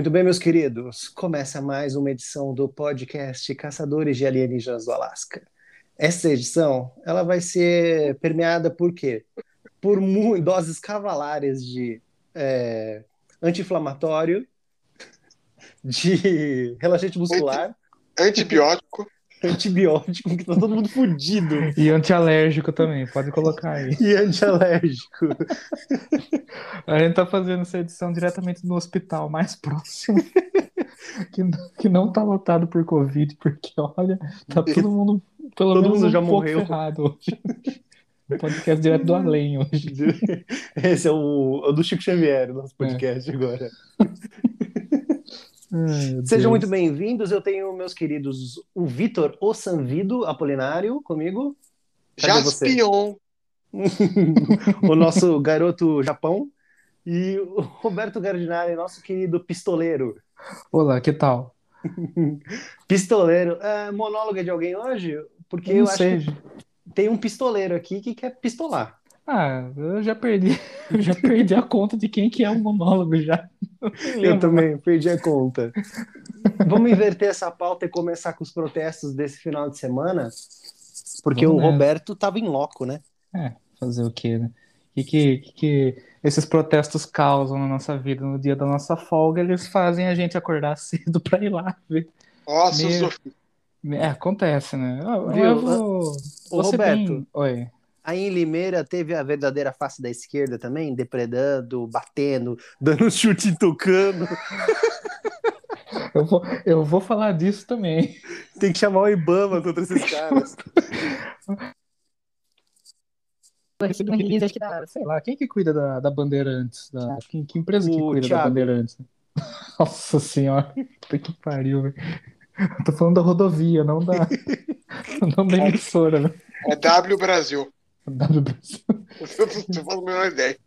Muito bem, meus queridos. Começa mais uma edição do podcast Caçadores de Alienígenas do Alasca. Essa edição, ela vai ser permeada por quê? Por doses cavalares de é, anti-inflamatório, de relaxante muscular, antibiótico, antibiótico, que tá todo mundo fudido. E antialérgico também, pode colocar aí. E antialérgico. A gente tá fazendo essa edição diretamente no hospital mais próximo. Que, que não tá lotado por Covid, porque olha, tá todo mundo, pelo Todo menos mundo um já morreu. ferrado hoje. Podcast direto do além hoje. Esse é o, é o do Chico Xavier, nosso podcast agora. Ai, Sejam Deus. muito bem-vindos. Eu tenho meus queridos, o Vitor Ossanvido Apolinário comigo. Cadê? Jaspion, o nosso garoto Japão. E o Roberto Gardinari, nosso querido pistoleiro. Olá, que tal? Pistoleiro. É, monólogo é de alguém hoje? Porque eu Não acho seja. que tem um pistoleiro aqui que quer pistolar. Ah, eu já perdi, eu já perdi a conta de quem que é o monólogo já. Eu também perdi a conta. Vamos inverter essa pauta e começar com os protestos desse final de semana? Porque Vamos o nessa. Roberto tava em loco, né? É, fazer o quê, né? O que, que, que, esses protestos causam na nossa vida no dia da nossa folga? Eles fazem a gente acordar cedo pra ir lá ver. nossa, Meu- Sofia. É, acontece, né? Eu, Viu? eu vou, Ô, Roberto. bem- Oi. Aí em Limeira teve a verdadeira face da esquerda também, depredando, batendo, dando chute em tucano. Eu vou, eu vou falar disso também. Tem que chamar o Ibama contra esses caras. Sei lá, quem que cuida da, da Bandeirantes? Da, que, que empresa que O cuida da Thiago. Bandeirantes? Nossa senhora, puta que pariu, velho. Tô falando da rodovia, não da, não da emissora, né? É W Brasil. W Brasil. Eu não faço a menor ideia.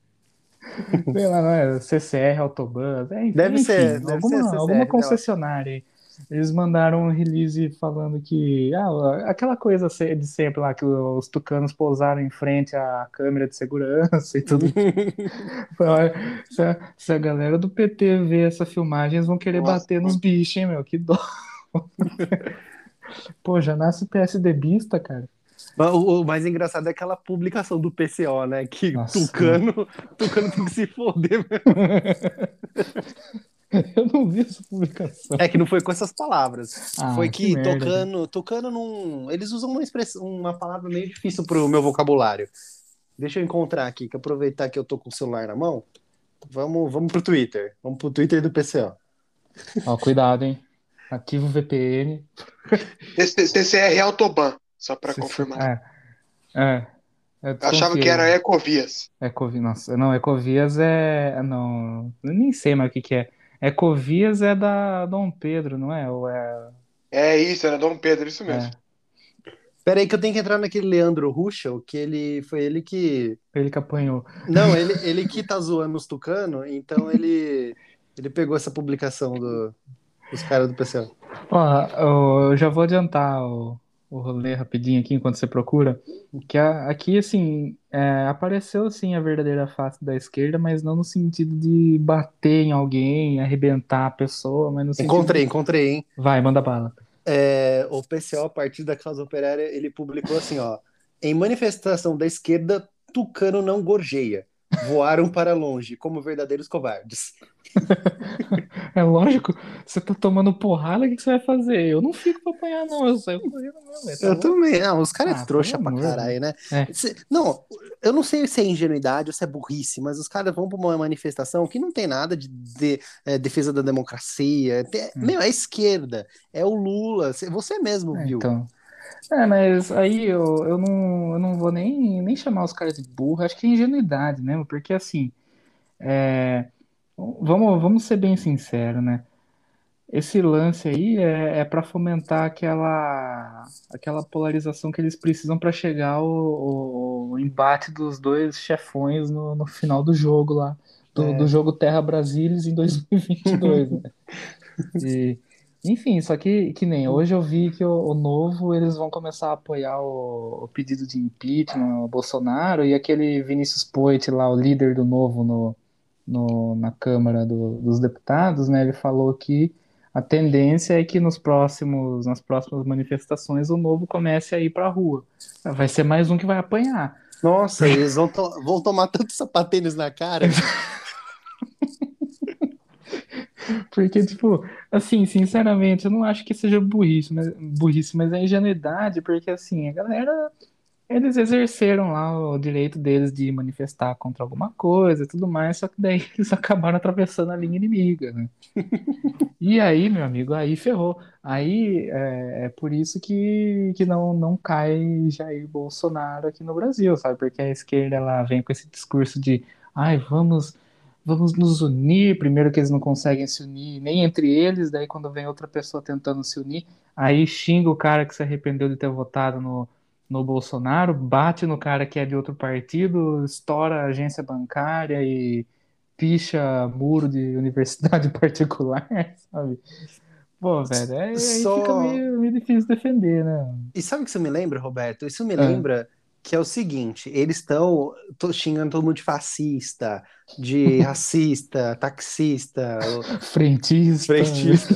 Sei lá, não é CCR, Autobus, é, enfim, Deve ser, enfim, deve alguma, ser CCR, alguma né? concessionária. Eles mandaram um release falando que ah, aquela coisa de sempre lá que os tucanos pousaram em frente à câmera de segurança e tudo. Se, a, se a galera do PT ver essa filmagem, eles vão querer Nossa. bater nos bichos, hein, meu? Que dó. Pô, já nasce PSDBista, cara. O, o mais engraçado é aquela publicação do PCO, né? Que Nossa. Tucano, Tucano tem que se foder. mesmo. Eu não vi essa publicação. É que não foi com essas palavras. Ah, foi que que, Tucano, Tucano não. Eles usam uma expressão, uma palavra meio difícil pro meu vocabulário. Deixa eu encontrar aqui, que aproveitar que eu tô com o celular na mão. Vamos, vamos pro Twitter. Vamos pro Twitter do PCO. Ó, cuidado, hein? Ativa o VPN. CCR Autoban, só pra Se- confirmar. É. É. Eu Eu achava que era Ecovias. Ecovias. Nossa, não, Ecovias é. Não. Eu nem sei mais o que que é. Ecovias é da Dom Pedro, não é? Ou é. É isso, era Dom Pedro, isso mesmo. Pera aí que eu tenho que entrar naquele Leandro Ruschel, que ele foi ele que. Ele que apanhou. Não, ele, ele que tá zoando os tucano, então ele, ele pegou essa publicação do, dos caras do PCO. Ó, eu já vou adiantar o, o rolê rapidinho aqui enquanto você procura. Que a- aqui, assim, é, apareceu sim a verdadeira face da esquerda, mas não no sentido de bater em alguém, arrebentar a pessoa, mas no sentido. Encontrei, encontrei, hein? Vai, manda bala. É, o PCO, a partir da causa operária, ele publicou assim, ó. Em manifestação da esquerda, Tucano não gorjeia. Voaram para longe, como verdadeiros covardes. É lógico, você tá tomando porrada, o que que você vai fazer? Eu não fico pra apanhar, não, eu saio correndo mesmo. tá Eu louco? também. Não, os caras Ah, é trouxa pra caralho, né? É. Cê- não, eu não sei se é ingenuidade ou se é burrice, mas os caras vão pra uma manifestação que não tem nada de, de- é, defesa da democracia. Tem- Hum. Meu, é a esquerda, é o Lula. cê- Você mesmo É, viu. então. É, mas aí eu, eu, não, eu não vou nem, nem chamar os caras de burro, acho que é ingenuidade mesmo, porque assim, é, vamos, vamos ser bem sinceros, né? Esse lance aí é, é para fomentar aquela, aquela polarização que eles precisam para chegar ao, ao- ao embate dos dois chefões no, no final do jogo lá, do, É. do jogo Terra Brasilis em 2022, né? E, enfim, só que, que nem hoje eu vi que o, o Novo eles vão começar a apoiar o, o pedido de impeachment ao Bolsonaro e aquele Vinícius Poit lá, o líder do Novo no, no, na Câmara do, dos Deputados, né, ele falou que a tendência é que nos próximos, nas próximas manifestações o novo comece a ir para a rua. Vai ser mais um que vai apanhar. Nossa, eles vão, to vão tomar tantos sapatênis na cara. Porque, tipo, assim, sinceramente, eu não acho que seja burrice, mas, burrice, mas é ingenuidade, porque, assim, a galera eles exerceram lá o direito deles de manifestar contra alguma coisa e tudo mais, só que daí eles acabaram atravessando a linha inimiga, né? E aí, meu amigo, aí ferrou. Aí é, é por isso que, que não, não cai Jair Bolsonaro aqui no Brasil, sabe? Porque a esquerda ela vem com esse discurso de ai, vamos vamos nos unir, primeiro que eles não conseguem se unir nem entre eles, daí quando vem outra pessoa tentando se unir, aí xinga o cara que se arrependeu de ter votado no no Bolsonaro, bate no cara que é de outro partido, estoura a agência bancária e picha muro de universidade particular, sabe? Pô, velho, é, Só... aí fica meio, meio, difícil defender, né? E sabe o que isso me lembra, Roberto? Isso me é. lembra que é o seguinte, eles estão xingando todo mundo de fascista, de racista, taxista, frentista. frentista.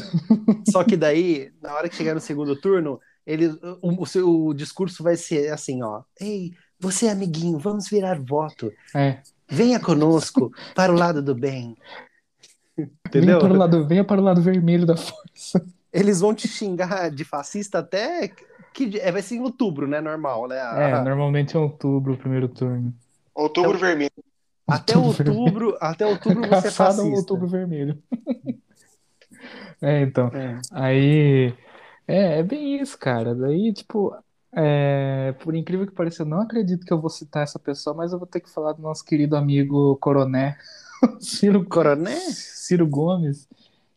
Só que daí, na hora que chegar no segundo turno, ele, o, o seu discurso vai ser assim, ó. Ei, você amiguinho, vamos virar voto. É. Venha conosco para o lado do bem. Entendeu? Venha para o lado, venha para o lado vermelho da força. Eles vão te xingar de fascista até que é, vai ser em outubro, né? Normal, né? É, normalmente é outubro o primeiro turno. Outubro então, vermelho. Até outubro, outubro até outubro você é fascista. outubro vermelho. é, então. É. Aí é, é bem isso, cara. Daí, tipo, é, por incrível que pareça, eu não acredito que eu vou citar essa pessoa, mas eu vou ter que falar do nosso querido amigo Coroné, Ciro, Coroné? Ciro Gomes,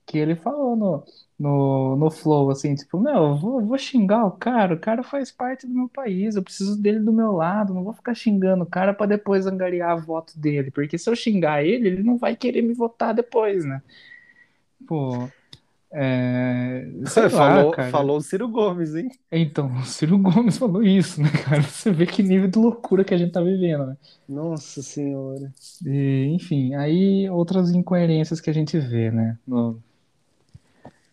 que ele falou no, no, no Flow, assim, tipo, meu, eu vou, vou xingar o cara, o cara faz parte do meu país, eu preciso dele do meu lado, não vou ficar xingando o cara para depois angariar a voto dele, porque se eu xingar ele, ele não vai querer me votar depois, né? Pô, é, falou, lá, falou o Ciro Gomes, hein? Então, o Ciro Gomes falou isso, né, cara? Você vê que nível de loucura que a gente tá vivendo, né? Nossa Senhora. E, enfim, aí outras incoerências que a gente vê, né? No...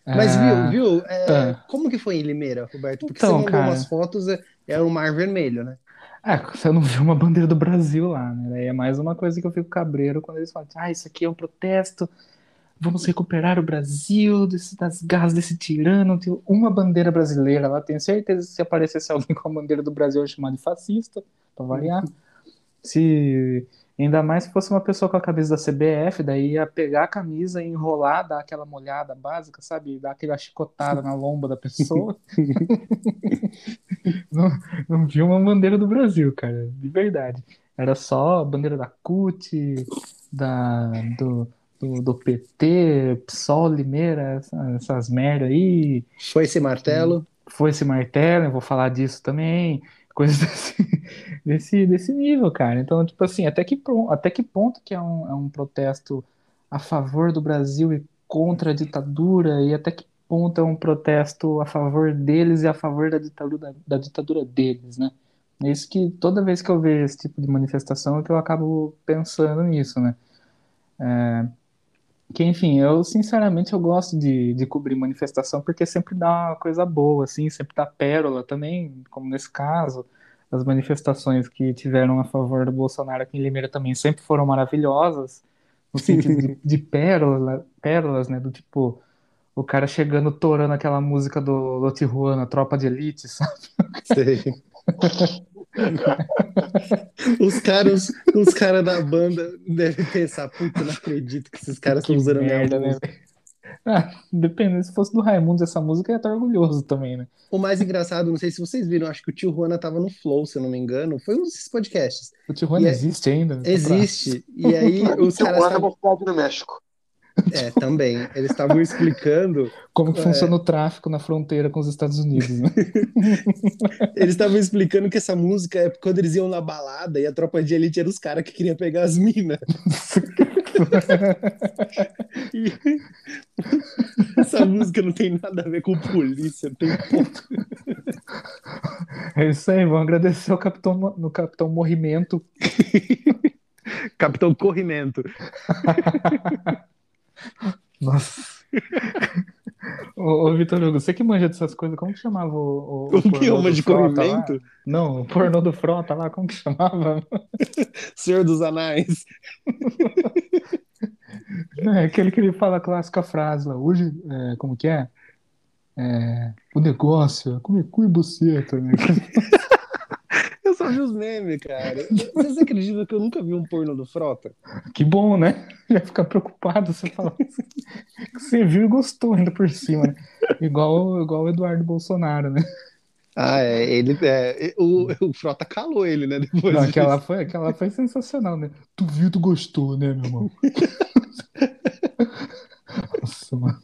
Mas ah, viu, viu? É, ah. Como que foi em Limeira, Roberto? Porque então, você mandou cara... umas fotos, é, é o Mar Vermelho, né? É, você não viu uma bandeira do Brasil lá, né? Daí é mais uma coisa que eu fico cabreiro quando eles falam, ah, isso aqui é um protesto vamos recuperar o Brasil desse, das garras desse tirano. Tem uma bandeira brasileira lá, tenho certeza que se aparecesse alguém com a bandeira do Brasil, eu ia chamar de fascista, para variar. Se ainda mais se fosse uma pessoa com a camisa da CBF, daí ia pegar a camisa e enrolar, dar aquela molhada básica, sabe? Dar aquela chicotada na lomba da pessoa. não, não vi uma bandeira do Brasil, cara, de verdade. Era só a bandeira da CUT, da, do, do, do PT, PSOL, Limeira, essas, essas merda aí. Foi esse martelo? Foi esse martelo, eu vou falar disso também. Coisas desse, desse, desse nível, cara. Então, tipo assim, até que, até que ponto que é um, é um protesto a favor do Brasil e contra a ditadura, e até que ponto é um protesto a favor deles e a favor da ditadura, da ditadura deles, né? É isso que toda vez que eu vejo esse tipo de manifestação é que eu acabo pensando nisso, né? É, que, enfim, eu sinceramente eu gosto de, de cobrir manifestação porque sempre dá uma coisa boa, assim, sempre dá pérola também, como nesse caso, as manifestações que tiveram a favor do Bolsonaro aqui em Limeira também sempre foram maravilhosas, no sentido de, de pérola, pérolas, né, do tipo, o cara chegando torando aquela música do, do Tijuana, Tropa de Elite, sabe? Sei. os caras os cara da banda devem pensar, puta, não acredito que esses caras estão usando merda, a minha né? Ah, depende, se fosse do Raimundo essa música, ia estar orgulhoso também, né? O mais engraçado, não sei se vocês viram, acho que o tio Juana tava no Flow, se eu não me engano. Foi um desses podcasts. O tio Juana e é existe ainda? Existe. E aí os caras. O Tio Juana é no México. É, também. Eles estavam explicando. Como que é... funciona o tráfico na fronteira com os Estados Unidos, né? eles estavam explicando que essa música é quando eles iam na balada e a tropa de elite era os caras que queriam pegar as minas. e... Essa música não tem nada a ver com polícia, não tem ponto. É isso aí, vamos agradecer ao Capitão, no Capitão Morrimento Capitão Corrimento. Nossa. Ô, ô Vitor Hugo, você que manja dessas coisas, como que chamava o, o, O que pornô uma de corrimento? Não, o pornô do Frota lá, como que chamava? Senhor dos Anais. É aquele que ele fala a clássica frase lá, hoje, é, como que é? É, o negócio é comer cu e buceta, né? Vi os memes, cara. Vocês acreditam que eu nunca vi um pornô do Frota? Que bom, né? Já fica preocupado, você fala assim, que você viu e gostou ainda por cima, né? Igual, igual o Eduardo Bolsonaro, né? Ah, é. Ele, é o, o Frota calou ele, né? Depois Não, disso. aquela foi, aquela foi sensacional, né? Tu viu, tu gostou, né, meu irmão? Nossa, mano.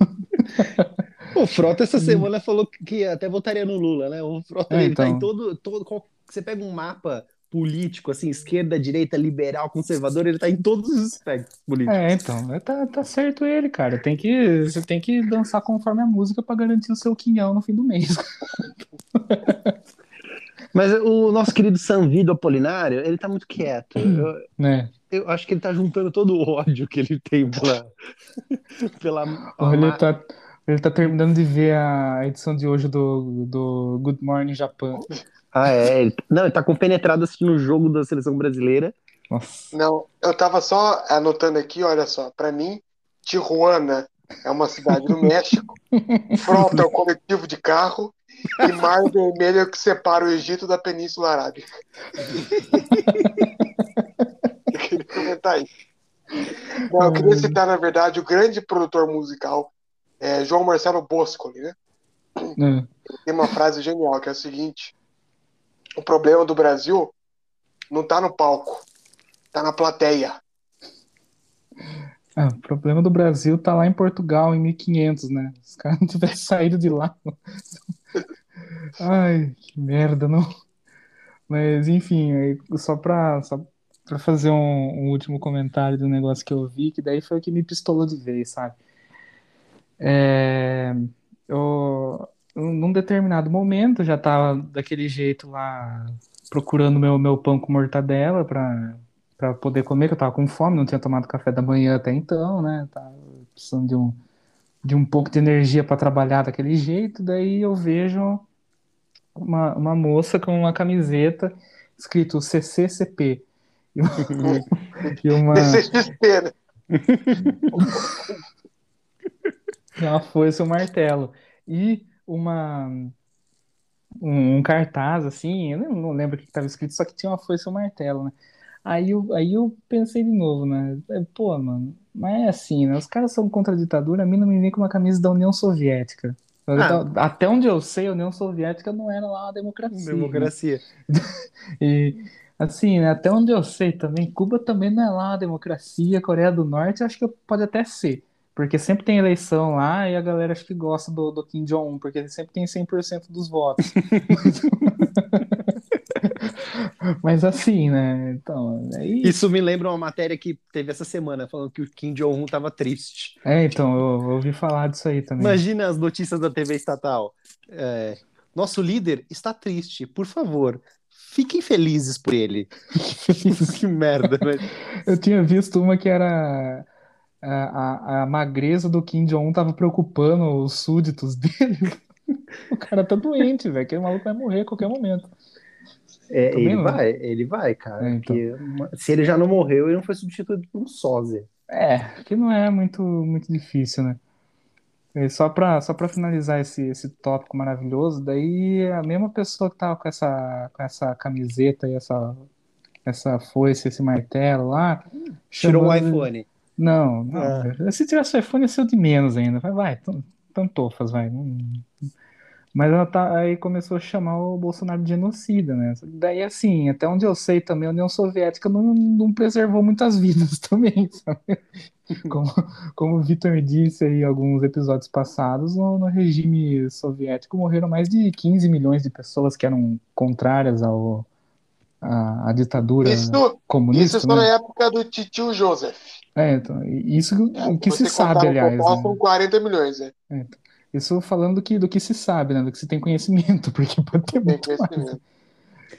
O Frota essa semana falou que até votaria no Lula, né? O Frota É, ele tá então. em todo, todo. Você pega um mapa político, assim, esquerda, direita, liberal, conservador, ele tá em todos os espectros políticos. É, então, é, tá, tá certo ele, cara. Tem que, você tem que dançar conforme a música pra garantir o seu quinhão no fim do mês. Mas o nosso querido Sanvido Apolinário, ele tá muito quieto. Eu, Né? eu acho que ele tá juntando todo o ódio que ele tem pela. pela Ou ele tá, ele tá terminando de ver a edição de hoje do, do Good Morning Japan. Ah, é. Ele... Não, ele tá compenetrado assistindo o jogo da seleção brasileira. Nossa. Não, eu tava só anotando aqui, olha só, pra mim, Tijuana é uma cidade do México, Frota é o coletivo de carro e Mar Vermelho é o que separa o Egito da Península Arábica. eu queria comentar isso. Não, eu queria citar, na verdade, o grande produtor musical, é, João Marcelo Boscoli, né? É. tem uma frase genial que é a seguinte: o problema do Brasil não tá no palco, tá na plateia. Ah, o problema do Brasil tá lá em Portugal, em 1500, né? Os caras não tivessem saído de lá. Ai, que merda, não. Mas, enfim, só pra, só pra fazer um, um último comentário do negócio que eu vi, que daí foi o que me pistolou de vez, sabe? É, eu, num determinado momento, já tava daquele jeito lá, procurando meu, meu pão com mortadela pra, pra poder comer, que eu tava com fome, não tinha tomado café da manhã até então, né? Tava precisando de um, de um pouco de energia para trabalhar daquele jeito. Daí eu vejo uma, uma moça com uma camiseta escrito CCCP. E uma, e uma, CCXP, né? e uma foice e um martelo. E uma, um, um cartaz, assim, eu não, não lembro o que estava escrito, só que tinha uma foice e um martelo, né? Aí eu, aí eu pensei de novo, né? Pô, mano, mas é assim, né? Os caras são contra a ditadura, a mina me vem com uma camisa da União Soviética. Então, Até onde eu sei, a União Soviética não era lá uma democracia. né? Democracia. E assim, né, até onde eu sei também, Cuba também não é lá uma democracia, Coreia do Norte acho que pode até ser. Porque sempre tem eleição lá e a galera acho que gosta do, do Kim Jong-un, porque ele sempre tem 100% dos votos. Mas assim, né? Então, aí... Isso me lembra uma matéria que teve essa semana, falando que o Kim Jong-un tava triste. É, então, eu, eu ouvi falar disso aí também. Imagina as notícias da TV estatal. É, nosso líder está triste, por favor, fiquem felizes por ele. que merda, né? Eu tinha visto uma que era a, a, magreza do Kim Jong-un tava preocupando os súditos dele. O cara tá doente, velho. Aquele maluco vai morrer a qualquer momento. É, Também ele não. vai, ele vai, cara. É, então. porque se ele já não morreu, ele não foi substituído por um sósia. É, que não é muito, muito difícil, né? E só pra, só pra finalizar esse, esse tópico maravilhoso, daí a mesma pessoa que tava com essa, com essa camiseta e essa, essa foice, esse martelo lá, Tirou o chamando- iPhone. Não, não. Ah. Se tivesse iPhone, ia ser o de menos ainda. Vai, vai, tan- tantofas, vai. Não- Mas ela tá, aí começou a chamar o Bolsonaro de genocida, né? Daí, assim, até onde eu sei também, a União Soviética não, não preservou muitas vidas também, sabe? Como, como o Vitor disse aí em alguns episódios passados, no, no regime soviético morreram mais de 15 milhões de pessoas que eram contrárias ao, à, à ditadura Isso, comunista, isso né? na época do titio Joseph. É, então, isso o que se sabe, aliás, né? são 40 milhões, né? Isso falando do que, do que se sabe, né? Do que se tem conhecimento, porque pode ter Tem muito mais. conhecimento.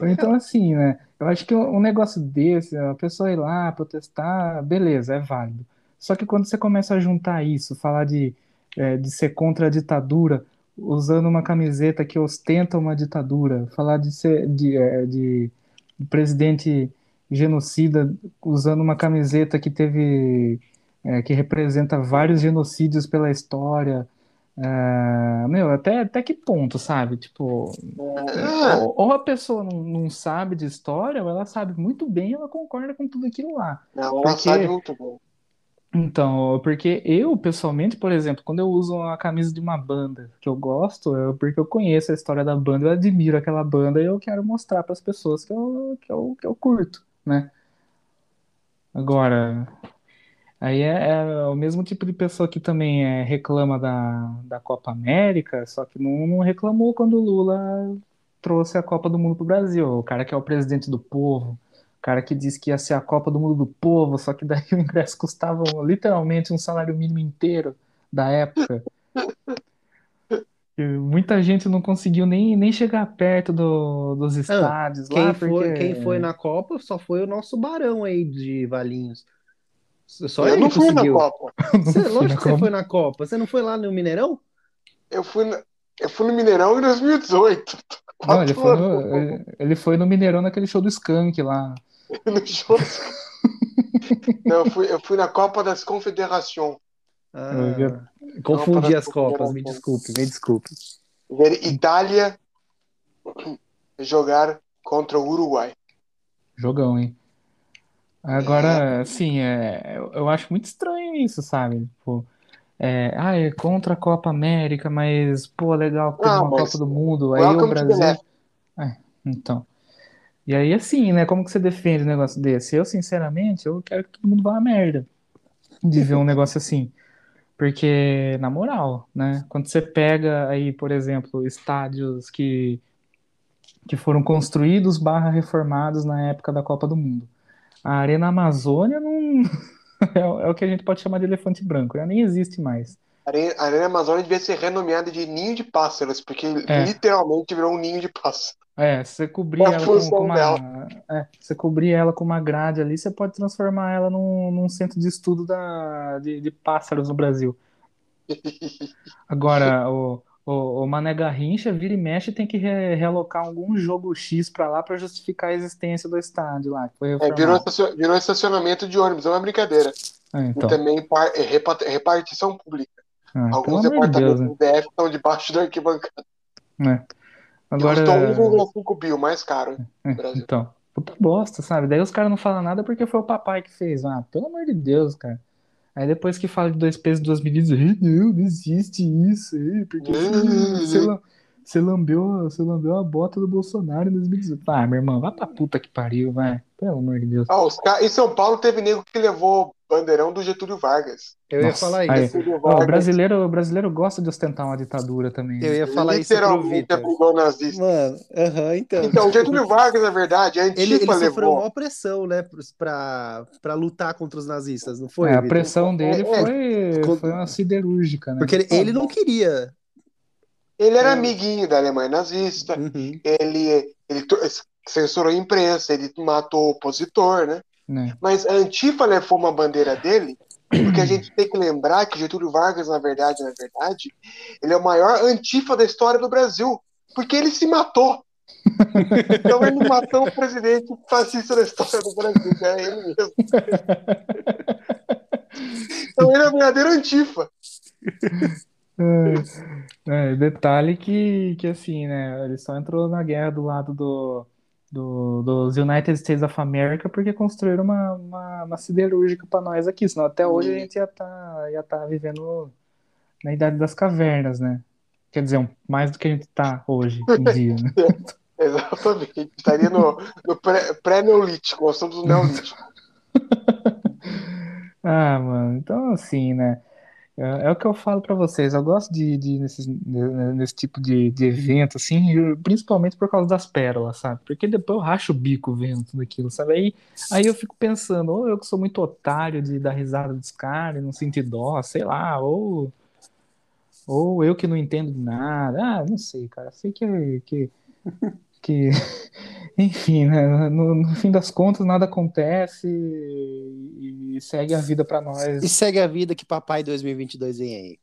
Então, assim, né? Eu acho que um negócio desse, a pessoa ir lá protestar, beleza, é válido. Só que quando você começa a juntar isso, falar de, é, de ser contra a ditadura, usando uma camiseta que ostenta uma ditadura, falar de ser de, é, de presidente genocida usando uma camiseta que teve é, que representa vários genocídios pela história. É, meu, até, até que ponto, sabe? Tipo, É. ou, ou a pessoa não, não sabe de história, ou ela sabe muito bem, ela concorda com tudo aquilo lá. Não, ela Porque sabe muito bem. Então, porque eu, pessoalmente, por exemplo, quando eu uso a camisa de uma banda que eu gosto, é porque eu conheço a história da banda, eu admiro aquela banda e eu quero mostrar para as pessoas que eu, que eu, que eu curto, né? Agora, aí é, é o mesmo tipo de pessoa que também é, reclama da, da Copa América, só que não, não reclamou quando o Lula trouxe a Copa do Mundo pro Brasil. O cara que é o presidente do povo, o cara que disse que ia ser a Copa do Mundo do povo, só que daí o ingresso custava literalmente um salário mínimo inteiro da época. Muita gente não conseguiu nem, nem chegar perto do- dos Ah, estádios quem lá, foi, porque. quem foi na Copa só foi o nosso Barão aí de Valinhos. Só Eu ele não fui na conseguiu. Copa. Você, lógico na que você Copa. foi na Copa. Você não foi lá no Mineirão? Eu fui, na- eu fui no Mineirão em 2018. Não, ele foi no, ele- ele foi no Mineirão naquele show do Skank lá. no show. Não, eu fui, eu fui na Copa das Confederações. Ah, confundi Copa as Copas, me desculpe, me desculpe. Ver Itália jogar contra o Uruguai. Jogão, hein? Agora, assim, é, eu, eu acho muito estranho isso, sabe? Tipo, é, ah, é contra a Copa América, mas, pô, legal que teve Ah, uma Copa do Mundo, aí o Brasil. É, então. E aí, assim, né? Como que você defende um negócio desse? Eu, sinceramente, eu quero que todo mundo vá à merda de ver um negócio assim. Porque, na moral, né? Quando você pega aí, por exemplo, estádios que, que foram construídos barra reformados na época da Copa do Mundo. A Arena Amazônia não é, o é o que a gente pode chamar de elefante branco, já nem existe mais. A Arena, a Arena Amazônia devia ser renomeada de Ninho de Pássaros, porque É. literalmente virou um ninho de pássaro. É, se você cobrir É ela com, com uma, é, você cobrir ela com uma grade ali, você pode transformar ela num, num centro de estudo da, de, de pássaros no Brasil. Agora, o, o, o Mané Garrincha vira e mexe tem que re- realocar algum jogo X pra lá pra justificar a existência do estádio lá, É, virou, estacionamento de ônibus, é uma brincadeira. É, E então, também par- é repa- repartição pública. ah, Alguns amor de Deus, departamentos né? do DF estão debaixo da arquibancada. né? E Agora, custou 1,5 bi, o mais caro hein, é, no Brasil. então, puta bosta, sabe? Daí os caras não falam nada porque foi o papai que fez. Ah, pelo amor de Deus, cara. Aí depois que fala de dois pesos, duas medidas, "Ih, não, não existe isso, porque você, você, você lambeu, você lambeu a bota do Bolsonaro em 2018. Ah, meu irmão, vai pra puta que pariu, vai. Pelo amor de Deus. Ah, os ca- Em São Paulo teve nego que levou bandeirão do Getúlio Vargas. Eu ia Nossa, falar aí. isso. Ó, o brasileiro, o brasileiro gosta de ostentar uma ditadura também. Eu ia falar isso pro literalmente apoiou nazista. Mano, aham, então. Então, o Getúlio Vargas, na verdade, a Ele, ele Antifa sofreu uma pressão, né, pra, pra lutar contra os nazistas, não foi, É, a pressão dele É, foi, Quando- foi uma siderúrgica, né? Porque ele, ele não queria. Ele era É. amiguinho da Alemanha nazista, Uhum. ele, ele censurou a imprensa, ele matou o opositor, né? Né? Mas a Antifa levou uma bandeira dele, porque a gente tem que lembrar que Getúlio Vargas, na verdade, na verdade, ele é o maior Antifa da história do Brasil, porque ele se matou. Então ele matou o presidente fascista da história do Brasil, que é ele mesmo. Então ele é o verdadeiro Antifa. É, é, detalhe que, que assim, né? Ele só entrou na guerra do lado do, do- dos United States of America porque construíram uma, uma, uma siderúrgica para nós aqui, senão até hoje a gente ia estar ia tá vivendo na idade das cavernas, né? Quer dizer, mais do que a gente tá hoje em dia, né? Exatamente. Estaria no, no pré- pré-neolítico, nós estamos no neolítico. Ah, mano, então assim, né? É, é o que eu falo pra vocês. Eu gosto de, de nesses- ne- nesse tipo de, de evento, assim, principalmente por causa das pérolas, sabe? Porque depois eu racho o bico vendo tudo aquilo, sabe? Aí, aí eu fico pensando, ou eu que sou muito otário de dar risada dos caras, e não sentir dó, sei lá, ou, ou eu que não entendo nada. Ah, não sei, cara. Sei que, que, que, enfim, né? No, no fim das contas, nada acontece e, e segue a vida pra nós. E segue a vida que papai 2022 vem aí.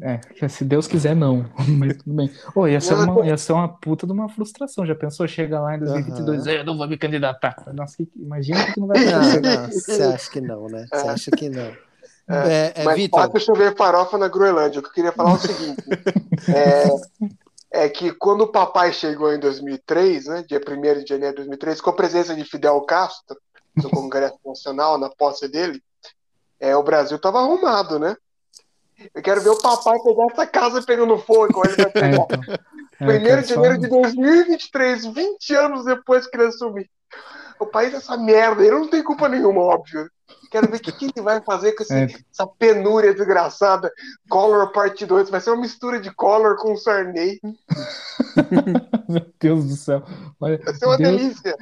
É, se Deus quiser, não. Mas tudo bem. Ô, ia, ser uma, ia ser uma puta de uma frustração. Já pensou? Chega lá em 2022, eu não vou me candidatar. Nossa, que- imagina que não vai acontecer. não, você acha que não, né? Você acha que não. É, é, Mas Vitor, chover farofa na Groenlândia. O que eu queria falar é o seguinte: é, é que quando o papai chegou em 2003, né, dia 1 de janeiro de 2003, com a presença de Fidel Castro no Congresso Nacional, na posse dele, é, o Brasil estava arrumado, né? Eu quero ver o papai pegar essa casa pegando fogo. Ele vai É, pegar. então. É, 1 quero de janeiro de 2023, 20 anos depois que ele assumir. O país é essa merda, ele não tem culpa nenhuma, óbvio. Quero ver o que, que ele vai fazer com esse- É. essa penúria desgraçada. Collor parte 2, vai ser uma mistura de Collor com Sarney. Meu Deus do céu. Olha, Vai ser uma Deus, delícia.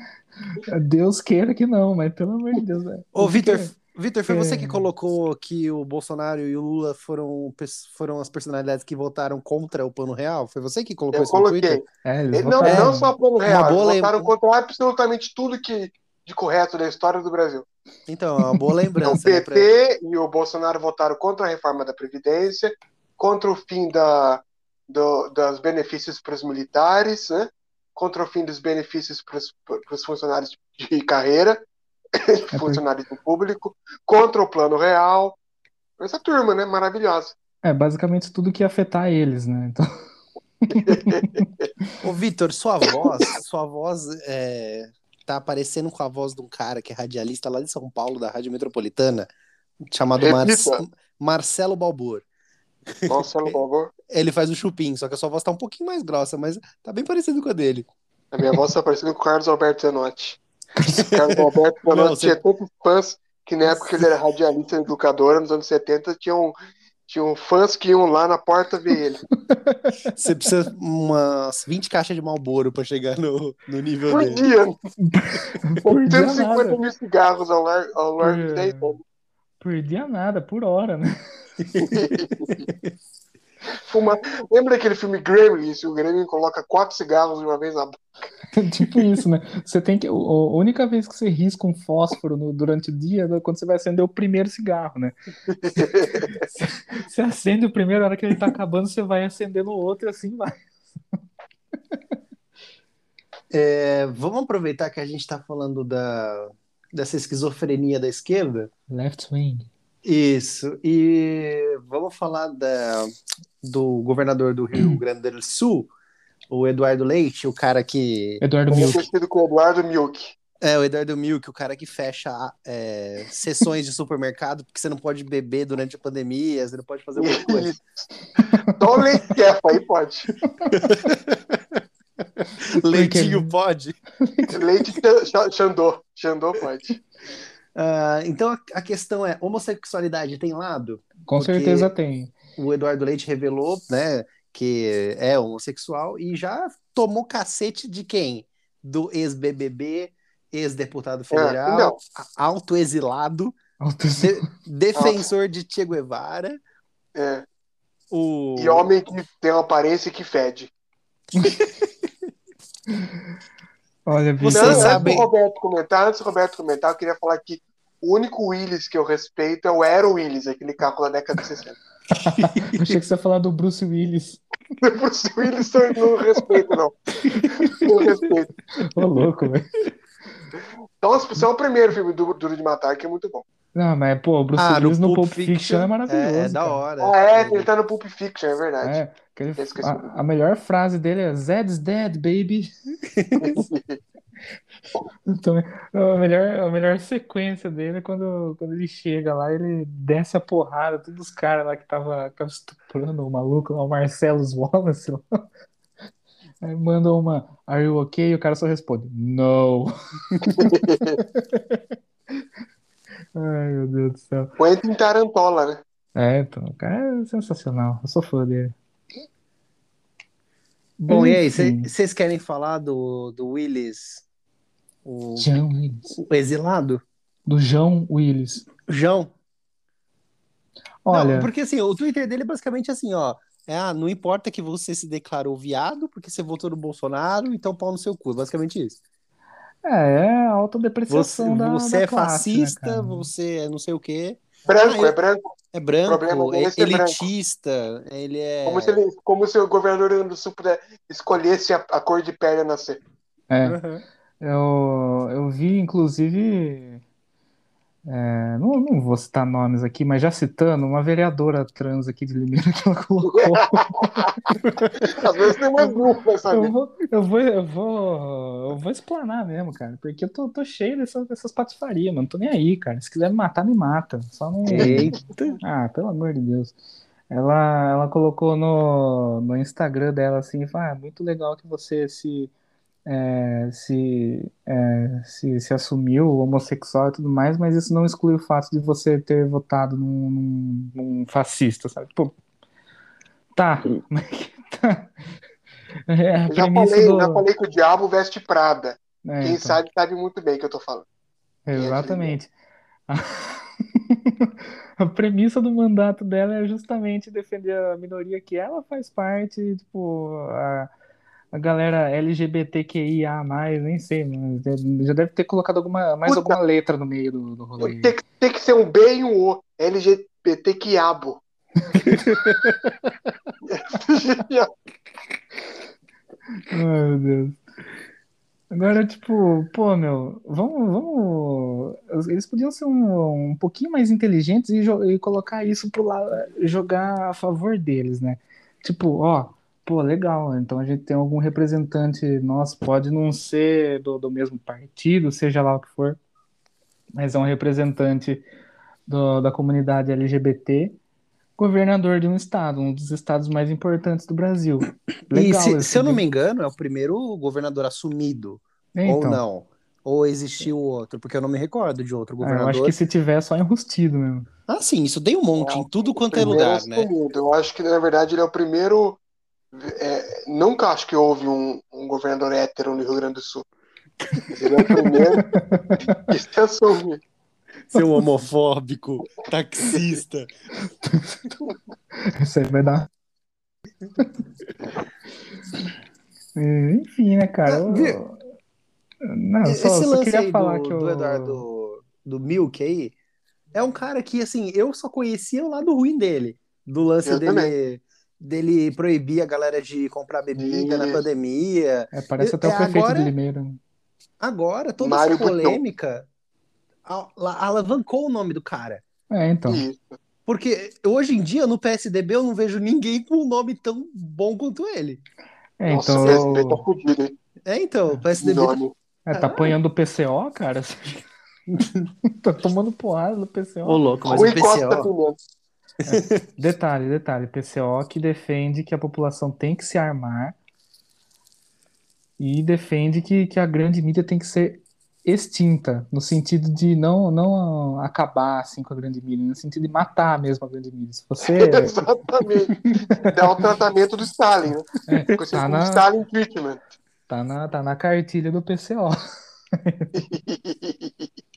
Deus queira que não, mas pelo amor de Deus. é. Ô, O Vitor, Vitor, foi você que É. colocou que o Bolsonaro e o Lula foram, foram as personalidades que votaram contra o Plano Real? Foi você que colocou Eu isso no coloquei. Twitter? é? É, eles Ele, não, votaram. não só plano Uma real, eles votaram contra absolutamente tudo que de correto da história do Brasil. Então, é uma boa Então, o lembrança. né, pra- PT e o Bolsonaro votaram contra a reforma da Previdência, contra o fim da, do, dos benefícios para os militares, né? contra o fim dos benefícios para os funcionários de carreira, por- funcionários do público, contra o Plano Real. Essa turma, né? Maravilhosa. É, basicamente tudo que ia afetar eles, né? Então, Ô, Vitor, sua voz, sua voz é, tá aparecendo com a voz de um cara que é radialista lá de São Paulo, da Rádio Metropolitana, chamado Mar-. Marcelo Balbor. Marcelo Balbor. Ele faz o chupim, só que a sua voz tá um pouquinho mais grossa, mas tá bem parecido com a dele. A minha voz está parecendo com o Carlos Alberto Zanotti. Carlos Alberto Não, Zanotti você- tinha tantos fãs que na época que ele era radialista e educador, nos anos 70, tinham, tinham fãs que iam lá na porta ver ele. Você precisa umas 20 caixas de Malboro pra chegar no, no nível Por dele. dia, por dia 150 nada. mil cigarros ao largo, ao largo de Por- 10 anos. Por dia nada, por hora, né? Fuma... Lembra daquele filme Gremlins? O Gremlin coloca quatro cigarros de uma vez na boca. Tipo isso, né? Você tem que. A única vez que você risca um fósforo no- durante o dia é quando você vai acender o primeiro cigarro, né? Você, você acende o primeiro, a hora que ele tá acabando, você vai acendendo o outro e assim vai. É, vamos aproveitar que a gente tá falando da, dessa esquizofrenia da esquerda. Left wing. Isso. E vamos falar da, do governador do Rio Grande do Sul, o Eduardo Leite, o cara que. Eduardo Como Milk. conhecido com o Eduardo Milk. É, o Eduardo Milk, o cara que fecha é, sessões de supermercado, porque você não pode beber durante a pandemia, você não pode fazer muita coisa. Só o leite quefa aí pode. Leitinho pode. Leite Xa- Xandô. Xandô pode. Ah, então a, a questão é: homossexualidade tem lado? Com Porque- certeza tem. O Eduardo Leite revelou, né, que é homossexual e já tomou cacete de quem? Do ex-BBB, ex-deputado federal, não. a- autoexilado, Autos- de- defensor de Che Guevara, É. o E homem que tem uma aparência que fede. Olha, Vocês Vitor, Não, antes do Roberto comentar, antes do Roberto comentar, eu queria falar que o único Willis que eu respeito é o Aero Willis, aquele carro da década de 60. achei que você ia falar do Bruce Willis. Bruce Willis eu não respeito, não. Não respeito. Ô, louco, velho. Então, só o primeiro filme do Duro de Matar, que é muito bom. Não, mas, pô, o Bruce Ah, Willis no Pulp Pulp Fiction é maravilhoso. É, é da hora. Ah, é, ele tá no Pulp Fiction, é verdade. É, ele- o a, a melhor frase dele é Zed's dead, baby. Então, a melhor, a melhor sequência dele é quando, quando ele chega lá, ele desce a porrada, todos os caras lá que tava, que tava estuprando o maluco, lá, o Marcelo Wallace. lá. Aí manda uma Are you okay? E o cara só responde No. Ai, meu Deus do céu. Quentin Tarantola, né? É, então, o cara é sensacional. Eu sou fã dele. Bom, e aí, Enfim. vocês querem falar do, do Willis, o, João Willis. o exilado? Do João Willis. João? Olha, Não, porque assim, o Twitter dele é basicamente assim, ó. É, ah, não importa que você se declarou viado porque você votou no Bolsonaro, então pau no seu cu. Basicamente isso. É, é a Você, autodepreciação da, você da é classe, né, fascista, cara? você é não sei o quê. Branco, Ah, eu- é branco. É branco, é é branco. elitista, ele é. Como se, ele, como se o governador do Sul puder- escolhesse a, a cor de pele a nascer. É, Uhum. Eu, eu vi, inclusive, é, não, não vou citar nomes aqui, mas já citando, uma vereadora trans aqui de Limeira que ela colocou. Às vezes tem mais um, vai Eu vou, eu vou, eu vou, eu vou explanar mesmo, cara, porque eu tô, tô cheio dessas, dessas patifarias, mano. Tô nem aí, cara. Se quiser me matar, me mata. Só não. Eita. Ah, pelo amor de Deus. Ela, ela colocou no, no Instagram dela assim, ah, muito legal que você se, é, se, é, se, se assumiu homossexual e tudo mais, mas isso não exclui o fato de você ter votado num, num, num fascista, sabe? Tipo, tá, mas que tá. É já falei, do... já falei que o diabo veste Prada. É, Quem então. sabe, sabe muito bem o que eu tô falando. Exatamente. A premissa do mandato dela é justamente defender a minoria que ela faz parte, tipo, a, a galera LGBTQIA+, nem sei, mas já deve ter colocado alguma, mais Puta. alguma letra no meio do, do rolê. Tem, que- tem que ser um B e um O. LGBT quiabo. Ai, meu Deus. Agora, tipo, pô, meu, vamos, vamos. Eles podiam ser um, um pouquinho mais inteligentes e, e colocar isso pro lado, jogar a favor deles, né? Tipo, ó, pô, legal, então a gente tem algum representante nosso, pode não ser do, do mesmo partido, seja lá o que for, mas é um representante do- da comunidade LGBT, governador de um estado, um dos estados mais importantes do Brasil. E Legal, se, se eu não me engano, é o primeiro governador assumido, É, ou então. não? Ou existiu outro? Porque eu não me recordo de outro Ah, eu governador. acho que se tiver é só enrustido mesmo. Ah, sim, isso tem um monte em tudo quanto é lugar, né? Eu acho que, na verdade, ele é o primeiro. É, nunca acho que houve um, um governador hétero no Rio Grande do Sul. Ele é o primeiro que se assume. Seu homofóbico, taxista. Isso aí vai dar. É, Enfim, né, cara? Ah, eu-? Não, Esse só, só lance queria aí falar do, que eu. do Eduardo do Milk aí é um cara que, assim, eu só conhecia o lado ruim dele. Do lance Eu dele, dele proibir a galera de comprar bebida na Isso. pandemia. É, parece até É, o prefeito agora- de Limeira. Agora, toda Mário essa polêmica a- la- alavancou o nome do cara. É, então. Isso. Porque hoje em dia, no PSDB, eu não vejo ninguém com um nome tão bom quanto ele. É, Nossa, então. o tá fudido, hein? É, então, o PSDB tá Nome. É, tá apanhando o PCO, cara? tá tomando porrada do PCO. Ô, louco, mas o Costa Pimenta. Detalhe, detalhe, PCO que defende que a população tem que se armar e defende que, que a grande mídia tem que ser extinta, no sentido de não, não acabar assim com a grande mídia, no sentido de matar mesmo a grande mídia. Se você Exatamente. Dá o tratamento do Stalin, né? é, tá na, Stalin Treatment. tá na, tá na cartilha do PCO.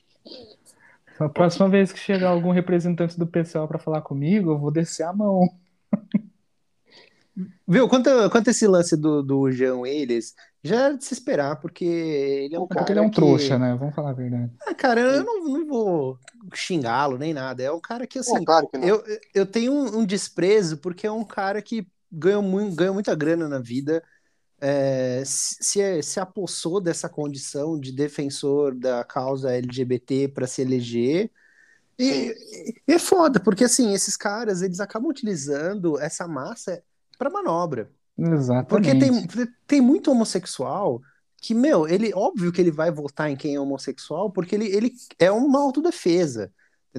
A próxima vez que chegar algum representante do PCO para falar comigo, eu vou descer a mão. Viu, quanto, quanto esse lance do, do Jean Willis, já era de se esperar, porque ele é um Porque cara ele é um que... trouxa, né? Vamos falar a verdade. Ah, cara, eu não, não vou xingá-lo nem nada. É um cara que, assim, Pô, claro que não. eu, eu tenho um, um desprezo porque é um cara que ganhou, muito, ganhou muita grana na vida, é, se, se apossou dessa condição de defensor da causa LGBT para se eleger. E, e é foda, porque assim, esses caras, eles acabam utilizando essa massa para manobra. Porque Exatamente. tem, tem muito homossexual que, meu, ele, óbvio que ele vai votar em quem é homossexual, porque ele, ele é uma autodefesa,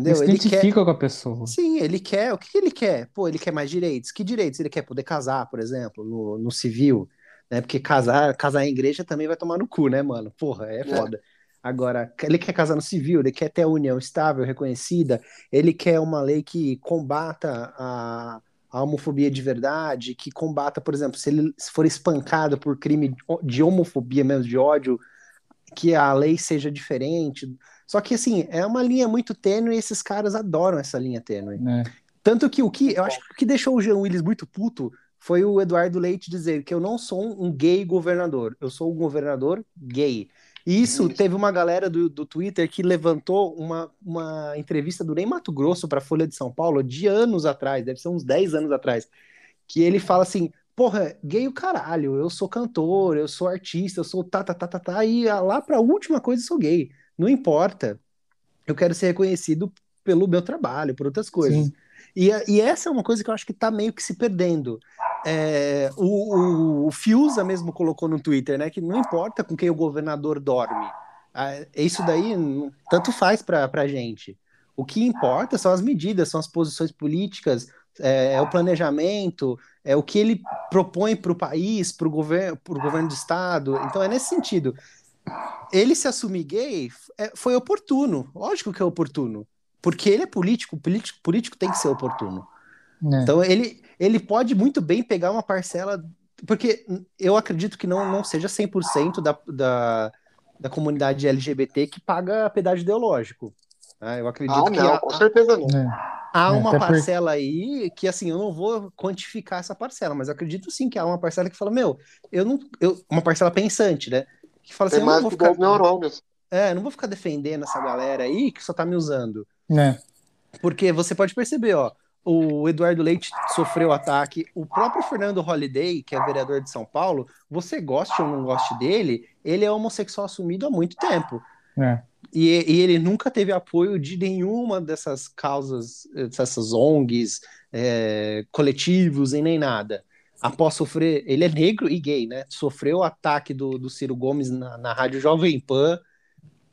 Ele entendeu? se Ele quer, identifica com a pessoa. sim, ele quer, o que que ele quer? Pô, ele quer mais direitos. Que direitos? Ele quer poder casar, por exemplo, no, no civil, né? Porque casar, casar em igreja também vai tomar no cu, né, mano? Porra, é foda. Agora, ele quer casar no civil, ele quer ter a união estável, reconhecida, ele quer uma lei que combata a, a homofobia de verdade, que combata, por exemplo, se ele se for espancado por crime de homofobia mesmo, de ódio, que a lei seja diferente. Só que, assim, é uma linha muito tênue e esses caras adoram essa linha tênue. né? Tanto que o que, eu acho que o que deixou o Jean Willis muito puto foi o Eduardo Leite dizer que eu não sou um gay governador, eu sou um governador gay. E isso, teve uma galera do, do Twitter que levantou uma, uma entrevista do Ney Mato Grosso para a Folha de São Paulo de anos atrás, deve ser uns 10 anos atrás, que ele fala assim: porra, gay o caralho, eu sou cantor, eu sou artista, eu sou tá, tá, tá, tá, tá, e lá pra última coisa eu sou gay. Não importa. Eu quero ser reconhecido pelo meu trabalho, por outras coisas. E, e, essa é uma coisa que eu acho que tá meio que se perdendo. É, o, o, o Fiuza mesmo colocou no Twitter, né, que não importa com quem o governador dorme. Isso daí tanto faz para a gente. O que importa são as medidas, são as posições políticas, é, é o planejamento, é o que ele propõe para o país, para o governo, governo do estado. Então é nesse sentido. Ele se assumir gay é, foi oportuno, lógico que é oportuno, porque ele é político, político, político tem que ser oportuno. É. Então ele, ele pode muito bem pegar uma parcela, porque eu acredito que não, não seja 100% da, da, da comunidade LGBT que paga pedágio ideológico. Né? Eu acredito ah, que. Não, com certeza não. É. Há é, uma parcela por... aí que, assim, eu não vou quantificar essa parcela, mas eu acredito sim que há uma parcela que fala, meu, eu não. Eu, uma parcela pensante, né? Que fala assim, Tem eu não vou ficar. Neurônios. É, não vou ficar defendendo essa galera aí que só tá me usando. É. Porque você pode perceber, ó, o Eduardo Leite sofreu ataque, o próprio Fernando Holliday, que é vereador de São Paulo, você goste ou não goste dele, ele é homossexual assumido há muito tempo. É. E, e, ele nunca teve apoio de nenhuma dessas causas, dessas ONGs, é, coletivos e nem nada. Após sofrer, ele é negro e gay, né? Sofreu o ataque do, do Ciro Gomes na, na rádio Jovem Pan,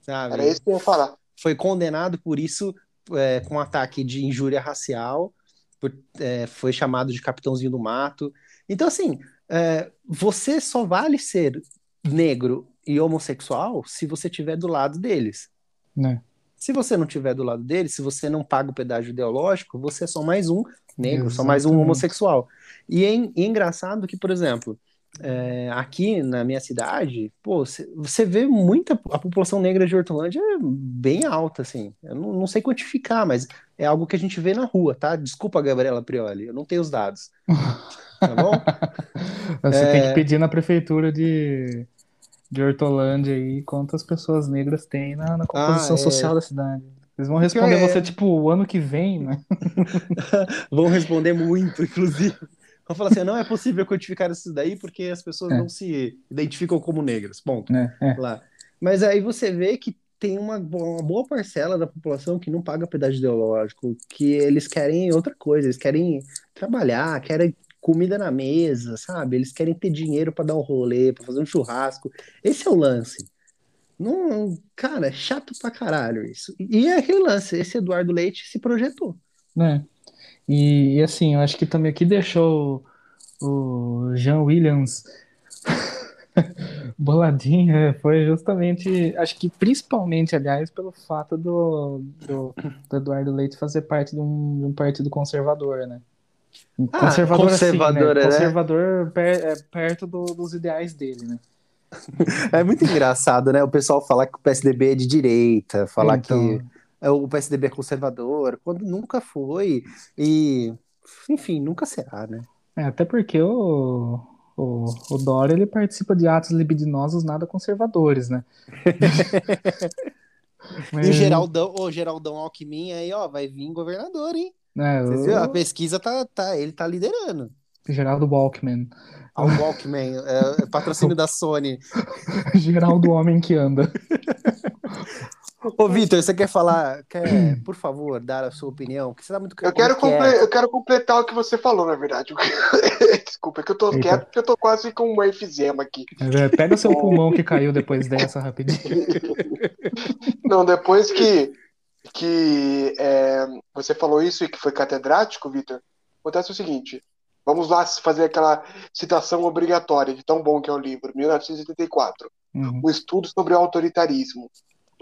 sabe? Era isso que eu ia falar. Foi condenado por isso, é, com ataque de injúria racial, por, é, foi chamado de capitãozinho do mato. Então, assim, é, você só vale ser negro e homossexual se você estiver do lado deles. Né? Se você não estiver do lado deles, se você não paga o pedágio ideológico, você é só mais um negro, Exatamente. só mais um homossexual. E é, é engraçado que, por exemplo, é, aqui na minha cidade, pô, você vê muita. A população negra de Hortolândia é bem alta, assim. Eu não, não, sei quantificar, mas é algo que a gente vê na rua, tá? Desculpa, Gabriela Prioli, eu não tenho os dados. Tá bom? Você é... tem que pedir na prefeitura de, de Hortolândia aí quantas pessoas negras tem na, na composição ah, é... social da cidade. Eles vão responder é... você, tipo, o ano que vem, né? vão responder muito, inclusive. Vão falar assim, não é possível quantificar isso daí porque as pessoas é. não se identificam como negras, ponto. É, é. Lá. Mas aí você vê que tem uma, uma, boa parcela da população que não paga pedágio ideológico, que eles querem outra coisa, eles querem trabalhar, querem comida na mesa, sabe? Eles querem ter dinheiro para dar um rolê, para fazer um churrasco. Esse é o lance. Não, cara, é chato pra caralho isso. E é aquele lance, esse Eduardo Leite se projetou. né E, e assim, eu acho que também aqui deixou o Jean Williams boladinho, foi justamente, acho que principalmente, aliás, pelo fato do, do, do Eduardo Leite fazer parte de um, de um partido conservador, né? Ah, conservador, conservador, assim, né? conservador per, é, perto do, dos ideais dele, né? É muito engraçado, né? O pessoal falar que o PSDB é de direita, falar então... que o PSDB é conservador, quando nunca foi. E, enfim, nunca será, né? É, até porque o, o, o Dória ele participa de atos libidinosos nada conservadores, né? Mas... E o Geraldão, o Geraldão Alckmin aí, ó, vai vir governador, hein? É, Vocês? A pesquisa tá, tá, ele tá liderando. Geraldo Walkman. Ah, o Walkman, é, é patrocínio da Sony. Geraldo Homem que anda. Ô, Vitor, você quer falar, quer, por favor, dar a sua opinião? Porque você tá muito eu quero, comple eu quero completar o que você falou, na verdade. Desculpa, é que eu tô Eita. quieto porque eu tô quase com um efizema aqui. É, pega seu pulmão que caiu depois dessa rapidinho. Não, depois que que é, você falou isso e que foi catedrático, Vitor, acontece o seguinte: vamos lá fazer aquela citação obrigatória de tão bom que é o livro, 1984. Uhum. O estudo sobre o autoritarismo.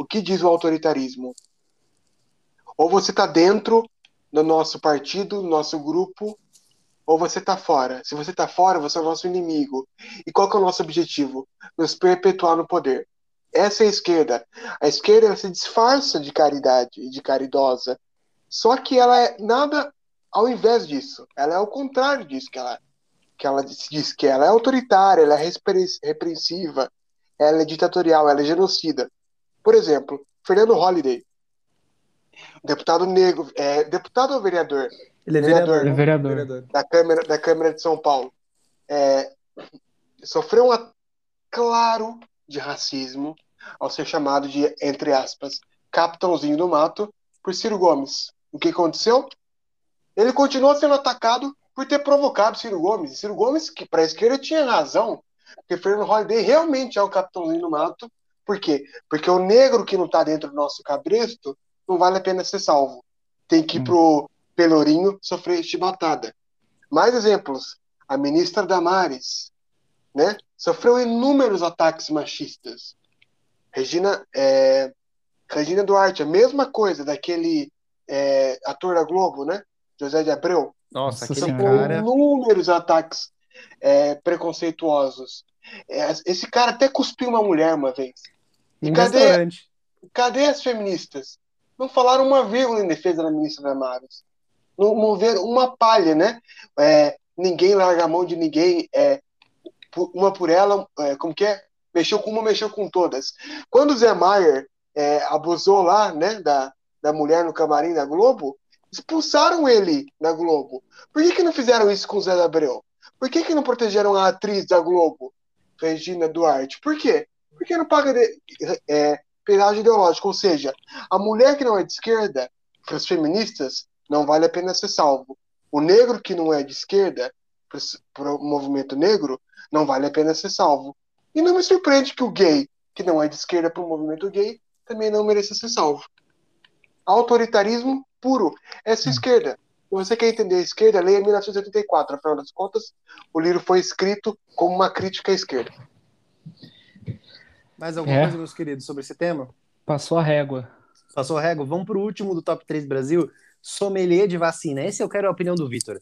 O que diz o autoritarismo? Ou você está dentro do nosso partido, do nosso grupo, ou você está fora. Se você está fora, você é o nosso inimigo. E qual é o nosso objetivo? Nos perpetuar no poder. Essa é a esquerda. A esquerda se disfarça de caridade, de caridosa. Só que ela é nada ao invés disso. Ela é o contrário disso que ela que ela diz que ela é autoritária, ela é repreensiva, ela é ditatorial, ela é genocida. Por exemplo, Fernando Holliday, deputado negro, é, deputado ou vereador? Ele é vereador. Vereador, vereador. vereador. Da, Câmara, da Câmara de São Paulo. É, sofreu um ataque claro de racismo ao ser chamado de, entre aspas, capitãozinho do mato por Ciro Gomes. O que aconteceu? Ele continuou sendo atacado por ter provocado Ciro Gomes. Ciro Gomes, que para a esquerda tinha razão, porque Fernando Holliday realmente é o capitãozinho do mato. Por quê? Porque o negro que não está dentro do nosso cabresto não vale a pena ser salvo. Tem que ir hum. pro Pelourinho sofrer chibatada. Mais exemplos. A ministra Damares, né? Sofreu inúmeros ataques machistas. Regina, é, Regina Duarte, a mesma coisa daquele é, ator da Globo, né? José de Abreu. Nossa, aquele Sofreu cara... inúmeros ataques é, preconceituosos. É, esse cara até cuspiu uma mulher uma vez. E cadê, cadê as feministas? Não falaram uma vírgula em defesa da ministra Damares. Não moveram uma palha, né? É, ninguém larga a mão de ninguém. É, uma por ela, é, como que é? Mexeu com uma, mexeu com todas. Quando o Zé Maier é, abusou lá, né, da, da mulher no camarim da Globo, expulsaram ele da Globo. Por que, que não fizeram isso com o Zé Abreu? Por que, que não protegeram a atriz da Globo, Regina Duarte? Por quê? Porque não paga de, é, pedágio ideológico. Ou seja, a mulher que não é de esquerda, para as feministas, não vale a pena ser salvo. O negro que não é de esquerda, para o movimento negro, não vale a pena ser salvo. E não me surpreende que o gay, que não é de esquerda para o movimento gay, também não mereça ser salvo. Autoritarismo puro. Essa hum. esquerda. Se você quer entender a esquerda, leia 1984. Afinal das contas, o livro foi escrito como uma crítica à esquerda. Mais alguma é. coisa, meus queridos, sobre esse tema? Passou a régua. Passou a régua. Vamos para o último do Top 3 Brasil. Sommelier de vacina. Esse eu quero a opinião do Vitor.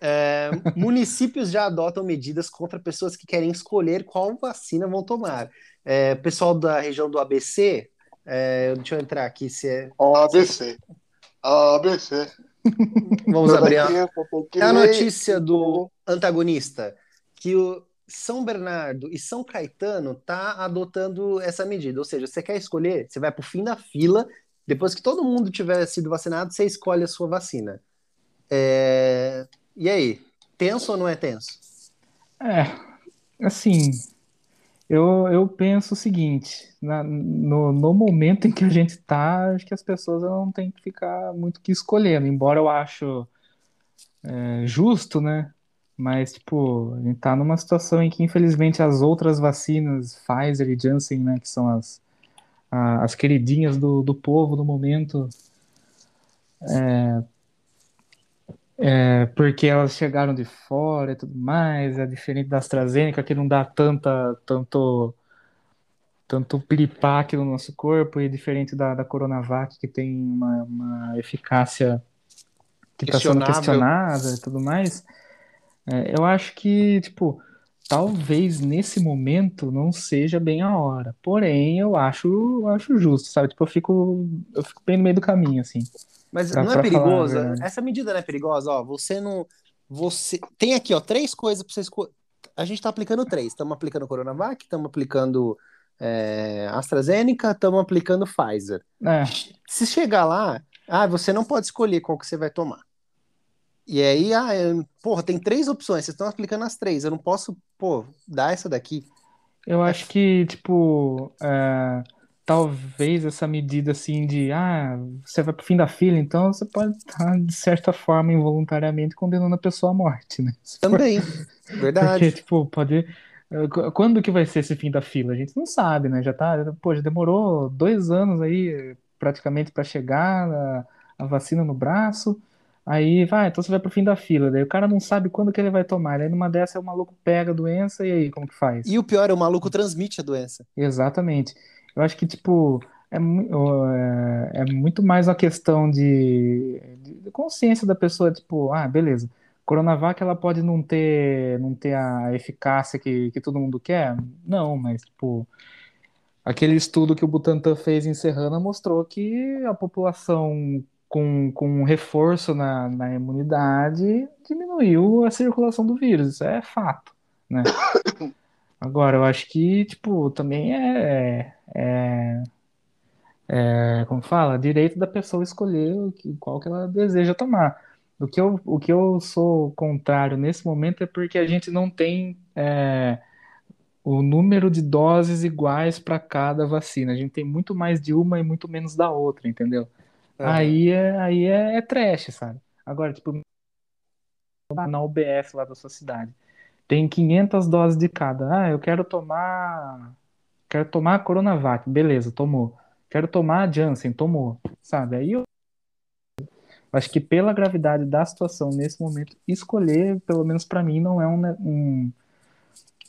É, municípios já adotam medidas contra pessoas que querem escolher qual vacina vão tomar. É, pessoal da região do ABC, é, deixa eu entrar aqui se é. ABC. ABC. Vamos abrir a, é a notícia do antagonista que o São Bernardo e São Caetano tá adotando essa medida. Ou seja, você quer escolher, você vai para o fim da fila. Depois que todo mundo tiver sido vacinado, você escolhe a sua vacina. É, e aí, tenso ou não é tenso? É, assim, eu, eu penso o seguinte, na, no, no momento em que a gente está, acho que as pessoas não têm que ficar muito que escolhendo, embora eu acho é, justo, né? Mas, tipo, a gente tá numa situação em que, infelizmente, as outras vacinas, Pfizer e Janssen, né, que são as, a, as queridinhas do, do povo no momento, é, é, porque elas chegaram de fora e tudo mais, é diferente da AstraZeneca, que não dá tanta, tanto, tanto piripaque no nosso corpo, e diferente da, da Coronavac, que tem uma, uma eficácia que está sendo questionada e tudo mais. É, eu acho que, tipo, talvez nesse momento não seja bem a hora. Porém, eu acho, eu acho justo, sabe? Tipo, eu fico, eu fico bem no meio do caminho, assim. Mas pra, não é perigosa? Essa medida não é perigosa? Ó, você não. Você tem aqui, ó, três coisas para você escolher. A gente está aplicando três. Estamos aplicando Coronavac, estamos aplicando é, AstraZeneca, estamos aplicando Pfizer. É. Se chegar lá, ah, você não pode escolher qual que você vai tomar. E aí, ah, eu, porra, tem três opções, vocês estão aplicando as três, eu não posso, pô, dar essa daqui. Eu acho que, tipo, é, talvez essa medida assim de ah, você vai pro fim da fila, então você pode estar, de certa forma, involuntariamente condenando a pessoa à morte, né? Também, verdade. Porque, tipo, pode. Quando que vai ser esse fim da fila? A gente não sabe, né? Já tá, pô, já demorou dois anos aí praticamente para chegar a, a, vacina no braço. Aí vai, então você vai pro fim da fila. Daí o cara não sabe quando que ele vai tomar. Aí numa dessa o maluco pega a doença e aí como que faz? E o pior é o maluco transmite a doença. Exatamente. Eu acho que, tipo, é, é, é muito mais uma questão de, de, consciência da pessoa, tipo, ah, beleza. Coronavac ela pode não ter, não ter a eficácia que, que todo mundo quer? Não, mas, tipo, aquele estudo que o Butantan fez em Serrana mostrou que a população com, com um reforço na, na imunidade, diminuiu a circulação do vírus. Isso é fato, né? Agora, eu acho que, tipo, também é, é, é como fala, direito da pessoa escolher o que, qual que ela deseja tomar. O que eu, o que eu sou contrário nesse momento é porque a gente não tem é, o número de doses iguais para cada vacina. A gente tem muito mais de uma e muito menos da outra, entendeu? Aí é, aí é, é trash, sabe? Agora, tipo, na UBS lá da sua cidade, tem 500 doses de cada. Ah, eu quero tomar. Quero tomar a Coronavac. Beleza, tomou. Quero tomar a Janssen. Tomou. Sabe? Aí eu acho que pela gravidade da situação nesse momento, escolher, pelo menos para mim, não é um, um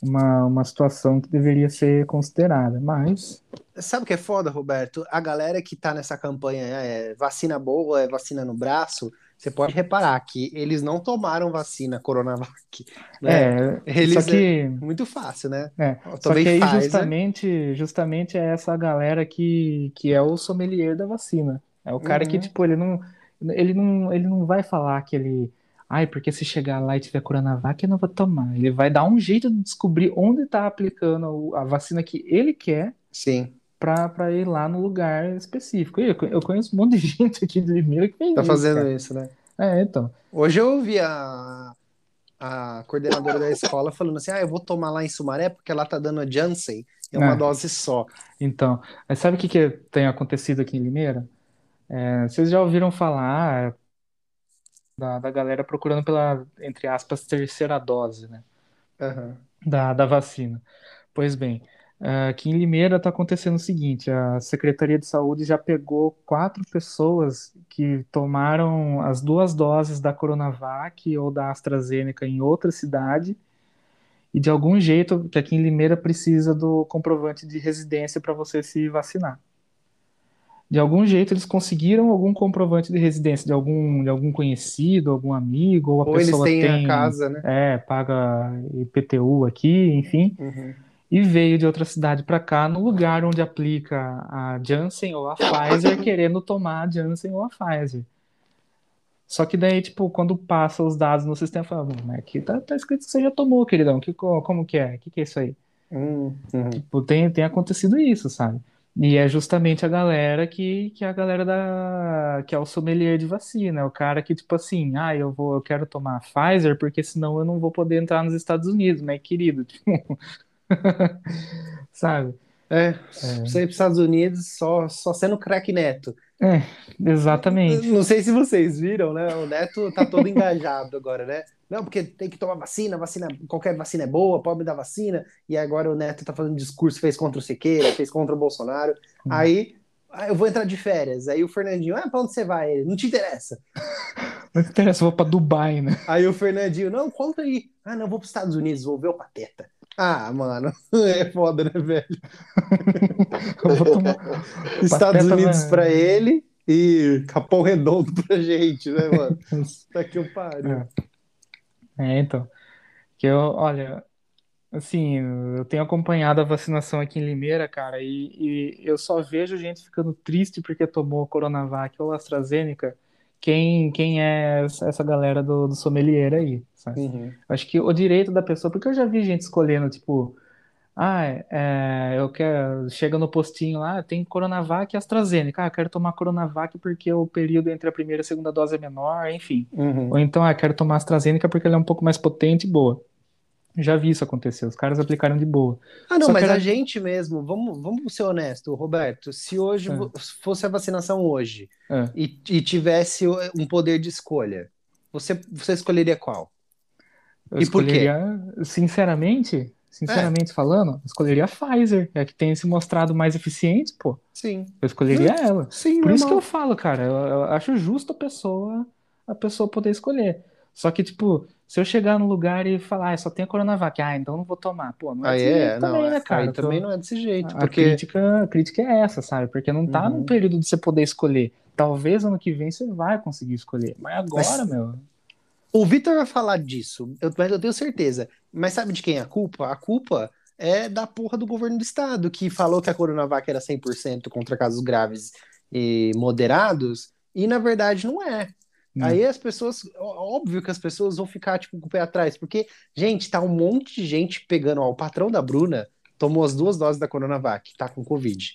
uma, uma situação que deveria ser considerada, mas... Sabe o que é foda, Roberto? A galera que tá nessa campanha é vacina boa, é vacina no braço, você pode reparar que eles não tomaram vacina Coronavac. Né? É, eles só que... É muito fácil, né? É, só que aí justamente, justamente é essa galera que, que é o sommelier da vacina. É o cara uhum. que, tipo, ele não, ele, não, ele não vai falar que ele Ai, porque se chegar lá e tiver Coronavac, eu não vou tomar. Ele vai dar um jeito de descobrir onde está aplicando a vacina que ele quer. Sim. Para ir lá no lugar específico. Eu, eu conheço um monte de gente aqui de Limeira que fez tá isso. fazendo cara. isso, né? É, então. Hoje eu ouvi a, a coordenadora da escola falando assim: ah, eu vou tomar lá em Sumaré porque lá tá dando a Janssen. É uma é. dose só. Então, sabe o que, que tem acontecido aqui em Limeira? É, vocês já ouviram falar, da, da galera procurando pela, entre aspas, terceira dose, né? Uhum. Da, da vacina. Pois bem, aqui em Limeira está acontecendo o seguinte: a Secretaria de Saúde já pegou quatro pessoas que tomaram as duas doses da Coronavac ou da AstraZeneca em outra cidade. E de algum jeito, que aqui em Limeira precisa do comprovante de residência para você se vacinar de algum jeito eles conseguiram algum comprovante de residência de algum, de algum conhecido, algum amigo, ou a ou pessoa eles têm tem, a casa, né? É, paga IPTU aqui, enfim, uhum. e veio de outra cidade para cá, no lugar onde aplica a Janssen ou a Pfizer, querendo tomar a Janssen ou a Pfizer. Só que daí, tipo, quando passa os dados no sistema, fala, mas aqui tá, tá escrito que você já tomou, queridão, que, como que é? O que, que é isso aí? Uhum. Tipo, tem, tem acontecido isso, sabe? E é justamente a galera que, que é a galera da que é o sommelier de vacina, é o cara que tipo assim, ah, eu vou, eu quero tomar Pfizer porque senão eu não vou poder entrar nos Estados Unidos, né, querido? Tipo, sabe? É, é. você ir para os Estados Unidos só só sendo craque neto. É, exatamente. Não sei se vocês viram, né? O Neto tá todo engajado agora, né? Não, porque tem que tomar vacina, vacina, qualquer vacina é boa, pode me dar vacina. E agora o Neto tá fazendo discurso, fez contra o Siqueira, fez contra o Bolsonaro. Hum. Aí eu vou entrar de férias. Aí o Fernandinho, ah, pra onde você vai? Ele, não te interessa. Não te interessa, vou pra Dubai, né? Aí o Fernandinho, não, conta aí. Ah, não, vou pros Estados Unidos, vou ver o Pateta. Ah, mano, é foda, né, velho? Estados Unidos pra ele e Capão Redondo pra gente, né, mano? Tá que eu paro. É. É, então. Que eu, olha, assim, eu tenho acompanhado a vacinação aqui em Limeira, cara, e, e eu só vejo gente ficando triste porque tomou Coronavac ou AstraZeneca. Quem, quem é essa galera do, do sommelier aí, sabe? Uhum. Acho que o direito da pessoa, porque eu já vi gente escolhendo, tipo, ah, é, eu quero. Chega no postinho lá, tem Coronavac e AstraZeneca. Ah, eu quero tomar Coronavac porque o período entre a primeira e a segunda dose é menor, enfim. Uhum. Ou então, ah, quero tomar AstraZeneca porque ela é um pouco mais potente e boa. Já vi isso acontecer, os caras aplicaram de boa. Ah, não, Só mas era... a gente mesmo, vamos, vamos ser honesto, Roberto. Se hoje é. fosse a vacinação hoje é. e, e tivesse um poder de escolha, você, você escolheria qual? Eu e escolheria, por quê? Sinceramente, Sinceramente é. falando, escolheria a Pfizer, é que tem se mostrado mais eficiente, pô. Sim. Eu escolheria hum, ela. Sim, Por isso que eu falo, cara, eu, eu, acho justo a pessoa a pessoa poder escolher. Só que, tipo, se eu chegar no lugar e falar, ah, só tem a Coronavac, ah, então não vou tomar. Pô, não é desse é, também, não, né, cara? Aí também não é desse jeito. A, porque... a, crítica, a crítica é essa, sabe? Porque não tá uhum. num período de você poder escolher. Talvez ano que vem você vai conseguir escolher. Mas agora, Mas... meu. O Vitor vai falar disso, eu, mas eu tenho certeza. Mas sabe de quem é a culpa? A culpa é da porra do governo do estado, que falou que a Coronavac era 100% contra casos graves e moderados, E na verdade não é. Hum. Aí as pessoas, óbvio que as pessoas vão ficar tipo com o pé atrás, porque, gente, tá um monte de gente pegando, ó, o patrão da Bruna tomou as duas doses da Coronavac, tá com Covid.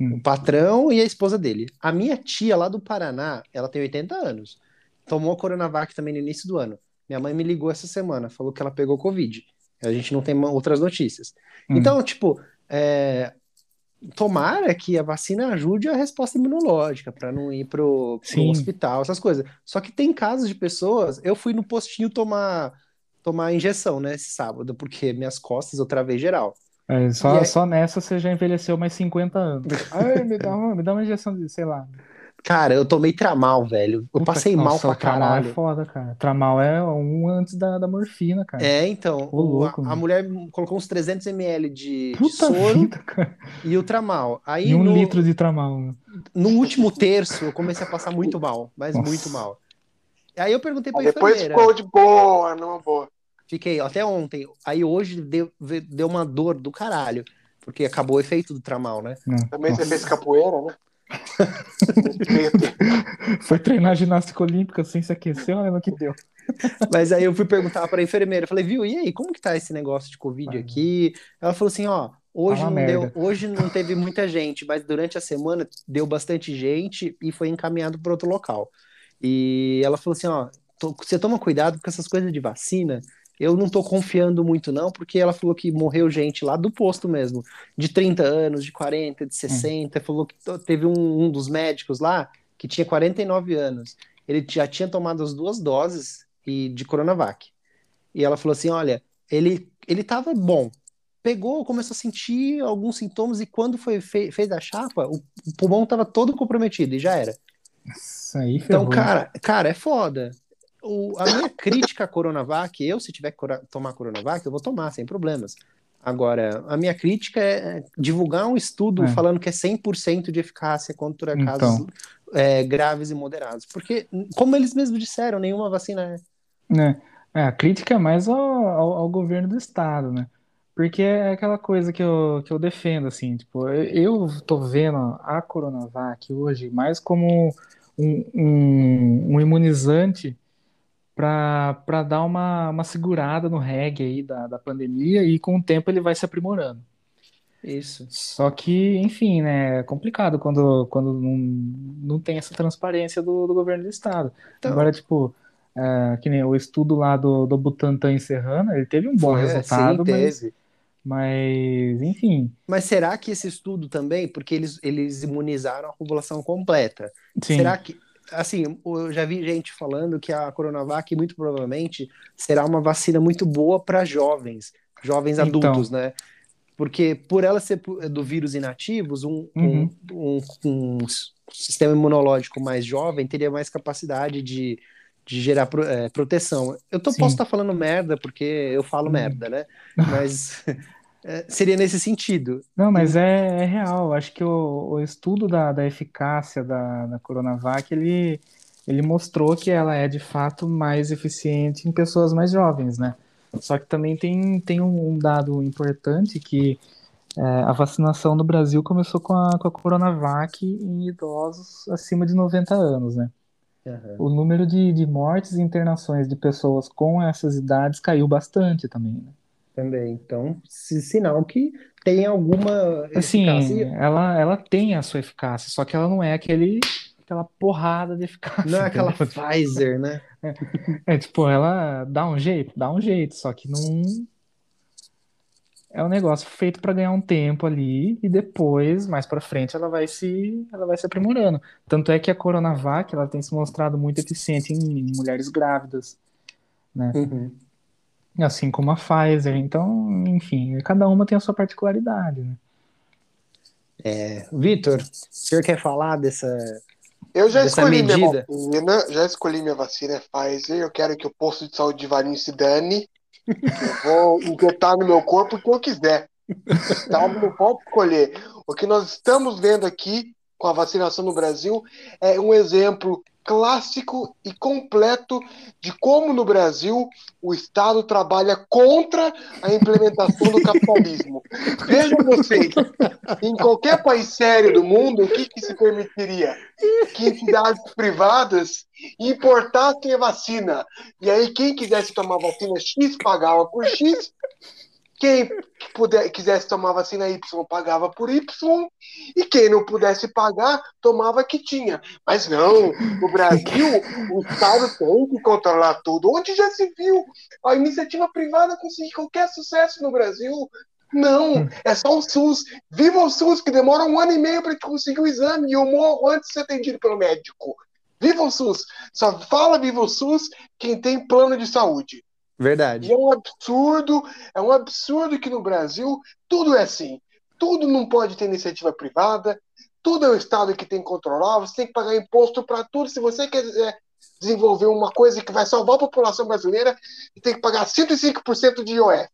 Hum. O patrão e a esposa dele. A minha tia lá do Paraná, ela tem 80 anos, tomou a Coronavac também no início do ano. Minha mãe me ligou essa semana, falou que ela pegou Covid. A gente não tem outras notícias. Hum. Então, tipo, é, tomara que a vacina ajude a resposta imunológica para não ir pro, pro hospital, essas coisas. Só que tem casos de pessoas. Eu fui no postinho tomar tomar injeção, né, esse sábado, porque minhas costas eu travei geral. É, só, aí- só nessa você já envelheceu mais 50 anos. Ai, me dá uma, me dá uma injeção de, sei lá. Cara, eu tomei tramal, velho. Eu Puta, passei mal nossa, pra o tramal caralho. é foda, cara. Tramal é um antes da, da morfina, cara. É, então, Ô, o- louco, a, a mulher colocou uns 300 ml de, de Puta soro vida, cara. e o tramal. Aí E um no, litro de tramal. né? no último terço eu comecei a passar muito mal, mas Nossa. muito mal. Aí eu perguntei pra Aí depois enfermeira. ficou de boa, numa boa. Fiquei até ontem. Aí hoje deu, deu uma dor do caralho. Porque acabou o efeito do tramal, né? Não, Também você nossa. fez capoeira, né? Foi treinar ginástica olímpica sem se aquecer, olha no que deu. Mas aí eu fui perguntar pra enfermeira. eu Falei, viu, e aí, como que tá esse negócio de Covid aqui? Ela falou assim: ó, hoje Tá não deu, merda. hoje não teve muita gente, mas durante a semana deu bastante gente e foi encaminhado para outro local. E ela falou assim: ó, você toma cuidado com essas coisas de vacina. Eu não tô confiando muito, não, porque ela falou que morreu gente lá do posto mesmo, de 30 anos, de 40, de 60. Falou que teve um, um dos médicos lá que tinha 49 anos. Ele já tinha tomado as duas doses e de Coronavac. E ela falou assim: olha, ele, ele tava bom. Pegou, começou a sentir alguns sintomas, e quando foi fe- fez a chapa, o, o pulmão tava todo comprometido e já era. Isso aí Então, ferrou. cara, cara, é foda. O- a minha crítica à Coronavac, eu, se tiver que tomar Coronavac, eu vou tomar, sem problemas. Agora, a minha crítica é divulgar um estudo É. falando que é 100% de eficácia contra Então. casos é, graves e moderados. Porque, como eles mesmos disseram, nenhuma vacina é. né? É, a crítica é mais ao, ao, ao governo do estado, né? Porque é aquela coisa que eu, que eu defendo, assim, tipo, eu, eu tô vendo a Coronavac hoje mais como um, um, um imunizante para dar uma, uma segurada no reggae aí da, da pandemia e com o tempo ele vai se aprimorando. Isso. Só que, enfim, né, é complicado quando, quando não, não tem essa transparência do, do governo do estado. Então, Agora, tipo, é, que nem o estudo lá do, do Butantan em Serrana, ele teve um bom foi, resultado, sim, mas, teve. mas, enfim, Mas será que esse estudo também, porque eles, eles imunizaram a população completa, sim, será que, assim, eu já vi gente falando que a Coronavac muito provavelmente será uma vacina muito boa para jovens, jovens Então. adultos, né? Porque por ela ser do vírus inativos, um, Uhum. um, um, um sistema imunológico mais jovem teria mais capacidade de, de gerar pro- é, proteção. Eu tô, Sim. posso estar falando merda porque eu falo Hum. merda, né? Mas seria nesse sentido. Não, mas é, é real. Acho que o, o estudo da, da eficácia da, da Coronavac, ele, ele mostrou que ela é de fato mais eficiente em pessoas mais jovens, né? Só que também tem, tem um dado importante que é, a vacinação no Brasil começou com a, com a Coronavac em idosos acima de 90 anos, né? O número de, de mortes e internações de pessoas com essas idades caiu bastante também, né? Também. Então, sinal que tem alguma Assim, eficácia. ela, ela tem a sua eficácia, só que ela não é aquele, aquela porrada de eficácia, Não é aquela entendeu? Pfizer, né? É, tipo, ela dá um jeito, dá um jeito, só que não é um negócio feito para ganhar um tempo ali e depois, mais para frente, ela vai se ela vai se aprimorando. Tanto é que a Coronavac, ela tem se mostrado muito eficiente em mulheres grávidas, né? Uhum. Assim como a Pfizer. Então, enfim, cada uma tem a sua particularidade, né? Vitor, o senhor quer falar dessa. Eu já Dessa escolhi minha medida. vacina, já escolhi minha vacina é Pfizer. Eu quero que o posto de saúde de Valinho se dane. Eu vou injetar no meu corpo o que eu quiser. Estado não pode escolher. O que nós estamos vendo aqui com a vacinação no Brasil é um exemplo clássico e completo de como no Brasil o Estado trabalha contra a implementação do capitalismo. Vejam vocês, em qualquer país sério do mundo, o que, que se permitiria? Que entidades privadas importassem a vacina. E aí, quem quisesse tomar vacina X pagava por X quem puder, quisesse tomar vacina Y pagava por Y, e quem não pudesse pagar, tomava que tinha. Mas não, no Brasil, o Estado tem que controlar tudo. Onde já se viu a iniciativa privada conseguir qualquer sucesso no Brasil? Não, é só o SUS. Viva o SUS, que demora um ano e meio para conseguir o exame e eu morro antes de ser atendido pelo médico. Viva o SUS! Só fala viva o SUS quem tem plano de saúde. Verdade. E é um absurdo, é um absurdo que no Brasil tudo é assim. Tudo não pode ter iniciativa privada, tudo é o Estado que tem que controlar, você tem que pagar imposto para tudo. Se você quiser desenvolver uma coisa que vai salvar a população brasileira, você tem que pagar 105% de IOF.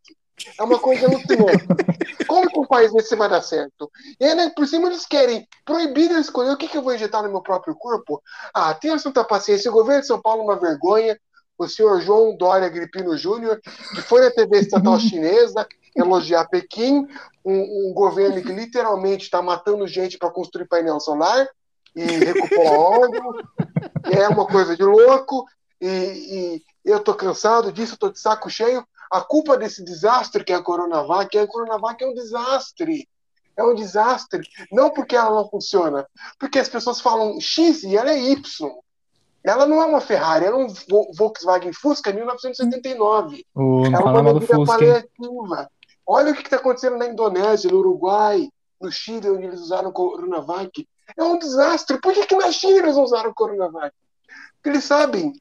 É uma coisa alucinante. Como que um país desse vai dar certo? E aí, né, por cima, eles querem proibir de escolher o que, que eu vou injetar no meu próprio corpo. Ah, tenha santa paciência. O governo de São Paulo é uma vergonha o senhor João Dória Gripino Júnior, que foi na TV estatal chinesa elogiar Pequim, um, um governo que literalmente está matando gente para construir painel solar e recuperar órgão, é uma coisa de louco, e, e eu estou cansado disso, estou de saco cheio. A culpa desse desastre que é a Coronavac, é a Coronavac é um desastre. É um desastre. Não porque ela não funciona, porque as pessoas falam X e ela é Y. Ela não é uma Ferrari, ela é um Volkswagen Fusca 1979. O, ela é uma medida paliativa. Olha o que está acontecendo na Indonésia, no Uruguai, no Chile, onde eles usaram o Coronavac. É um desastre. Por que, que na China eles usaram o Coronavac? Porque eles sabem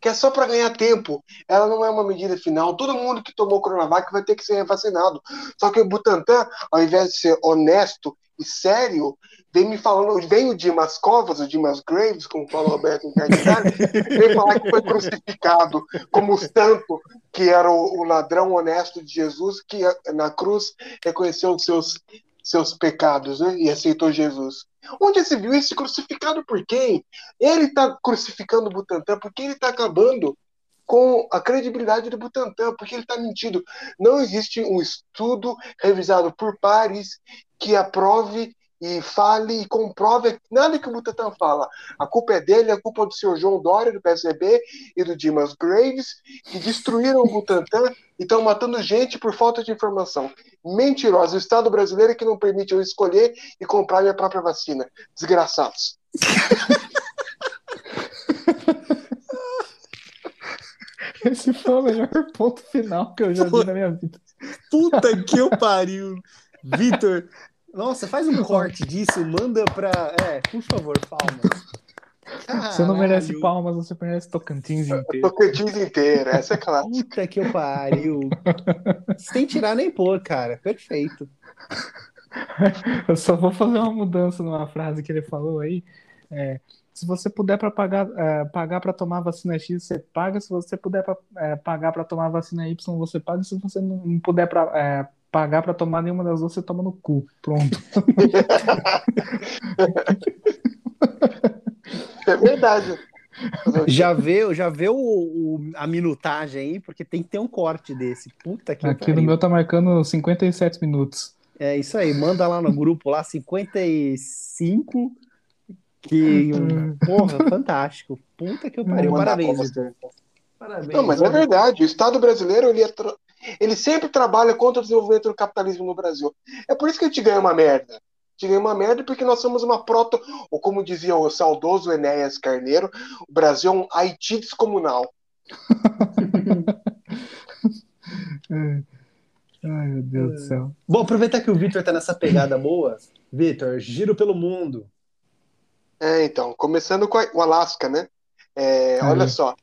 que é só para ganhar tempo. Ela não é uma medida final. Todo mundo que tomou Coronavac vai ter que ser vacinado. Só que o Butantan, ao invés de ser honesto e sério, vem me falando, vem o Dimas Covas, o Dimas Graves, como fala o Roberto Incardinale, vem falar que foi crucificado como santo, que era o, o, ladrão honesto de Jesus, que na cruz reconheceu os seus, seus pecados né, e aceitou Jesus. Onde se viu esse crucificado por quem? Ele está crucificando o Butantan porque ele está acabando com a credibilidade do Butantan, porque ele está mentindo. Não existe um estudo revisado por pares que aprove e fale e comprove nada que o Butantan fala. A culpa é dele, a culpa é do senhor João Dória, do PSDB e do Dimas Graves, que destruíram o Butantan e estão matando gente por falta de informação. Mentirosos. O Estado brasileiro é que não permite eu escolher e comprar minha própria vacina. Desgraçados. Esse foi o melhor ponto final que eu já vi na minha vida. Puta que eu pariu. Vitor, nossa, faz um corte disso, manda pra. É, por favor, palmas. Caralho. Você não merece palmas, você merece Tocantins inteiro. Tocantins inteiro, essa é clara. Puta que eu pariu. Sem tirar nem pôr, cara. Perfeito. Eu só vou fazer uma mudança numa frase que ele falou aí. É, se você puder para pagar é, pagar para tomar vacina X, você paga. Se você puder pra, é, pagar para tomar vacina Y, você paga. Se você não puder para é, pagar para tomar nenhuma das duas, você toma no cu. Pronto. é verdade. Já vê, já vê o, o, a minutagem aí, porque tem que ter um corte desse. Puta que Aqui no meu tá marcando 57 minutos. É isso aí, manda lá no grupo lá 55 que porra, fantástico. Puta que eu pariu. Parabéns. Parabéns. Não, mas é verdade. O Estado brasileiro ele é ele sempre trabalha contra o desenvolvimento do capitalismo no Brasil. É por isso que a gente ganha uma merda. A gente ganha uma merda porque nós somos uma proto, ou como dizia o saudoso Enéas Carneiro, o Brasil é um Haiti descomunal. Ai, meu Deus do céu. Bom, aproveitar que o Vitor tá nessa pegada boa. Vitor, giro pelo mundo. É, então, começando com o Alasca, né? É, olha só,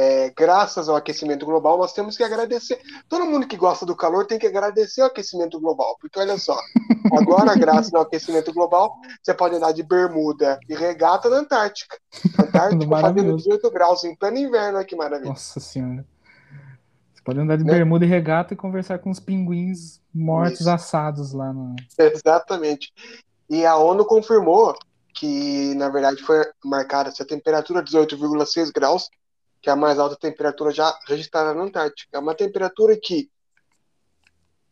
é, graças ao aquecimento global, nós temos que agradecer. Todo mundo que gosta do calor tem que agradecer o aquecimento global, porque olha só, agora, graças ao aquecimento global, você pode andar de bermuda e regata na Antártica. Antártica fazendo 18 graus em pleno inverno, olha que maravilha. Nossa Senhora. Você pode andar de né? bermuda e regata e conversar com os pinguins mortos Isso. assados lá no. Exatamente. E a ONU confirmou que, na verdade, foi marcada essa temperatura 18,6 graus, que é a mais alta temperatura já registrada na Antártica. É uma temperatura que,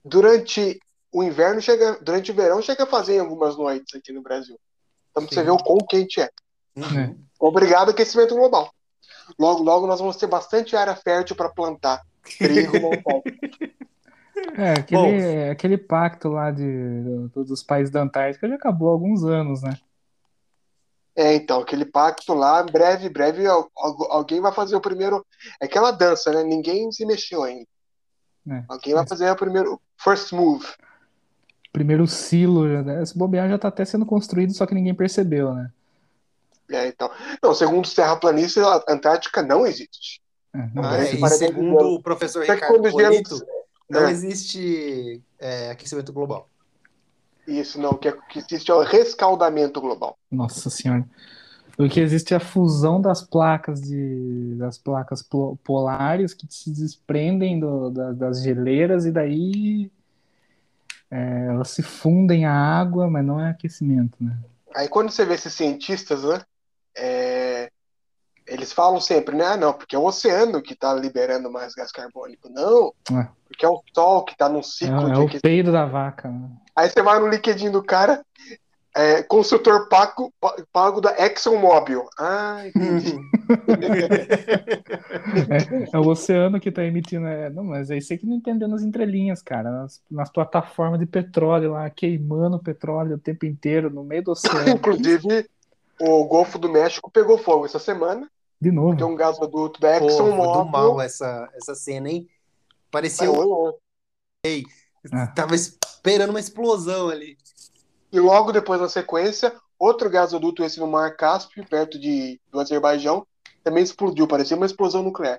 durante o inverno, chega, durante o verão, chega a fazer em algumas noites aqui no Brasil. Então, você ver o quão quente é. É. Obrigado, aquecimento global. Logo, logo, nós vamos ter bastante área fértil para plantar trigo. É, aquele, aquele pacto lá de, do- dos países da Antártica já acabou há alguns anos, né? É, então, aquele pacto lá, breve, breve, al- al- alguém vai fazer o primeiro. É aquela dança, né? Ninguém se mexeu ainda. É. Alguém vai fazer o primeiro first move. Primeiro silo, né? esse bobear já tá até sendo construído, só que ninguém percebeu, né? É, então. Não, segundo os terraplanistas, a Antártica não existe. É, não, Ah, é, e segundo o professor Ricardo quando o gelo- Polito, não É. existe é, aquecimento global. Isso, não. Que, é- que existe é o rescaldamento global. Nossa senhora. O que existe é a fusão das placas de das placas pol- polares que se desprendem do- da- das geleiras e daí é, elas se fundem a água, mas não é aquecimento, né? Aí quando você vê esses cientistas, né? é, eles falam sempre, né? Ah, não, porque é o oceano que está liberando mais gás carbônico. Não, É. porque é o sol que está num É, ciclo é de o aquecimento. peido da vaca. né? Aí você vai no LinkedIn do cara, é, consultor pago, pago da ExxonMobil. Ah, entendi. É, é o oceano que tá emitindo. é, não, mas aí você que não entendeu nas entrelinhas, cara. Nas, nas plataformas de petróleo lá, queimando petróleo o tempo inteiro no meio do oceano. Inclusive, o Golfo do México pegou fogo essa semana, De tem novo. um gasoduto da Pô, foi do ExxonMobil. mal essa, essa cena, hein? Parecia. Oi, oi. Ah. Tava esperando uma explosão ali. E logo depois, na sequência, outro gasoduto, esse no Mar Cáspio, perto de, do Azerbaijão, também explodiu, parecia uma explosão nuclear.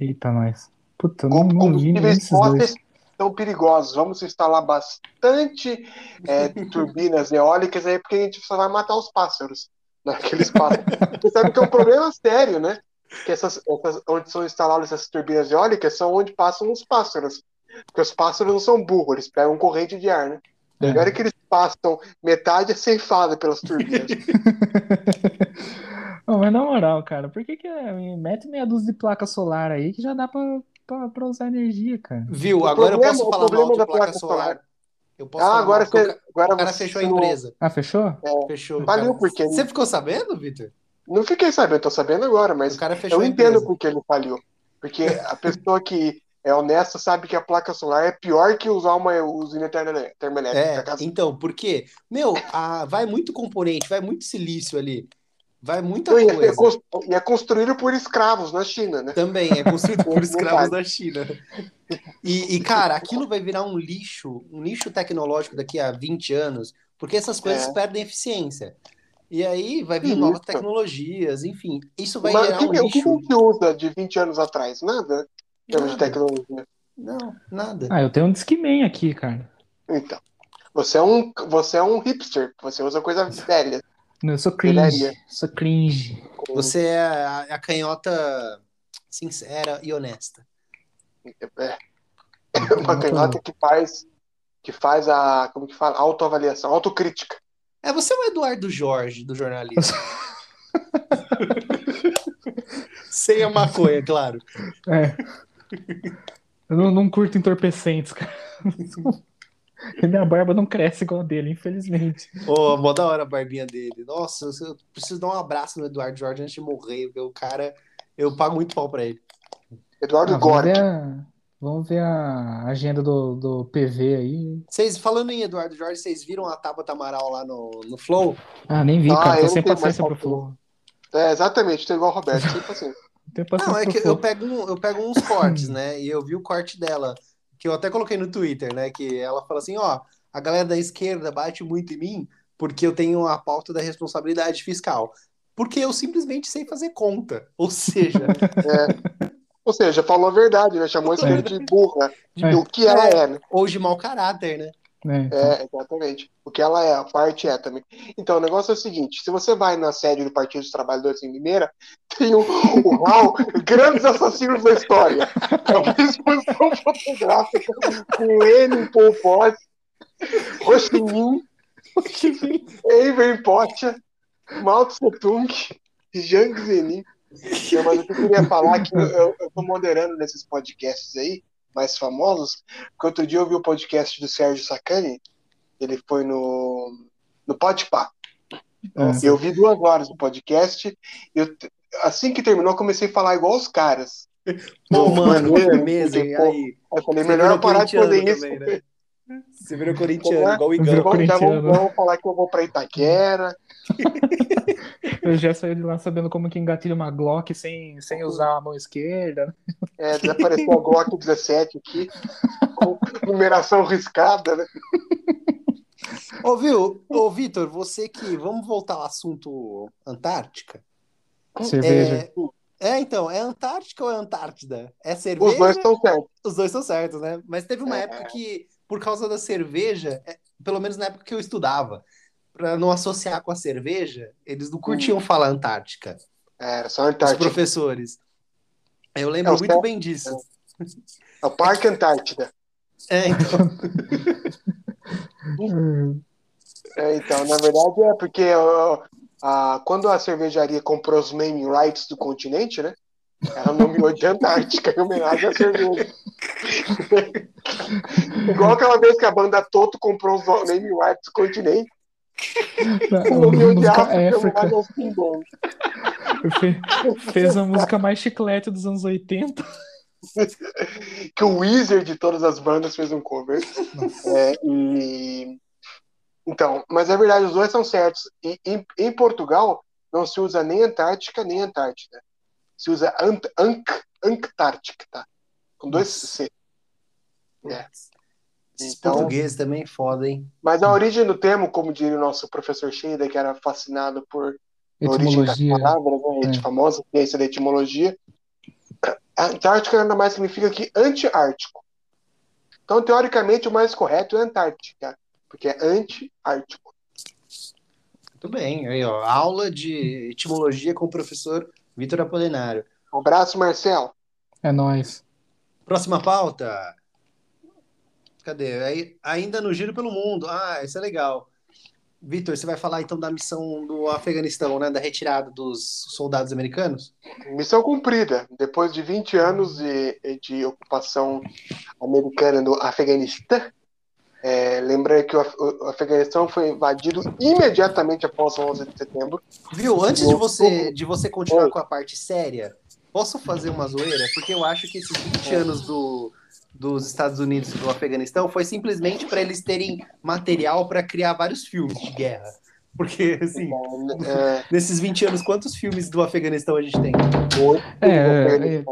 Eita, nós. Puta, não, não vi desses dois. são perigosos. Vamos instalar bastante é, turbinas eólicas aí, porque a gente só vai matar os pássaros naqueles pássaros. Você sabe que é um problema sério, né? Que essas, essas- onde são instaladas essas turbinas eólicas são onde passam os pássaros. Porque os pássaros não são burros, eles pegam corrente de ar, né? É. Agora que eles passam metade é ceifada pelas turbinas. Não, mas na moral, cara, por que que é, mete meia dúzia de placa solar aí que já dá pra, pra, pra usar energia, cara? Viu? O Agora problema- eu posso o falar mal problema de da placa, placa solar. solar. Eu posso Ah, falar agora mal, porque você. o ca- Agora o cara você fechou a empresa. Ah, fechou? Fechou. Valeu, cara. porque- Você ficou sabendo, Vitor? Não fiquei sabendo, tô sabendo agora, mas O cara fechou eu entendo empresa. por que ele falhou. Porque a pessoa que é honesta sabe que a placa solar é pior que usar uma usina termo- termoelétrica. É, então, por quê? Meu, a- vai muito componente, vai muito silício ali. Vai muita e, é, coisa. cons- e é construído por escravos na China, né? Também é construído por Não escravos da China. E, e, cara, aquilo vai virar um lixo, um lixo tecnológico daqui a 20 anos, porque essas coisas É. perdem eficiência. E aí vai vir novas tecnologias, enfim. Isso vai Mas gerar o um que, o que a lixo. gente usa de 20 anos atrás? Nada? Em termos de Nada. tecnologia. Não, nada. Ah, eu tenho um Discman aqui, cara. Então, você é um, você é um hipster, você usa coisa velha. Eu sou cringe. Sou cringe. Você é a, a canhota sincera e honesta. É. Uma canhota que faz, que faz a, como que fala? Autoavaliação, autocrítica. É, você é o Eduardo Jorge do jornalismo. Sem a maconha, claro. É. Eu não, não curto entorpecentes, cara. E minha barba não cresce igual a dele, infelizmente. Ô, mó da hora a barbinha dele. Nossa, eu preciso dar um abraço no Eduardo Jorge antes de morrer, porque o cara, eu pago muito pau pra ele. Eduardo Ah, vamos, Gork. ver a, vamos ver a agenda do, do PV aí. Vocês, falando em Eduardo Jorge, vocês viram a Tabata Amaral lá no, no Flow? Ah, nem vi, Ah, cara. eu Tô sem tenho paciência pro Flow. É, exatamente, tô igual o Roberto. Não tenho paciência Não, é que eu pego, um- eu pego uns cortes, né? E eu vi o corte dela, que eu até coloquei no Twitter, né? Que ela fala assim, ó, a galera da esquerda bate muito em mim porque eu tenho a pauta da responsabilidade fiscal. Porque eu simplesmente sei fazer conta. Ou seja, Ou seja, falou a verdade, né? Chamou a esquerda de burra. É. E o que ela é, né? ou de mau caráter, né? É, É, exatamente. O que ela é, a parte é também. Então, o negócio é o seguinte: se você vai na sede do Partido dos Trabalhadores em Limeira, tem o, o hall Grandes Assassinos da História. É uma exposição fotográfica com Lenin, Pol Pot, Ho Chi Minh Enver Pocha, Mao Tse Tung, Jiang Zenin. Não, mas o que eu queria falar é que eu, eu tô moderando nesses podcasts aí, mais famosos, porque outro dia eu vi o podcast do Sérgio Sacani, ele foi no, no Podpah. É. Eu vi duas horas do podcast, eu, assim que terminou, eu comecei a falar igual os caras. Pô, mano, maneiro, firmeza, porque, hein? pô, Aí, Eu falei, Você melhor eu parar de fazer corintiano isso. também, né? você virou corintiano, é? igual o Igão. Vamos, vamos falar que eu vou pra Itaquera. Eu já saí de lá sabendo como que engatilha uma Glock sem, sem usar a mão esquerda. É, desapareceu a Glock 17 aqui, com numeração riscada, né? Ô, viu? Ô, Vitor, você que. Vamos voltar ao assunto Antártica? Cerveja. É, é, então, é Antártica ou é Antártida? É cerveja? Os dois estão certos. Os dois são certos, né? Mas teve uma É. época que, por causa da cerveja, é, pelo menos na época que eu estudava, para não associar com a cerveja, eles não curtiam falar Antártica, É, era só os Antártica. professores. Eu lembro É, muito céu- bem disso. É o Parque Antártida. É, então. Hum, É, então, na verdade é porque ó, a- quando a cervejaria comprou os naming rights do continente, né? Ela nomeou de Antártica em homenagem à cerveja. Igual aquela vez que a banda Toto comprou os naming rights do continente, a nomeou de música África fe- fez a música mais chiclete dos anos 80. Que o Weezer de todas as bandas fez um cover. É, e... Então, mas é verdade, os dois são certos. E, em, em Portugal, não se usa nem Antártica nem Antártida. Se usa Ant, Anc, Antártica, tá? Com dois C. É. Esses Então- portugueses também é foda, hein? Mas a origem do termo, como diria o nosso professor Sheida, que era fascinado por a origem das palavras, né? É. A famosa ciência da etimologia, a Antártica nada mais significa que anti-ártico. Então, teoricamente, o mais correto é Antártica, porque é anti-ártico. Muito bem. Aí, ó, aula de etimologia com o professor Vitor Apolinário. Um abraço, Marcel. É nóis. Próxima pauta. Cadê? Aí, ainda no Giro pelo Mundo. Ah, isso é legal. Vitor, você vai falar então da missão do Afeganistão, né? Da retirada dos soldados americanos? Missão cumprida. Depois de 20 anos de, de ocupação americana no Afeganistão, é, lembrando que o, Af- o Afeganistão foi invadido imediatamente após o 11 de setembro. Viu? Antes de você, de você continuar Oi. com a parte séria, posso fazer uma zoeira? Porque eu acho que esses 20 anos do, dos Estados Unidos e do Afeganistão foi simplesmente para eles terem material para criar vários filmes de guerra. Porque, assim, É, nesses 20 anos, quantos filmes do Afeganistão a gente tem? É, é,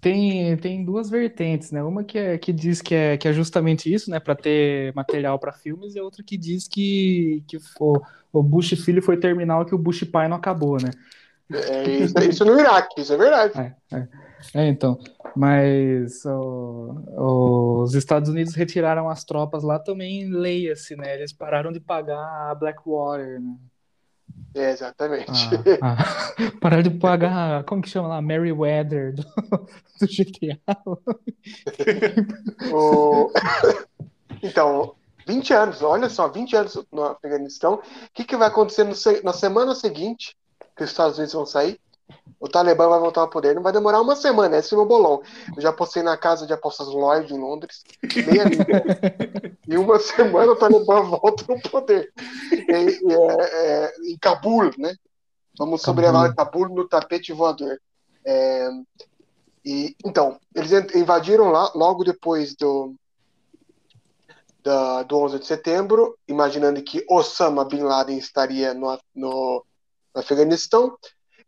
Tem, tem duas vertentes, né? Uma que, é, que diz que é, que é justamente isso, né? Para ter material para filmes, e outra que diz que, que o, o Bush filho foi terminal que o Bush pai não acabou, né? É, isso, isso no Iraque, isso é verdade. É, é. É, então, mas ó, os Estados Unidos retiraram as tropas lá também, leia-se, né? Eles pararam de pagar a Blackwater, né? É, exatamente. Ah, ah. pararam de pagar, como que chama lá? Merryweather do, do GTA. O- Então, 20 anos, olha só, 20 anos no Afeganistão. O que, que vai acontecer no na semana seguinte que os Estados Unidos vão sair? O Talibã vai voltar ao poder. Não vai demorar uma semana, esse é o meu bolão. Eu já postei na casa de apostas Lloyd em Londres, meia. Em uma semana o Talibã volta no poder. E- e é- é, em Cabul, né? Vamos sobrevoar Cabul no tapete voador. É, e, então, eles invadiram lá logo depois do, da- do 11 de setembro, imaginando que Osama Bin Laden estaria no, no, no Afeganistão.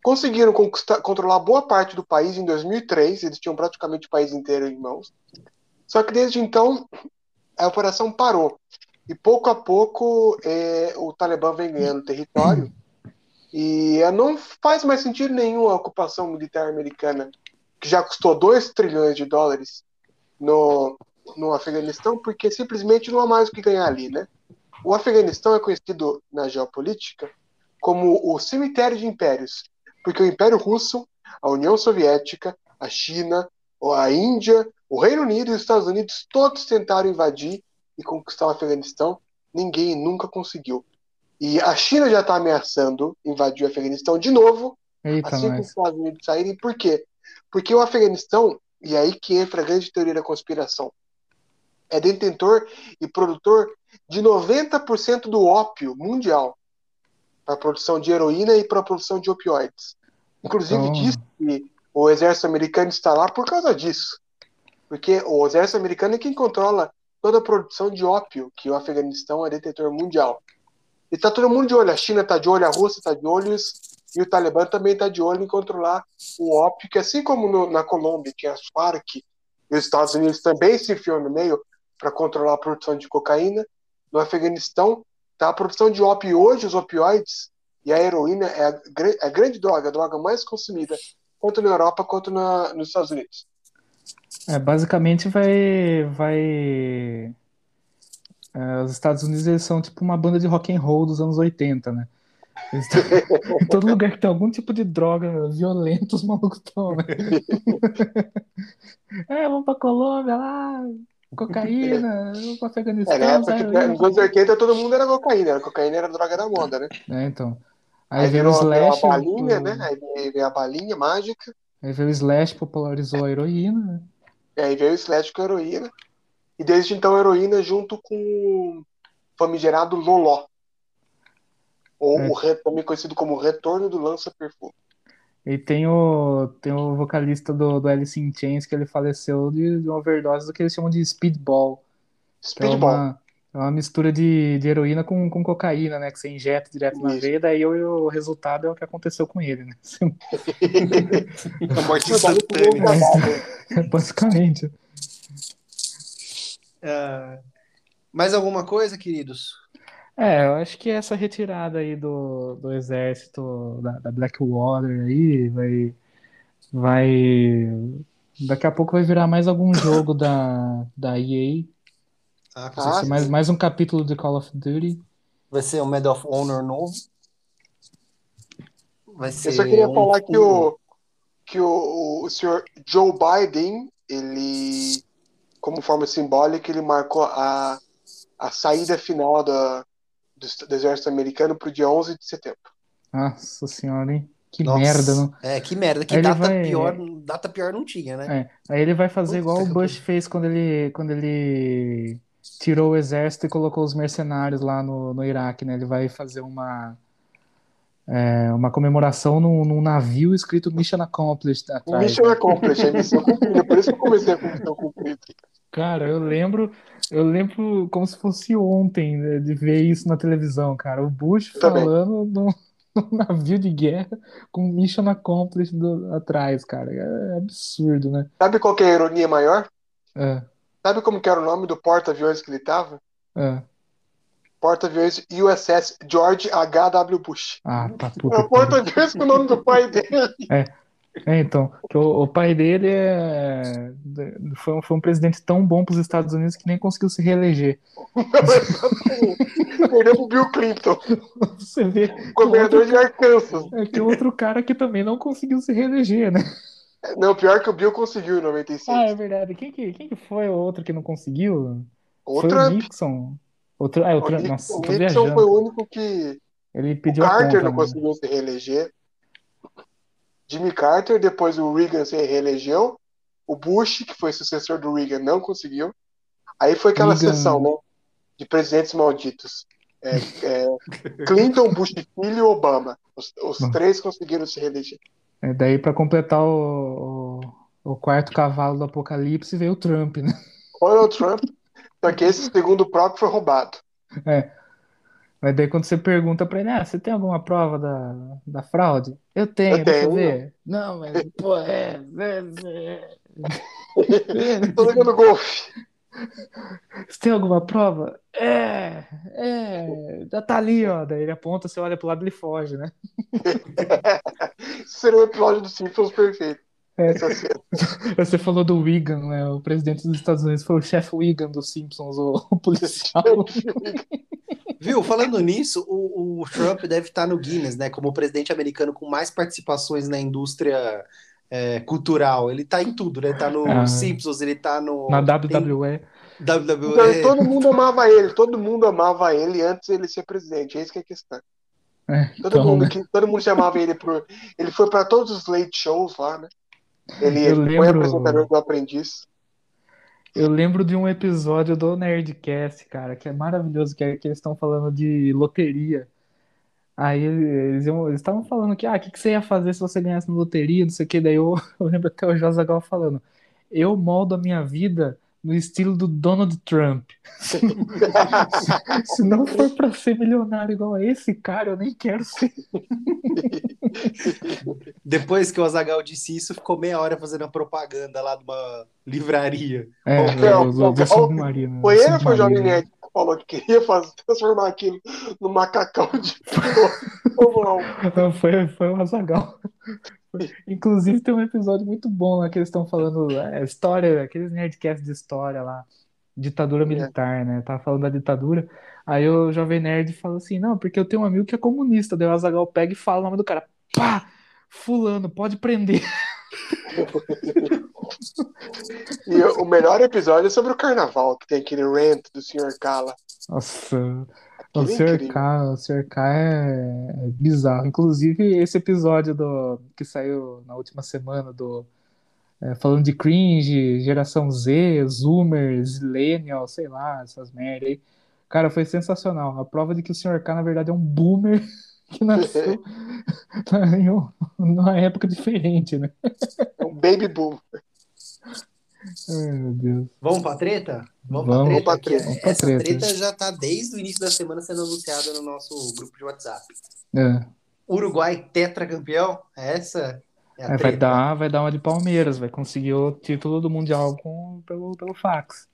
Conseguiram controlar boa parte do país em 2003, eles tinham praticamente o país inteiro em mãos. Só que desde então, a operação parou. E pouco a pouco, eh, o Talibã vem ganhando território. E eh, não faz mais sentido nenhum a ocupação militar americana, que já custou 2 trilhões de dólares no, no Afeganistão, porque simplesmente não há mais o que ganhar ali, né? O Afeganistão é conhecido na geopolítica como o cemitério de impérios, porque o Império Russo, a União Soviética, a China, a Índia, o Reino Unido e os Estados Unidos todos tentaram invadir e conquistar o Afeganistão, ninguém nunca conseguiu. E a China já está ameaçando invadir o Afeganistão de novo, Eita, assim que os. Estados Unidos saírem. Por quê? Porque o Afeganistão, e aí que entra a grande teoria da conspiração, é detentor e produtor de 90% do ópio mundial para a produção de heroína e para a produção de opioides. Inclusive, Então- diz que o exército americano está lá por causa disso. Porque o exército americano é quem controla toda a produção de ópio, que o Afeganistão é detentor mundial. E tá todo mundo de olho. A China está de olho, a Rússia está de olho, e o Talibã também está de olho em controlar o ópio, que assim como no- na Colômbia tinha as Farc, e os Estados Unidos também se enfiou no meio para controlar a produção de cocaína, no Afeganistão tá a produção de ópio. Hoje os opioides e a heroína é a, gra- a grande droga, a droga mais consumida, tanto na Europa quanto na- nos Estados Unidos. É, basicamente vai, vai. é, os Estados Unidos eles são tipo uma banda de rock and roll dos anos 80, né? Em todo lugar que tem algum tipo de droga violenta, os malucos estão, né? É, vamos pra Colômbia lá, cocaína, vamos pra É, Afeganistão, na época que, nos anos 80 todo mundo era cocaína, a cocaína era a droga da moda, né? É, então. Aí, Aí veio o virou veio a Slash, balinha, o- né? Aí veio a balinha mágica, aí veio o Slash, popularizou a heroína, né? e aí veio o Slash com a heroína, e desde então a heroína junto com o famigerado Loló, ou É. o também conhecido como Retorno do Lança-Perfume. E tem o, tem o vocalista do, do Alice in Chains que ele faleceu de, de uma overdose do que eles chamam de speedball, que é Speedball. uma, é uma mistura de, de heroína com, com cocaína, né? Que você injeta direto na veia, daí o, o resultado é o que aconteceu com ele, né? A morte instantânea. Basicamente. Ah, mais alguma coisa, queridos? É, eu acho que essa retirada aí do, do exército da, da Blackwater aí vai, vai. Daqui a pouco vai virar mais algum jogo da, da EA. Ah, Vai ser mais, mais um capítulo de Call of Duty. Vai ser um Medal of Honor novo. Vai ser Eu só queria um falar que o, que o, o senhor Joe Biden, ele, como forma simbólica, ele marcou a, a saída final da, do, do exército americano para o dia 11 de setembro. Nossa senhora, hein? Que Nossa, merda, não? É, que merda. Que data vai- pior, data pior não tinha, né? É, aí ele vai fazer Puta igual o Bush fez quando ele, quando ele tirou o exército e colocou os mercenários lá no, no Iraque, né? Ele vai fazer uma, é, uma comemoração num, num navio escrito Mission Accomplished atrás. Mission né? accomplished, a missão cumprida. Por isso que eu comecei com missão cumprida. Cara, eu lembro, eu lembro como se fosse ontem, né, de ver isso na televisão, cara. O Bush também. falando num, num navio de guerra com Mission Accomplished do- atrás, cara. É absurdo, né? Sabe qual que é a ironia maior? É, Sabe como que era o nome do porta-aviões que ele estava? é. Porta-aviões USS George H.W. Bush. Ah, tá É puta o que pariu. porta-aviões com o nome do pai dele. É, então, que o, o pai dele é, foi, um, foi um presidente tão bom para os Estados Unidos que nem conseguiu se reeleger. Perdeu pro Bill Clinton, Você vê o governador outro, de Arkansas. é que o outro cara que também não conseguiu se reeleger, né? Não, pior que o Bill conseguiu em 96. Ah, é verdade. Quem que, quem que foi o outro que não conseguiu? o Foi o Trump. Nixon. O, Tru- ah, o O Trump, Nixon, nossa, o Nixon foi o único que. Ele O pediu a Carter conta, não né? conseguiu se reeleger. Jimmy Carter, depois o Reagan se reelegeu. O Bush, que foi sucessor do Reagan, não conseguiu. Aí foi aquela Reagan- sessão, né? De presidentes malditos. É, é, Clinton, Bush filho e Obama. Os, os três conseguiram se reeleger. É, daí, para completar o, o, o quarto cavalo do apocalipse, veio o Trump, né? Donald Trump. Só que esse segundo próprio foi roubado. Mas daí quando você pergunta pra ele, ah, você tem alguma prova da, da fraude? Eu tenho, Eu tenho. ver. Não, mas, pô, é, é, é. Tô jogando golfe. Você tem alguma prova? É, é, já tá ali, ó. Daí ele aponta, você olha pro lado e ele foge, né? Isso seria um episódio do Simpsons perfeito. É. Cena. Você falou do Wigan, né? O presidente dos Estados Unidos foi o chefe Wigan dos Simpsons, o, o policial. Viu? Falando nisso, o, o Trump deve estar no Guinness, né? Como o presidente americano com mais participações na indústria é, cultural. Ele tá em tudo, né? Ele tá no Ah. Simpsons, ele tá no. Na tem- WWE. Então, WWE. todo mundo amava ele, todo mundo amava ele antes dele ser presidente. É isso que é a questão. É, Todo, então, mundo, né? que, todo mundo chamava ele pro. Ele foi pra todos os late shows lá, né? Ele Eu foi apresentador do Aprendiz. Eu lembro de um episódio do Nerdcast, cara, que é maravilhoso, que é que eles estão falando de loteria. Aí eles estavam falando que, ah, o que, que você ia fazer se você ganhasse na loteria, não sei o que. Daí eu, eu lembro até o Josagal falando, eu moldo a minha vida no estilo do Donald Trump. Se não for pra ser milionário igual a esse cara, eu nem quero ser. Depois que o Azagal disse isso, ficou meia hora fazendo a propaganda lá de uma livraria. É, ô, submarino. Foi ele ou foi o falou que queria fazer, transformar aquilo no macacão de Não, foi, foi o Azagal. Inclusive tem um episódio muito bom lá que eles estão falando é, história, aqueles nerdcasts de história lá, ditadura militar, né? Tava falando da ditadura. Aí o Jovem Nerd fala assim: não, porque eu tenho um amigo que é comunista. Daí o Azagal pega e fala o nome do cara. Pá! Fulano, pode prender. E o melhor episódio é sobre o carnaval, que tem aquele rant do Sr. Kala. Nossa, o Aquilo é Sr. incrível. K, o. K é, é bizarro. Inclusive, esse episódio do, que saiu na última semana do é, falando de cringe, geração Z, Zoomer, Zillennial, sei lá, essas merda aí. Cara, foi sensacional. A prova de que o Sr. K, na verdade, é um boomer que nasceu em um- numa época diferente, né? Um baby boom. Ai, meu Deus. Vamos pra treta? Vamos. pra treta. Vamos que pra Essa treta. treta já tá desde o início da semana sendo anunciada no nosso grupo de WhatsApp. É. Uruguai tetracampeão? Essa é a É, vai treta. dar, vai dar uma de Palmeiras, vai conseguir o título do Mundial com, pelo, pelo fax.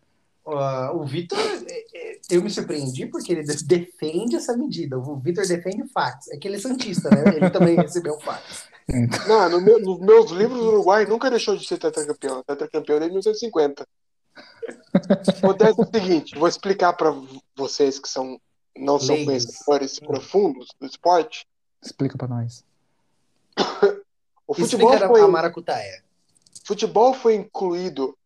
Ah, o Vitor, é, é, eu me surpreendi porque ele de- defende essa medida. O Vitor defende o fax. É que ele é santista, né? Ele também recebeu o fax. Não, no meu- nos meus livros, o Uruguai nunca deixou de ser tetracampeão. Tetracampeão desde 1950. Acontece o seguinte, vou explicar para vocês que são, não são Leigos. conhecedores profundos do esporte. Explica pra nós. O futebol Explica foi, a maracutaia. futebol foi incluído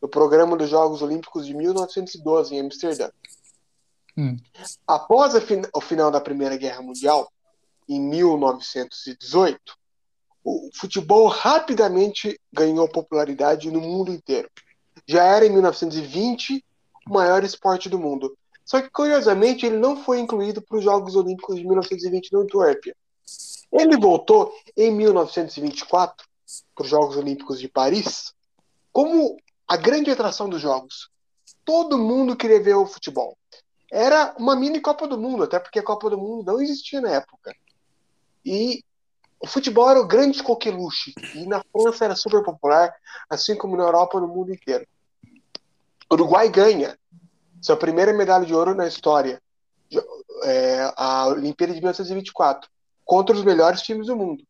no programa dos Jogos Olímpicos de 1912 em Amsterdã. Hum. Após a fin- o final da Primeira Guerra Mundial, em 1918, o futebol rapidamente ganhou popularidade no mundo inteiro. Já era em 1920 o maior esporte do mundo. Só que, curiosamente, ele não foi incluído para os Jogos Olímpicos de 1920 na Antuérpia. Ele voltou em 1924 para os Jogos Olímpicos de Paris como a grande atração dos Jogos. Todo mundo queria ver o futebol. Era uma mini Copa do Mundo, até porque a Copa do Mundo não existia na época. E o futebol era o grande coqueluche. E na França era super popular, assim como na Europa e no mundo inteiro. O Uruguai ganha sua primeira medalha de ouro na história, é, a Olimpíada de 1924, contra os melhores times do mundo.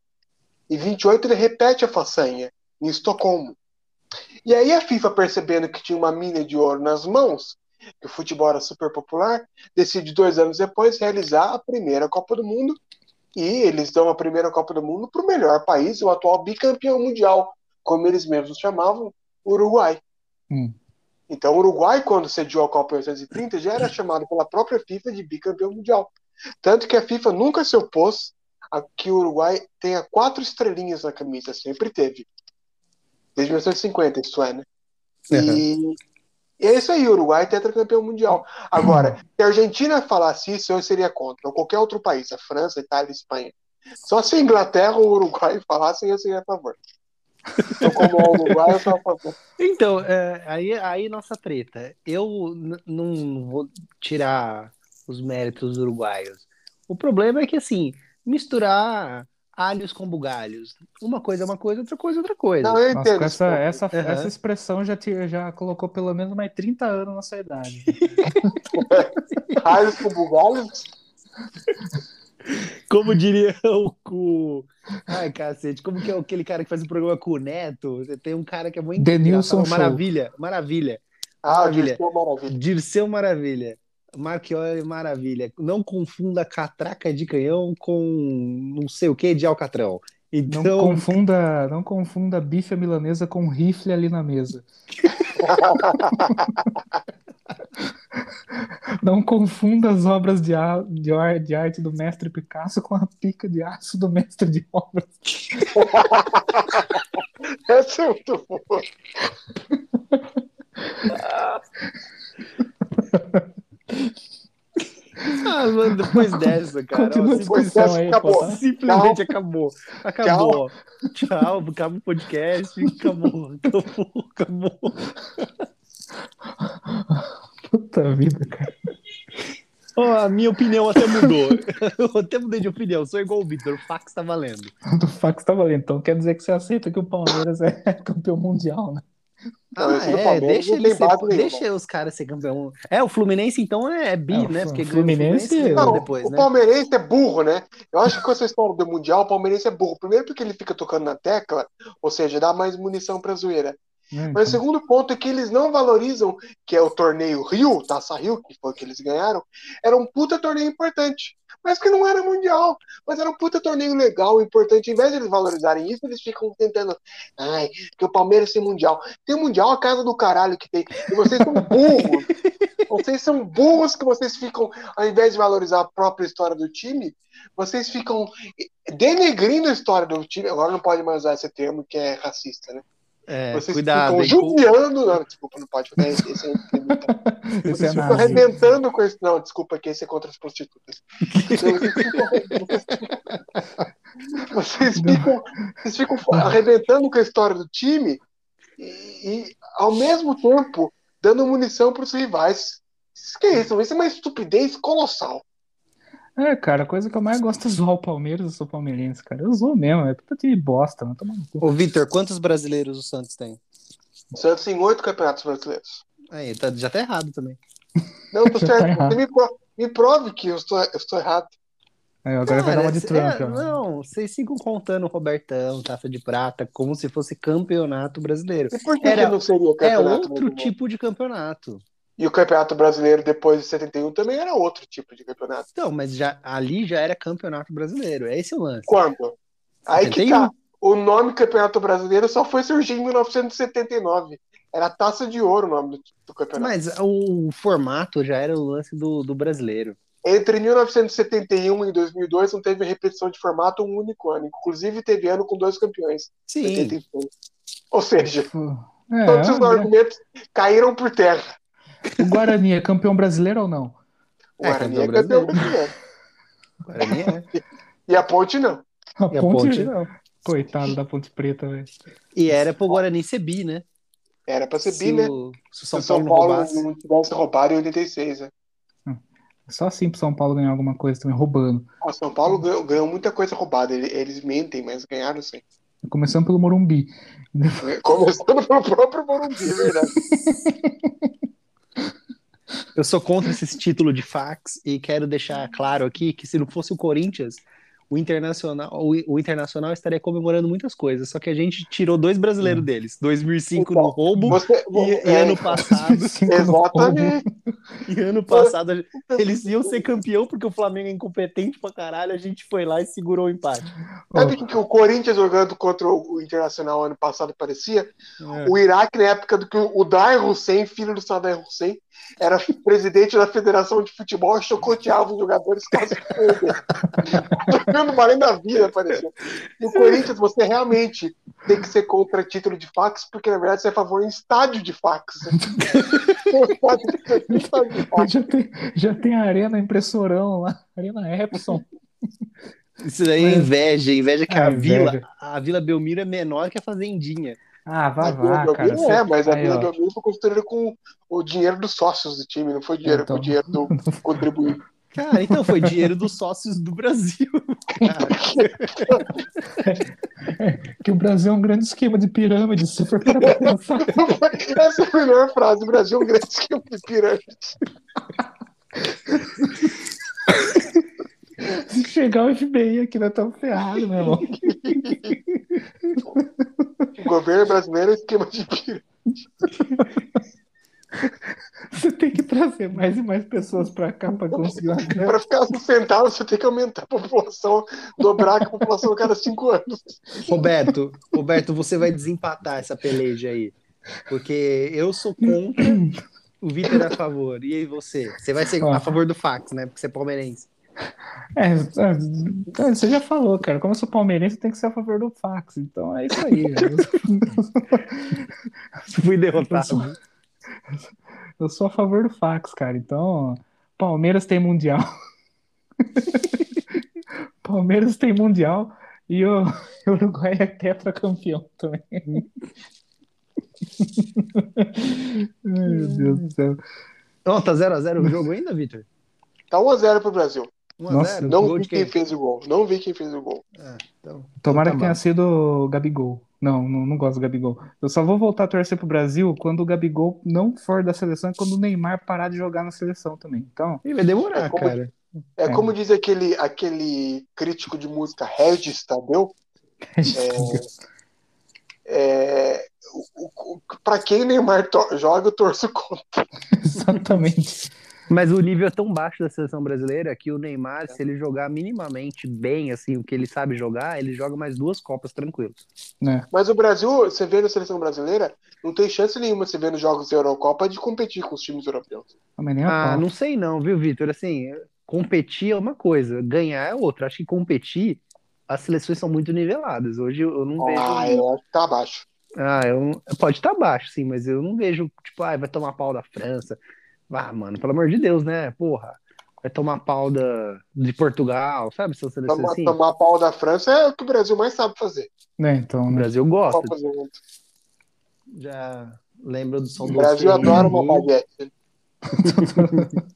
Em 28 ele repete a façanha, em Estocolmo. E aí a FIFA, percebendo que tinha uma mina de ouro nas mãos, que o futebol era super popular, decide dois anos depois realizar a primeira Copa do Mundo e eles dão a primeira Copa do Mundo para o melhor país, o atual bicampeão mundial, como eles mesmos chamavam, Uruguai. Hum. Então, o Uruguai, quando sediou a Copa em 1930, já era chamado pela própria FIFA de bicampeão mundial. Tanto que a FIFA nunca se opôs a que o Uruguai tenha quatro estrelinhas na camisa, sempre teve. Desde 1950, isso é, né? E, e é isso aí, Uruguai é tetracampeão mundial. Agora, se a Argentina falasse isso, eu seria contra. Ou qualquer outro país, a França, a Itália, a Espanha. Só se a Inglaterra ou o Uruguai falassem, eu seria a favor. Então, como o Uruguai, eu sou a favor. Então, é, aí, aí nossa treta. Eu não vou tirar os méritos uruguaios. O problema é que, assim, misturar alhos com bugalhos. Uma coisa é uma coisa, outra coisa é outra coisa. Não, eu Nossa, entendo. essa, essa, Aham. essa expressão já, te, já colocou pelo menos mais 30 anos na sua idade. Raios com bugalhos. Como diria o, o. Ai, cacete, como que é aquele cara que faz o programa com o Neto? Você tem um cara que é muito Denilson. Maravilha, maravilha. Ah, Maravilha. Dirceu Maravilha. Dirceu Maravilha. Marchiori Maravilha. Não confunda catraca de canhão com não sei o que de alcatrão. Então, Não confunda, não confunda bife milanesa com rifle ali na mesa. Não confunda as obras de, a- de de arte do mestre Picasso com a pica de aço do mestre de obras. Essa é muito boa. ah, mano, depois dessa, cara. Continua Depois dessa aí, acabou. pô. Simplesmente acabou. Acabou. Tchau. acabou o podcast. Acabou, acabou, acabou. Puta vida, cara. Ó, a minha opinião até mudou. Eu até mudei de opinião. Sou igual o Vitor. O fax tá valendo. Do fax tá valendo. Então quer dizer que você aceita que o Palmeiras é campeão mundial, né? Ah, é, deixa, ele ser, deixa os caras ser campeão. É, o Fluminense então é bi, É, o né? Porque Fluminense- ganhou o Não, depois, o né? palmeirense é burro, né? Eu acho que com essa história do Mundial, o palmeirense é burro. Primeiro porque ele fica tocando na tecla, ou seja, dá mais munição pra zoeira. Né, Mas o segundo ponto é que eles não valorizam, que é o torneio Rio, Taça Rio, que foi o que eles ganharam, era um puta torneio importante. Mas que não era mundial, mas era um puta torneio legal, importante. Em vez de eles valorizarem isso, eles ficam tentando. Ai, que o Palmeiras tem mundial. Tem mundial a casa do caralho que tem. E vocês são burros. vocês são burros que vocês ficam, ao invés de valorizar a própria história do time, vocês ficam denegrindo a história do time. Agora não pode mais usar esse termo que é racista, né? É, Vocês cuidado, ficam judiando. Não, desculpa, não pode fazer esse, esse é Vocês é ficam nazi. arrebentando com esse. Não, desculpa, que esse é contra as prostitutas. Vocês ficam, vocês ficam, vocês ficam arrebentando com a história do time e, e, ao mesmo tempo, dando munição para os rivais. Isso que é isso? Isso é uma estupidez colossal. É, cara, a coisa que eu mais gosto é zoar o Palmeiras, eu sou palmeirense, cara. Eu zoo mesmo, é puta time bosta, não toma. Ô, Vitor, quantos brasileiros o Santos tem? O Santos em oito campeonatos brasileiros. Aí, tá, já tá errado também. Não, tô Tá certo. Você me, pro- me prove que eu estou, eu estou errado. Aí, agora vai dar uma de Trump, é, ó. Não, vocês ficam contando o Robertão, Taça de Prata, como se fosse campeonato brasileiro. E por que, Era- que não seria É campeonato outro brasileiro? tipo de campeonato. E o Campeonato Brasileiro depois de 71 também era outro tipo de campeonato. Então, mas já, ali já era campeonato brasileiro. É esse o lance. Quando? Aí que 71. tá. O nome Campeonato Brasileiro só foi surgir em 1979. Era Taça de Ouro o nome do, do campeonato. Mas o formato já era o lance do, do brasileiro. Entre 1971 e 2002 não teve repetição de formato um único ano. Inclusive teve ano com dois campeões. Sim. 86. Ou seja, É, todos os Gra- argumentos caíram por terra. O Guarani é campeão brasileiro ou não? O É, Guarani é campeão brasileiro. brasileiro. Guarani é. E a Ponte não. A E a Ponte, Ponte? não. Coitado da Ponte Preta, velho. E era pro Guarani ser bi, né? Era pra ser Se bi, né? o, se o Se São São Paulo não Paulo roubasse. não tivesse roubado em 86, né? Só assim pro São Paulo ganhar alguma coisa também, roubando. O São Paulo ganhou, ganhou muita coisa roubada. Eles, eles mentem, mas ganharam sim. Começando pelo Morumbi. Começando pelo próprio Morumbi, é verdade. Eu sou contra esse título de fax e quero deixar claro aqui que se não fosse o Corinthians, o Internacional, o, o Internacional estaria comemorando muitas coisas. Só que a gente tirou dois brasileiros deles. 2005 no Então, roubo Você, e, e é, ano passado. Exatamente. E ano passado eles iam ser campeão porque o Flamengo é incompetente pra caralho. A gente foi lá e segurou o empate. Sabe o que, o Corinthians jogando contra o Internacional ano passado parecia? É. O Iraque, na época do que o Dair Hussein, filho do Saddam Hussein, era presidente da Federação de Futebol e chocoteava os jogadores quase que perder. Jogando além da vida, parecia. E o Corinthians, você realmente tem que ser contra título de fax, porque na verdade você é a favor em estádio de fax. estádio, estádio de fax. Já tem, já tem a Arena Impressorão lá, Arena Epson. Isso daí é inveja, inveja que Ah, a inveja. vila, a Vila Belmiro é menor que a Fazendinha. Ah, vá, vá, cara. É, Você- mas a Vila. Belmiro foi construída com o dinheiro dos sócios do time, não foi dinheiro, Então. foi dinheiro do contribuinte. Cara, então foi dinheiro dos sócios do Brasil. Cara. Que o Brasil é um grande esquema de pirâmide, se for para pensar. Essa é a melhor frase. O Brasil é um grande esquema de pirâmide. Se chegar o FBI aqui, nós estamos ferrados, meu irmão. O governo brasileiro é esquema de pirâmide. Você tem que trazer mais e mais pessoas para cá para conseguir uma grana. Para ficar sustentável, você tem que aumentar a população, dobrar a população a cada cinco anos. Roberto, Roberto, você vai desempatar essa peleja aí. Porque eu sou contra, o Vitor é a favor. E aí você? Você vai ser a favor do fax, né? Porque você é palmeirense. É, é, você já falou, cara. Como eu sou palmeirense, tem que ser a favor do fax. Então é isso aí. Eu fui derrotado. Eu sou, eu sou a favor do fax, cara. Então, Palmeiras tem mundial. Palmeiras tem mundial e o Uruguai é tetracampeão também. Meu Deus do céu. Ó, tá 0x0 o jogo ainda, Vitor? Tá 1x0 pro Brasil. 1 a Nossa, 0 Não vi quem fez o gol. Não vi quem fez o gol. Ah, então, Tomara então que tá tenha bom. sido o Gabigol. Não, não, não gosto do Gabigol. Eu só vou voltar a torcer pro Brasil quando o Gabigol não for da seleção e quando o Neymar parar de jogar na seleção também. Então, Ih, vai demorar, É como- cara. É É. como diz aquele, aquele crítico de música Regis Tadeu, é, o, o, pra quem Neymar to- joga, eu torço contra. exatamente. Mas o nível é tão baixo da seleção brasileira que o Neymar, se ele jogar minimamente bem, assim, o que ele sabe jogar, ele joga mais duas Copas tranquilos. Né? Mas o Brasil, você vê na seleção brasileira, não tem chance nenhuma você vê nos jogos da Eurocopa de competir com os times europeus. Ah, não sei não, viu, Vitor? Assim, competir é uma coisa, ganhar é outra. Acho que competir, as seleções são muito niveladas. Hoje eu não vejo. Ah, eu acho que tá abaixo. Ah, eu... pode estar baixo, sim, mas eu não vejo, tipo, ah, vai tomar pau da França. Ah, mano, pelo amor de Deus, né? Porra, vai tomar pau da... de Portugal, sabe? Essas seleções Tomar, assim. tomar pau da França é o que o Brasil mais sabe fazer. Né, então, O né? Brasil gosta. Já lembra do som O do Brasil adora uma baguete.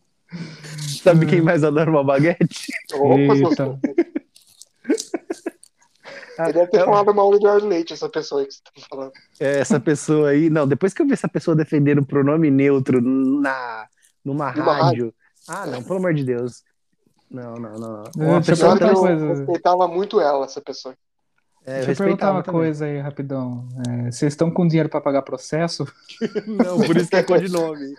Sabe quem mais adora uma baguete? Opa, Ele deve ter falado mal do Eduardo Leite, essa pessoa aí que você tá falando. É, essa pessoa aí. Não, depois que eu vi essa pessoa defendendo o pronome neutro na, numa Numa rádio. Ah, não, pelo amor de Deus. Não, não, não. É, Uma eu pessoa tão- eu coisa. respeitava muito ela, essa pessoa. É, Deixa eu perguntar uma respeitava coisa aí, rapidão. É, vocês estão com dinheiro pra pagar processo? também. Não, por isso que é codinome.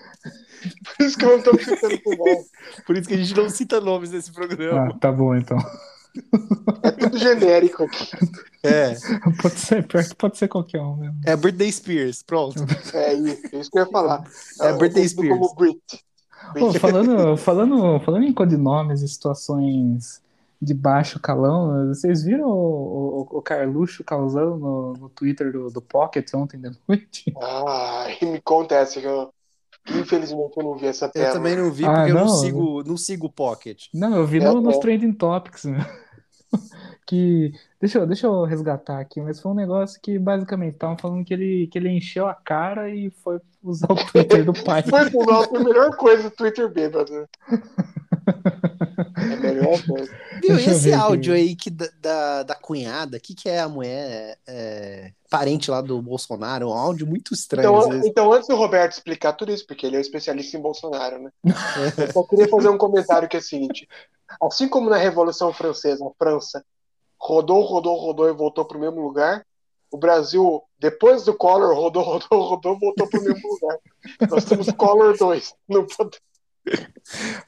Por isso que eu não tô ficando com bom. Por isso que a gente não cita nomes nesse programa. Ah, tá bom então. É tudo genérico aqui. É, Pode ser, pior que pode ser qualquer um mesmo. é Britney Spears, pronto. É isso, é isso que eu ia falar. É Britney Eu conheço Como Brit. Pô, falando, falando, falando em codinomes e situações de baixo calão, vocês viram o, o, o Carluxo causando no, no Twitter do, do Pocket ontem de noite? Ah, me conta essa que eu. Infelizmente eu não vi essa Eu tela. também não vi, Ah, porque eu não não. sigo, não sigo o Pocket. Não, eu vi É, no, nos é. Trending Topics, né? Que. Deixa eu, deixa eu resgatar aqui, mas foi um negócio que basicamente estavam falando que ele, que ele encheu a cara e foi usar o Twitter do pai. Foi foi a melhor coisa do Twitter bêbado. É a melhor coisa. Viu, e esse ver aqui. áudio aí que da, da, da cunhada, o que, que é a mulher é, parente lá do Bolsonaro? Um áudio muito estranho, Então, então, antes do Roberto explicar tudo isso, porque ele é um especialista em Bolsonaro, né? Eu só queria fazer um comentário que é o seguinte: assim como na Revolução Francesa, a França rodou, rodou, rodou e voltou para o mesmo lugar, o Brasil, depois do Collor, rodou, rodou, rodou, voltou para o mesmo lugar. Nós temos Collor 2. Não pode...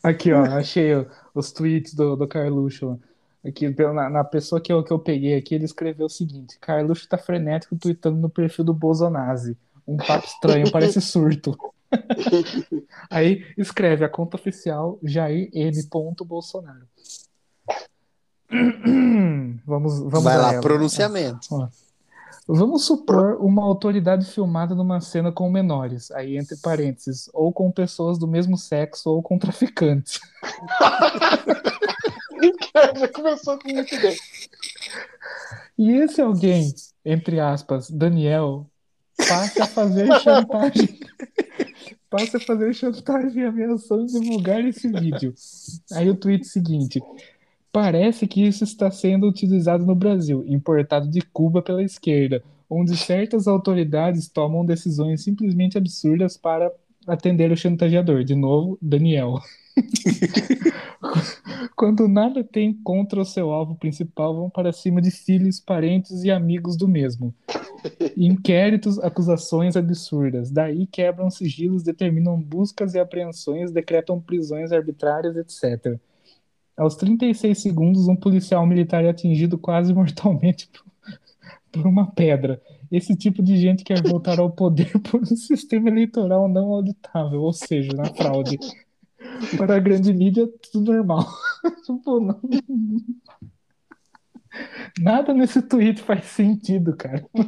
Aqui, ó, achei os tweets do, do Carluxo. Aqui, na, na pessoa que eu, que eu peguei aqui, ele escreveu o seguinte: Carluxo tá frenético tweetando no perfil do Bolsonaro. Um papo estranho, parece surto. Aí escreve a conta oficial Jair M. Bolsonaro. Vamos, vamos Vai lá, ela. pronunciamento. Vamos supor uma autoridade filmada numa cena com menores, aí entre parênteses, ou com pessoas do mesmo sexo ou com traficantes. Já começou com muito bem. E esse alguém, entre aspas, Daniel, passa a fazer chantagem. passa a fazer chantagem ameaçando divulgar esse vídeo. Aí o tweet seguinte. Parece que isso está sendo utilizado no Brasil, importado de Cuba pela esquerda, onde certas autoridades tomam decisões simplesmente absurdas para atender o chantageador. De novo, Daniel. Quando nada tem contra o seu alvo principal, vão para cima de filhos, parentes e amigos do mesmo. Inquéritos, acusações absurdas. Daí quebram sigilos, determinam buscas e apreensões, decretam prisões arbitrárias, etc. Aos 36 segundos, um policial militar é atingido quase mortalmente por, uma pedra. Esse tipo de gente quer voltar ao poder por um sistema eleitoral não auditável, ou seja, na fraude. Para a grande mídia, tudo normal. Tipo, não- Nada nesse tweet faz sentido, cara. O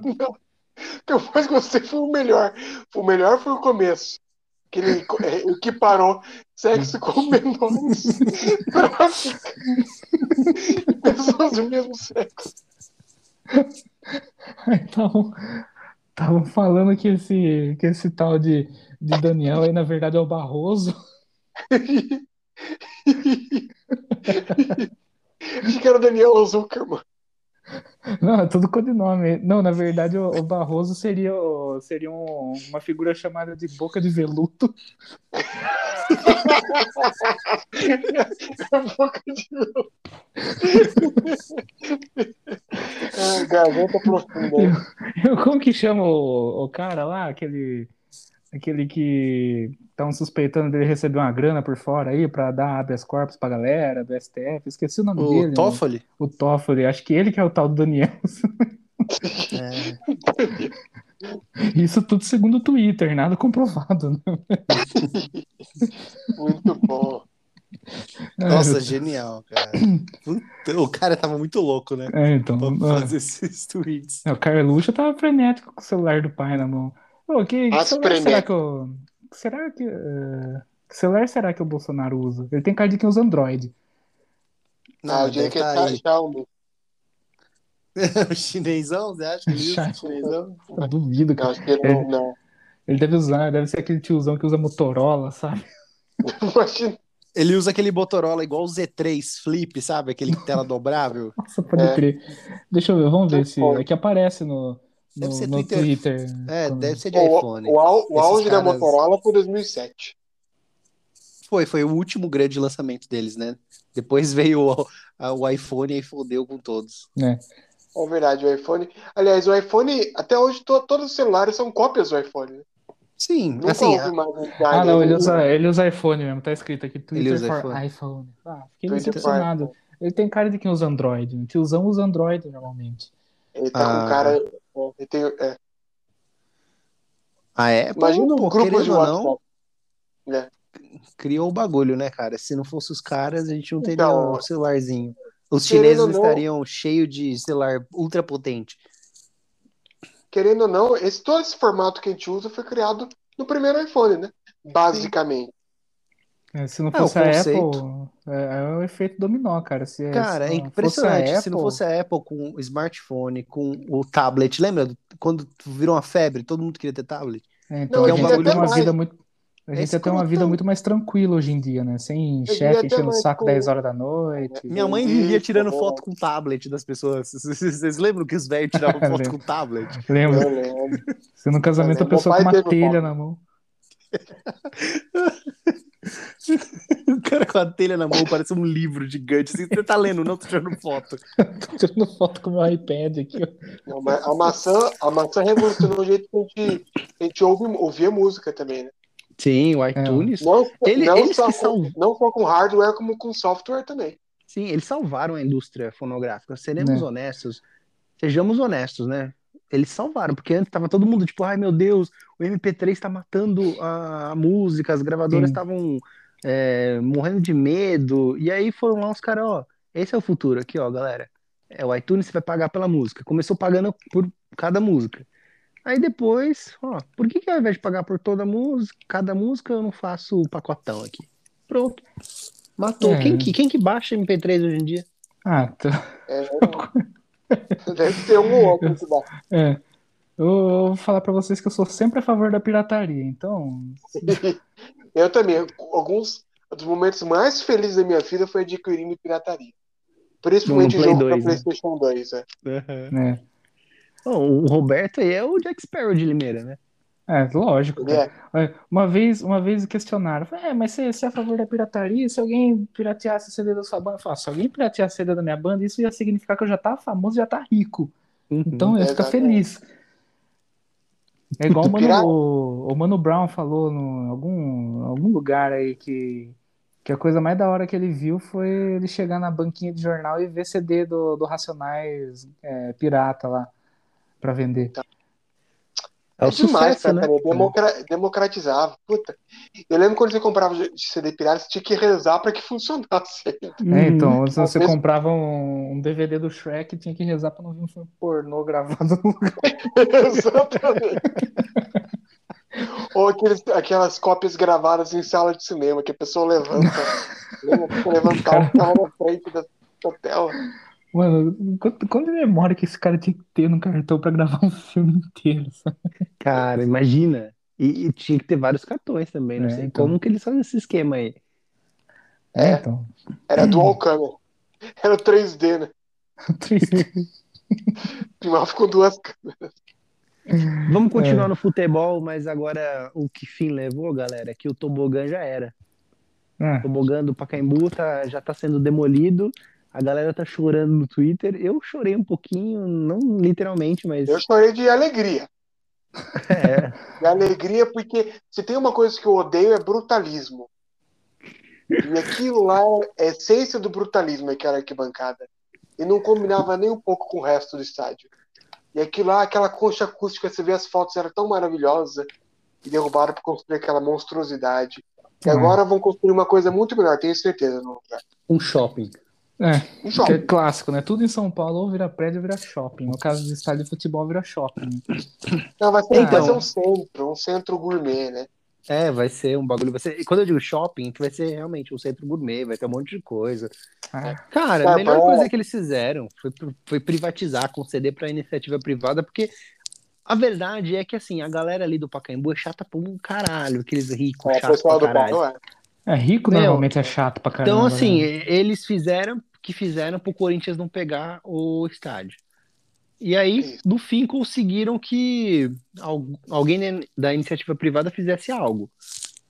que eu mais gostei foi o melhor. O melhor foi o começo. Que ele é, equiparou sexo com menores e pessoas do mesmo sexo. Estavam falando que esse, que esse tal de, de Daniel aí, na verdade, é o Barroso. Achei que era o Daniel Zuckerman. Não, é tudo codinome. Não, na verdade, o, o Barroso seria, o- seria um- uma figura chamada de Boca de Veluto. Boca de veludo. Ah, Garganta profunda. Eu- Como que chama o, o cara lá? Aquele, aquele que estão suspeitando dele receber uma grana por fora aí pra dar habeas corpus pra galera do STF. Esqueci o nome dele. O Toffoli? O Toffoli. Acho que ele que é o tal do Daniel. É. Isso tudo segundo o Twitter, nada comprovado. Né? Muito bom. Nossa, genial, cara. O cara tava muito louco, né? É, então. Pra fazer esses tweets. é, o Carluxo tava frenético com o celular do pai na mão. Ô, que, que celular será que o. Será que. eh, que celular será que o Bolsonaro usa? Ele tem cara de que usa Android. Não, ah, eu deve que tá tá aí. Xiaomi. O chinesão, você acha que ele usa o chinesão? Eu duvido, Não, cara. acho que ele não. não. Ele deve usar, deve ser aquele tiozão que usa Motorola, sabe? Ele usa aquele Motorola igual o Z3 Flip, sabe? Aquele tela dobrável. Nossa, pode É. crer. Deixa eu ver, vamos ver Tá se. bom. É que aparece no, Deve no, ser no Twitter. Twitter. É, deve ser de O, iPhone. o, o Esses auge da caras- Motorola foi 2007. Foi, foi o último grande lançamento deles, né? Depois veio o, a- o iPhone e fodeu com todos. né? É verdade, o iPhone. Aliás, o iPhone, até hoje, to- todos os celulares são cópias do iPhone. né? Sim, Nunca assim, a- mais Ah, não, ele usa, ele usa iPhone mesmo, tá escrito aqui, Twitter usa for iPhone. iPhone. Ah, fiquei Twitter decepcionado. Ele tem cara de quem usa Android. O tiozão usa Android normalmente. Ele tá Ah. com cara. É, tem, é. a Apple, Imagina pô, um grupo de não, WhatsApp. criou o bagulho, né, cara? Se não fosse os caras, a gente não teria Então, o celularzinho. Os chineses não- estariam cheios de celular ultra potente. Querendo ou não, esse, todo esse formato que a gente usa foi criado no primeiro iPhone, né? Basicamente. É, se não É, fosse a. Apple, é, é o efeito dominó, cara. Se, Cara, é se a impressionante. Se não Apple- fosse a Apple com o smartphone, com o tablet, lembra do- quando virou uma febre, todo mundo queria ter tablet? É, então Não, a eu gente diria ia ter até uma mais. vida muito. A É gente ia ter uma vida muito mais tranquila hoje em dia, né? Sem diria chefe enchendo o saco com- 10 horas da noite. Minha mãe vivia tirando bom. foto com tablet das pessoas. Vocês lembram que os velhos tiravam foto Lembro. com tablet? Lembra? Eu lembro. Se no casamento a Eu lembro. pessoa com uma telha foto. na mão. O cara com a telha na mão parece um livro gigante. Assim, você tá lendo, não tô tirando foto. Tô tirando foto com o meu iPad aqui. Não, mas a maçã, a maçã revolucionou o jeito que a gente, a gente ouve, ouvia música também, né? Sim, o iTunes. Não, Ele- não, eles só que com, não só com hardware, como com software também. Sim, eles salvaram a indústria fonográfica. Seremos Né. honestos. Sejamos honestos, né? Eles salvaram, porque antes tava todo mundo tipo, ai meu Deus, o MP3 tá matando a, a música, as gravadoras estavam é, morrendo de medo. E aí foram lá os caras, ó, esse é o futuro aqui, ó, galera. É o iTunes você vai pagar pela música. Começou pagando por cada música. Aí depois, ó, por que que ao invés de pagar por toda música, cada música, eu não faço o pacotão aqui? Pronto. Matou. É. Quem, que, quem que baixa MP3 hoje em dia? Ah, tá. É, deve ter um ou outro que dá. É. Eu, vou falar pra vocês que eu sou sempre a favor da pirataria, então. Eu também. Alguns dos momentos mais felizes da minha vida foi adquirindo pirataria. Principalmente No Play jogo 2, pra né? PlayStation 2. É. né? Bom, o Roberto aí é o Jack Sparrow de Limeira, né? É, lógico, é. É, Uma vez, uma vez questionaram, é, mas você, você é a favor da pirataria? Se alguém pirateasse o CD da sua banda, eu falo, se alguém pirateasse o CD da minha banda, isso ia significar que eu já tava famoso, já tá rico. Uhum. Então eu ia ficar feliz. É igual o Mano, o, o Mano Brown falou no, em algum, algum lugar aí que, que a coisa mais da hora que ele viu foi ele chegar na banquinha de jornal e ver CD do, do Racionais é, pirata lá pra vender. É o demais, sucesso, cara. né? Democra- democratizava. Puta. Eu lembro quando você comprava de CD pirata, você tinha que rezar pra que funcionasse. É, então, se você Talvez- comprava um, DVD do Shrek, tinha que rezar pra não vir um filme pornô gravado no lugar. Exatamente. Ou aqueles, aquelas cópias gravadas em sala de cinema, que a pessoa levanta. Você levantar o carro na frente da, da tela. Mano, quanto, quanto memória que esse cara tinha que ter no cartão pra gravar um filme inteiro, sabe? Cara, imagina. E, e tinha que ter vários cartões também. Não É, sei então. como que eles fazem esse esquema aí. É, É. então. Era dual câmera. Era o 3D, né? Triste. Filmava com duas câmeras. Vamos continuar É. no futebol, mas agora o que fim levou, galera, é que o tobogã já era. É. O tobogã do Pacaembu tá, já tá sendo demolido. A galera tá chorando no Twitter. Eu chorei um pouquinho, não literalmente, mas Eu chorei de alegria. é, De alegria, porque se tem uma coisa que eu odeio é brutalismo. E aquilo lá é a essência do brutalismo, aquela arquibancada. E não combinava nem um pouco com o resto do estádio. E aquilo lá, aquela concha acústica, você vê as fotos, era tão maravilhosa. E derrubaram para construir aquela monstruosidade. E Uhum. agora vão construir uma coisa muito melhor, tenho certeza. No lugar. um shopping. É, Um que shopping. é clássico, né? Tudo em São Paulo ou vira prédio ou vira shopping. No caso do estádio de futebol, vira shopping. Não, vai ser, Então. vai ser um centro, um centro gourmet, né? É, vai ser um bagulho. Vai ser... Quando eu digo shopping, que vai ser realmente um centro gourmet, vai ter um monte de coisa. Ah, Cara, a É, melhor bom. coisa que eles fizeram foi, foi privatizar, conceder pra iniciativa privada, porque a verdade é que assim, a galera ali do Pacaembu é chata pra um caralho, aqueles ricos É, o chatos pessoal pra do caralho. Paulo, é. é rico Meu, normalmente é chato pra caramba. Então, assim, né? eles fizeram que fizeram pro Corinthians não pegar o estádio. E aí, no fim, conseguiram que al- alguém da iniciativa privada fizesse algo.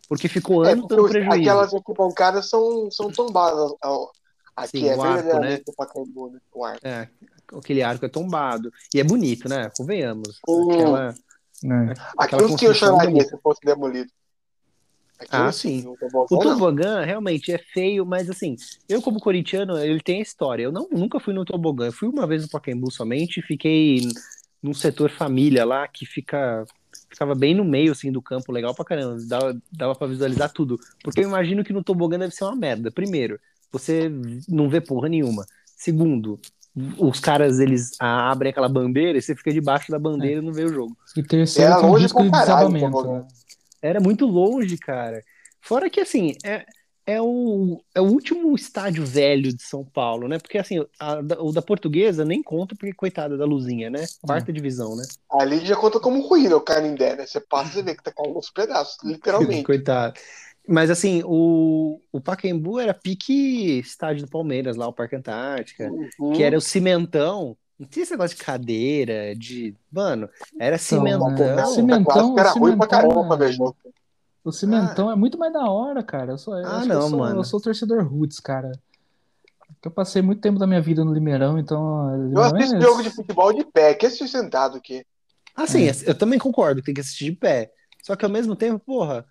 Porque ficou É, anos dando prejuízo. aquelas arquibancadas são, são tombadas. Aqui Sim, é o arco, o Pacaembu, né? O arco. É, aquele arco é tombado. E é bonito, né? Convenhamos. Hum. Aquela... Né? aquela Aquilo que eu choraria bonita. se fosse demolido. Ah, sim. O tobogã realmente é feio, mas assim, eu como corintiano, ele tem a história. Eu não, nunca fui no tobogã. Eu fui uma vez no Pacaembu somente, fiquei num setor família lá que fica ficava bem no meio assim do campo, legal pra caramba. Dava, dava para visualizar tudo. Porque eu imagino que no tobogã deve ser uma merda. Primeiro, você não vê porra nenhuma. Segundo, os caras eles abrem aquela bandeira e você fica debaixo da bandeira e não vê o jogo. E terceiro, tem longe risco de pra caralho, desabamento. tobogã. Né? Era muito longe, cara. Fora que, assim, é, é, o, é o último estádio velho de São Paulo, né? Porque, assim, a da- o da Portuguesa nem conta, porque, coitada da Luzinha, né? Quarta divisão, né? Ali já conta como ruína o Canindé, né? Você passa e vê que tá caindo uns pedaços, literalmente. Coitado. Mas, assim, o, o Pacaembu era pique estádio do Palmeiras, lá, o Parque Antártica, Uhum. que era o cimentão. Não tinha esse negócio de cadeira, de. Mano, era Então, cimentão. né? Não, Cimentão- era ruim pra caramba é-. O cimentão é muito mais da hora, cara. Eu sou, eu Ah, que eu não, sou, mano. eu sou torcedor roots, cara. Eu passei muito tempo da minha vida no Limeirão, então. Eu assisto é- jogo de futebol de pé, que esse sentado aqui. Assim, eu também concordo que tem que assistir de pé. Só que ao mesmo tempo, porra,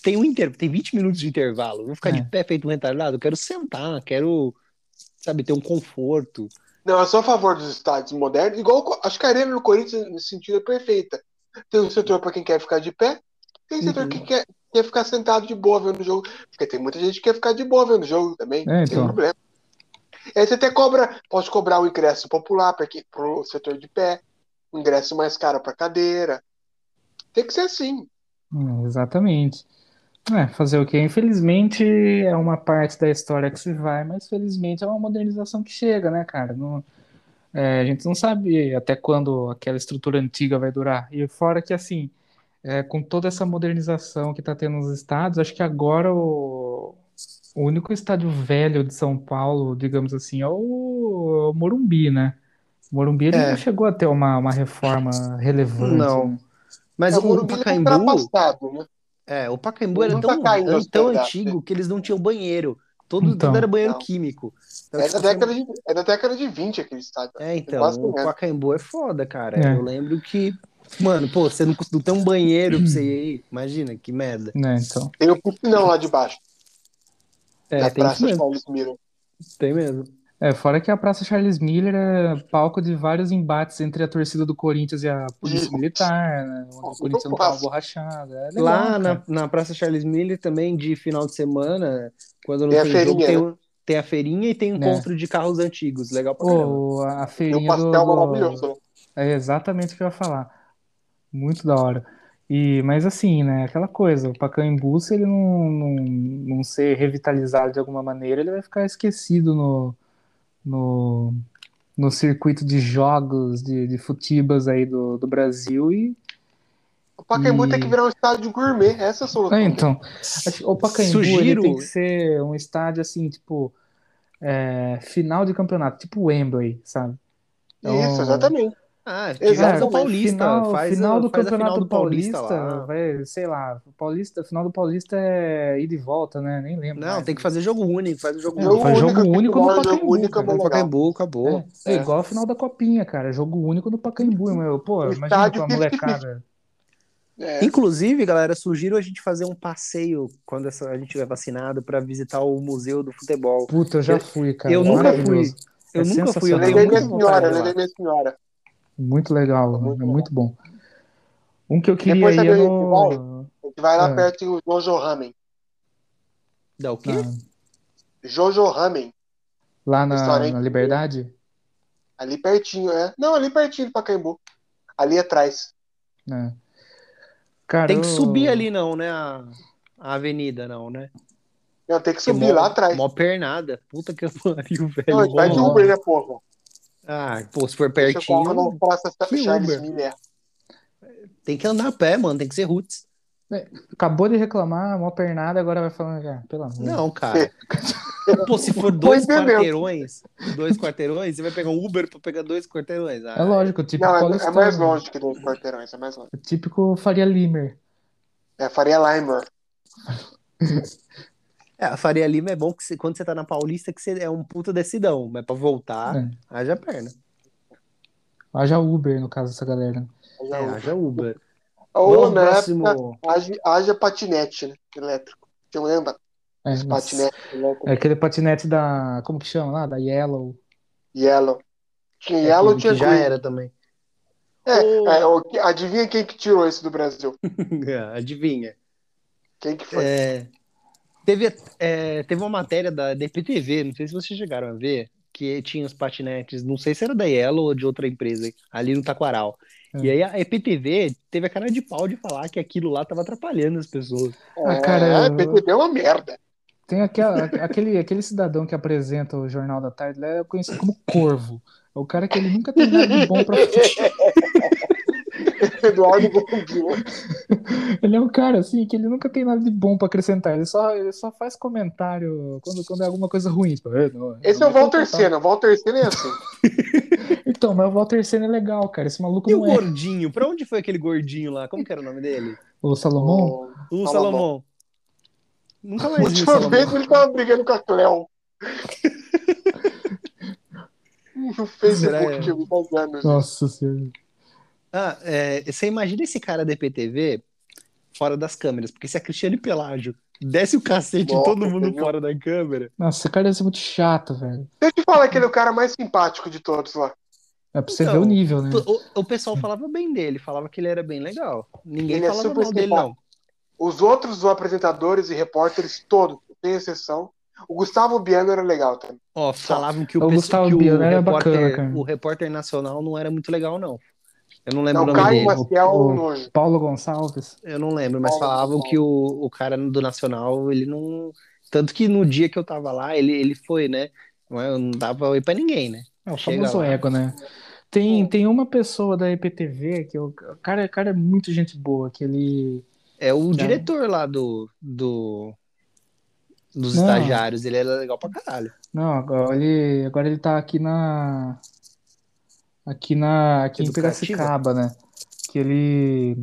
tem um inter... tem 20 minutos de intervalo. Vou ficar É. de pé feito um retardado. Eu quero sentar, quero, sabe, ter um conforto. Não, eu sou a favor dos estádios modernos. Igual, acho que a Arena no Corinthians, nesse sentido, é perfeita. Tem um setor para quem quer ficar de pé, tem setor Uhum. que quer, quer ficar sentado de boa vendo o jogo. Porque tem muita gente que quer ficar de boa vendo o jogo também. É, então. tem problema. Aí você até cobra, pode cobrar o ingresso popular para o setor de pé, o ingresso mais caro para cadeira. Tem que ser assim. Hum, exatamente. É, fazer o quê? Infelizmente é uma parte da história que se vai, mas felizmente é uma modernização que chega, né, cara? Não- é, a gente não sabe até quando aquela estrutura antiga vai durar. E fora que, assim, é, com toda essa modernização que está tendo nos estados, acho que agora o, o único estádio velho de São Paulo, digamos assim, é o, o Morumbi, né? O Morumbi ele É. não chegou a ter uma, uma reforma relevante, Não. né? Mas É, o, Morumbi é Pacaembu, ultrapassado, né? É, o Pacaembu era tão, tá caindo era tão antigo que eles não tinham banheiro. Todo, Então. tudo era banheiro Não. químico. Então, É da, década de, é da década de 20 aquele estádio. É, então, o. Pacaembu é foda, cara. É. Eu lembro que, mano, pô, você não, cons- não tem um banheiro pra você ir. Imagina, que merda. Né, então. Tem o piscinão lá de baixo, É, na tem Praça mesmo. Charles Miller. Tem mesmo. É, fora que a Praça Charles Miller é palco de vários embates entre a torcida do Corinthians e a Polícia. Militar, né? O Corinthians não tava borrachado. É legal, Lá na, na Praça Charles Miller também, de final de semana, quando não Tem a tem, jogo, feirinha, tem, né? o- tem a feirinha e tem encontro de carros antigos. Legal pra caramba. Pô, a Tem feirinha do, pastel do- maravilhoso. né? É exatamente o que eu ia falar. Muito da hora. E, mas assim, né? Aquela coisa, o Pacaembu, se ele não, não, não ser revitalizado de alguma maneira, ele vai ficar esquecido no, no, no circuito de jogos, de, de futibas aí do, do Brasil. E, O Pacaembu E- tem que virar um estádio gourmet, essa é a solução. é, então, o Pacaembu Sugiro- ele tem que ser um estádio assim, tipo, é, final de campeonato, tipo Wembley, sabe? Isso, exatamente. Ah, Exato. faz o É, Paulista. final, faz, final do faz a Campeonato final do Paulista, lá. vai, sei lá, o Paulista, final do Paulista é ida e volta, né? Nem lembro. Não, mais. tem que fazer jogo único. Faz o jogo É, único. faz jogo tem que único no jogo Pacaembu, único, é legal. Acabou. É, é É. igual a final da Copinha, cara. Jogo único no Pacaembu, meu. Pô, O imagina com a 50-50. molecada. É. Inclusive, galera, sugiro a gente fazer um passeio quando essa- a gente tiver vacinado para visitar o Museu do Futebol. Puta, eu já Eu- fui, cara. eu nunca Maravilhoso. Eu É nunca fui, eu sensacional. tenho Levei muita minha vontade senhora, de ir lá. levei minha senhora. Muito legal, Muito é muito bom. Um que eu queria Depois ir é no. A gente vai lá É. perto do Jojo Ramen. Dá o quê? na- Jojo Ramen, lá na, na Liberdade? ali pertinho, é. Não, ali pertinho do Pacaembu. Ali atrás. É. Cara, Tem que eu- subir ali, não, né? A, a avenida, não, né? Não, tem que subir mó- lá atrás. Mó pernada. Puta que pariu, velho. Não, vai de Mó- Uber, né, porra? Ah, pô, se for o pertinho, na Praça que Charles? Miller. tem que andar a pé, mano. Tem que ser roots. Acabou de reclamar, mó pernada, agora vai falando já. Pelo amor. Não, cara. Pô, se for dois entendendo. quarteirões, dois quarteirões, você vai pegar um Uber pra pegar dois quarteirões. Ah, É lógico, tipo Não, é, é mais longe que dois quarteirões, é mais longe. É típico Faria Limer. É Faria Limer. É, a Faria Lima é bom que você- quando você tá na Paulista que você é um puta decidão, mas pra voltar, É. haja perna. Haja Uber, no caso dessa galera. É, haja Uber. Ou Vamos na próximo. época, haja, haja patinete, né? Elétrico. Você lembra? É, Os mas- patinetes elétricos. é aquele patinete da. Como que chama lá? Da Yellow. Yellow. Tinha É Yellow, tinha que já Green. era também. É, é, adivinha quem que tirou esse do Brasil? Adivinha. Quem que foi? É, teve, é, teve uma matéria da DPTV, não sei se vocês chegaram a ver, que tinha os patinetes, não sei se era da Yellow ou de outra empresa, ali no Taquaral. É. E aí a EPTV teve a cara de pau de falar que aquilo lá tava atrapalhando as pessoas. Ah, é, cara, eu- PTB é uma merda. Tem aquela, aquele, aquele cidadão que apresenta o Jornal da Tarde, ele é conhecido como Corvo. É o cara que ele nunca tem nada de bom pra Eduardo. Ele é um cara assim que ele nunca tem nada de bom pra acrescentar. Ele só, ele só faz comentário quando, quando é alguma coisa ruim. "É, não, Esse é o Walter contar." Senna. O Walter Senna é assim. Então, mas o Walter Senna é legal, cara. Esse maluco E o não é. gordinho? Pra onde foi aquele gordinho lá? Como que era o nome dele? O Salomão? O- O Salomão. Salomão. Nunca mais o Última Salomão. vez ele tava brigando com a Cleo. No Facebook Será? de muitos anos. Nossa senhora. Ah, é, você imagina esse cara da EPTV fora das câmeras, porque se a Cristiane Pelágio desce o cacete Nossa, todo mundo fora da câmera, Nossa, esse cara deve ser muito chato, velho. Deixa eu te falar que ele é o cara mais simpático de todos lá. É pra você Então, ver o nível, né? o, o pessoal falava bem dele, falava que ele era bem legal. Ninguém Ele é falava super mal dele, não. Os outros apresentadores e repórteres, todos, sem exceção. O Gustavo Biano era legal também. Ó, falavam que o, O pessoal- Gustavo que o Biano era repórter, bacana, cara. o repórter nacional não era muito legal, não. Eu não lembro Não, o nome Caio dele. Maciel é O- nojo. Paulo Gonçalves. Eu não lembro, mas Paulo falavam Gonçalves. que o, o cara do Nacional, ele não. Tanto que no dia que eu tava lá, ele, ele foi, né? Não não dava oi pra ninguém, né? É o Chega famoso lá. ego, né? Tem, tem uma pessoa da EPTV que o o cara, o cara é muito gente boa, que ele. É o diretor lá do, do dos Não. estagiários, ele era legal pra caralho. Não, agora ele, agora ele tá aqui na. Aqui na. Aqui em? Piracicaba, né? Que ele.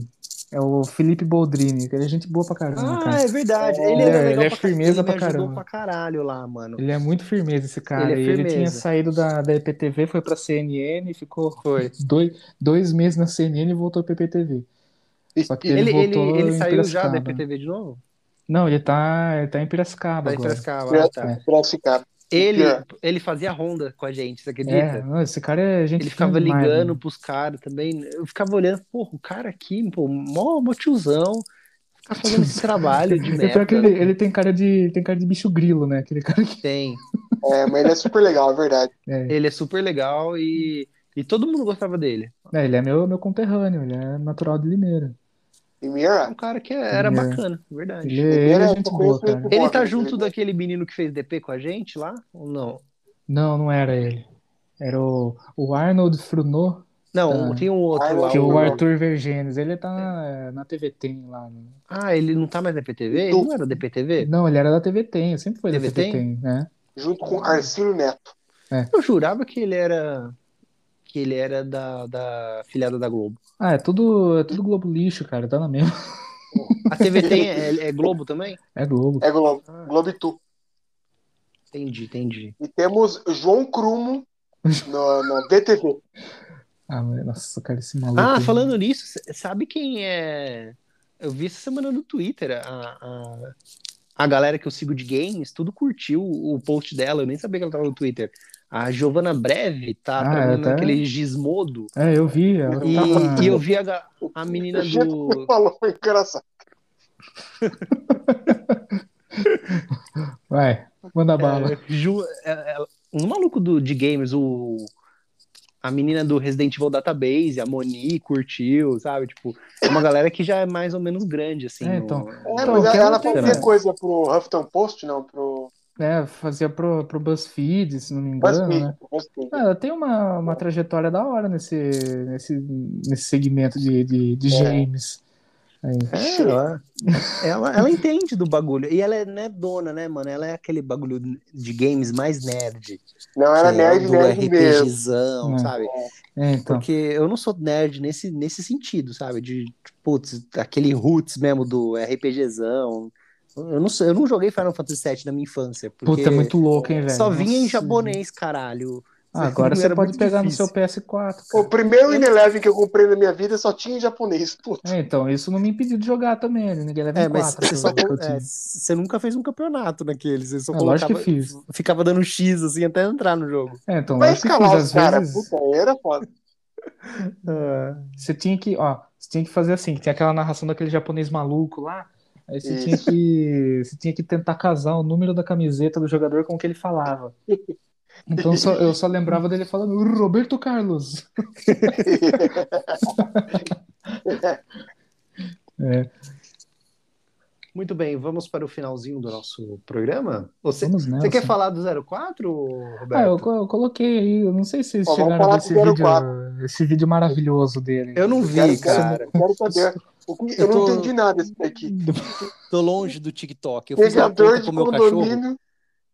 É o Felipe Boldrini, que ele é gente boa pra caramba, Ah, cara. é verdade. Ele, Ele é- legal ele é pra firmeza ele pra ajudou caramba. pra caralho lá, mano. Ele é muito firmeza, esse cara. Ele é E ele tinha firmeza. saído da, da EPTV, foi pra CNN, ficou Foi. dois, dois meses na CNN e voltou pra EPTV. Só que ele, Ele, ele, voltou ele em saiu já da. EPTV de novo? Não, ele tá, ele tá em Piracicaba Tá em agora. Piracicaba, ah, tá. É. Piracicaba. Ele, ele fazia ronda com a gente, você acredita? É, esse cara é gente Ele ficava demais, ligando né? pros caras também. Eu ficava olhando, porra, o cara aqui, pô, mó, mó tiozão, tá fazendo esse trabalho de É pior que merda. ele, ele tem cara de tem cara de bicho grilo, né? Aquele cara que Tem. É, mas ele é super legal, é verdade. é, Ele é super legal e, e todo mundo gostava dele. é, ele é meu meu conterrâneo, ele é natural de Limeira. E É um Mira, cara que era Ele é- bacana, verdade. Ele, Ele, ele é gente eu boa, cara. ele. tá junto ele- daquele menino que fez DP com a gente lá? Ou não? Não, não era ele. Era o, o Arnold Frunot, Não, Ah. tem um outro lá. que é o Arthur Vergenes. Ele tá na, na TV Tem lá. né? Ah, ele não tá mais na PTV? Ele Tu- não era da PTV? Não, ele era da TV Tem, sempre foi da TV TV Tem? Tem, né? junto com Arcílio Neto. Eu jurava que ele era. Que ele era da, da filiada da Globo. Ah, é tudo, é tudo Globo lixo, cara, tá na mesma. A TV tem é, é Globo também? É Globo. É Globo, Ah. Globitu. Entendi, entendi. E temos João Crumo no, no DTV. Ah, nossa, cara, esse maluco. Ah, aí. falando nisso, sabe quem é. Eu vi essa semana no Twitter. A, a, a galera que eu sigo de games, tudo curtiu o post dela. Eu nem sabia que ela tava no Twitter. A Giovanna Breve tá Ah, trabalhando é, tá. naquele Gizmodo. É, eu vi. Ela E, tava... e eu vi a, a menina do. ele falou foi engraçado. Vai, manda bala. É, Ju, é, é, uns malucos do, de games, o, a menina do Resident Evil Database, a Moni, curtiu, sabe? Tipo, é uma galera que já é mais ou menos grande, assim. É, no- então. É, Então, mas ela ter, fazia coisa pro Huffington Post, não, pro É, fazia pro, pro BuzzFeed, se não me engano, BuzzFeed. né? BuzzFeed. Ah, ela tem uma, uma trajetória da hora nesse, nesse, nesse segmento de, de, de É. games. Aí. É, ela, ela, ela entende do bagulho. E ela é, é dona, né, mano? Ela é aquele bagulho de games mais nerd. Não, era que é nerd, do nerd mesmo. RPGzão, É. sabe? É, então. Porque eu não sou nerd nesse, nesse sentido, sabe? De, putz, aquele roots mesmo do RPGzão. Eu não, eu não joguei Final Fantasy VII na minha infância, porque Puta, é muito louco, hein, velho? só vinha em Nossa. japonês, caralho. Ah, agora você pode pegar difícil. no seu PS4. O Cara. primeiro Ineleven que eu comprei na minha vida só tinha em japonês. Puta. É, então, isso não me impediu de jogar também. né? Ninguém leva É, em mas 4. você, só, é, você nunca fez um campeonato naquele, você só É, lógico colocava, que fiz. ficava dando X assim até entrar no jogo. É, então, que escalar os caras, vezes, puta, era foda. você tinha que, ó, você tinha que fazer assim, que tinha aquela narração daquele japonês maluco lá. Aí você tinha que, você tinha que tentar casar o número da camiseta do jogador com o que ele falava. Então só- eu só lembrava dele falando Roberto Carlos. É, Muito bem, vamos para o finalzinho do nosso programa? Você, vamos nessa. você quer falar do 04, Roberto? Ah, eu, eu coloquei aí, eu não sei se vocês Ó, vamos chegaram a falar ver esse do vídeo, 04. esse vídeo maravilhoso dele. Eu não Eu vi, quero, cara. eu quero saber. Eu, Eu não tô- entendi nada desse daqui. Tô longe do TikTok. Eu fiz uma Pegador de com o meu cachorro. condomínio.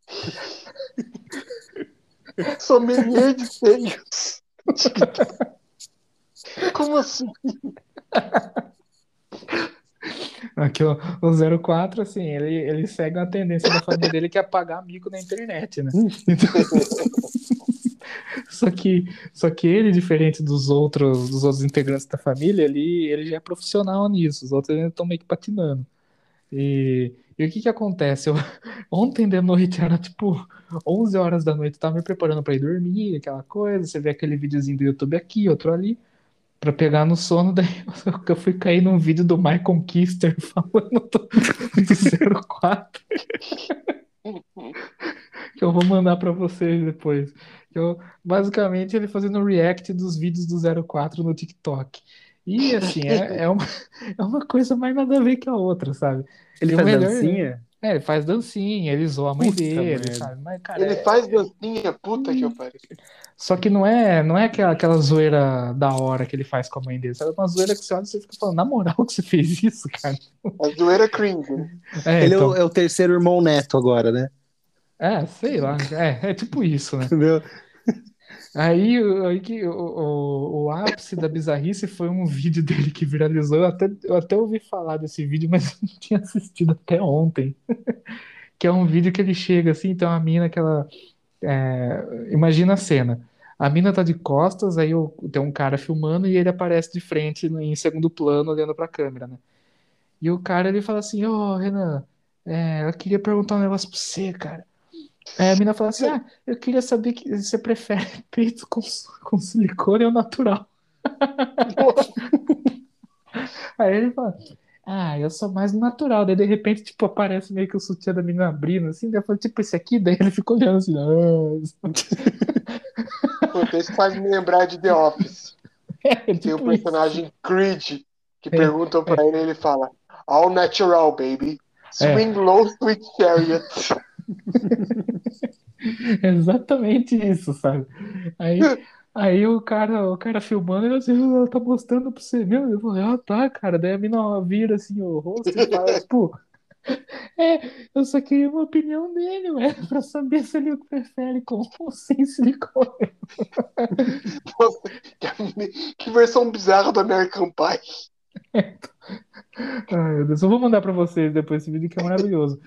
Sommelier de seios. Como assim? Aqui, ó, o 04, assim, ele, ele segue uma tendência da família dele que é pagar amigo na internet, né? Então, só que, só que ele, diferente dos outros, dos outros integrantes da família, ele, ele já é profissional nisso, os outros ainda estão meio que patinando. E, e o que que acontece? Eu, ontem de noite era tipo 11 horas da noite, eu tava me preparando para ir dormir, aquela coisa, você vê aquele videozinho do YouTube aqui, outro ali, pra pegar no sono, daí eu fui cair num vídeo do Michael Kister falando do, do 04 que eu vou mandar pra vocês depois. Eu, basicamente, ele fazendo react dos vídeos do 04 no TikTok. E assim, é, é, uma, é uma coisa mais nada a ver que a outra, sabe? Ele E faz melhor- dancinha? É, ele faz dancinha, ele zoa a mãe Puta dele, merda. sabe? Mas, cara, Ele é- faz dancinha, puta que eu pariu. Só que não é, não é aquela, aquela zoeira da hora que ele faz com a mãe dele, sabe? É uma zoeira que você olha e você fica falando, na moral que você fez isso, cara? A zoeira cringe. É, Ele é, então, o, é o terceiro irmão neto agora, né? é, sei lá. É, é tipo isso, né? Entendeu? Aí, aí que, o, o, o ápice da bizarrice foi um vídeo dele que viralizou. Eu até, eu até ouvi falar desse vídeo, mas não tinha assistido até ontem. que é um vídeo que ele chega assim, então a mina que ela. é, imagina a cena. A mina tá de costas, aí o- tem um cara filmando e ele aparece de frente em segundo plano, olhando pra câmera, né? E o cara ele fala assim: Ô Renan, é, eu queria perguntar um negócio pra você, cara. Aí a mina fala assim: Ah, eu queria saber que você prefere peito com, com silicone ou natural. Aí ele fala: Ah, eu sou mais natural. Daí de repente, tipo, aparece meio que o sutiã da menina abrindo, assim. Daí eu falo: Tipo, esse aqui. Daí ele fica olhando assim: ah. Isso faz me lembrar de The Office. É, Tem tipo o isso. personagem Creed que É, perguntam pra ele e ele fala: All natural, baby. Swing low, sweet chariot. É Exatamente isso, sabe? Aí, aí o cara, o cara filmando, ele assim, "Ah, tá mostrando pra você mesmo. Eu falei, ah, tá, cara. Daí a mina vira assim o rosto e fala, tipo, é, eu só queria uma opinião dele, ué, pra saber se ele prefere com ou sem silicone. Nossa, que, que versão bizarra do American Pie. Ai, meu Deus, eu vou mandar pra vocês depois esse vídeo que é maravilhoso.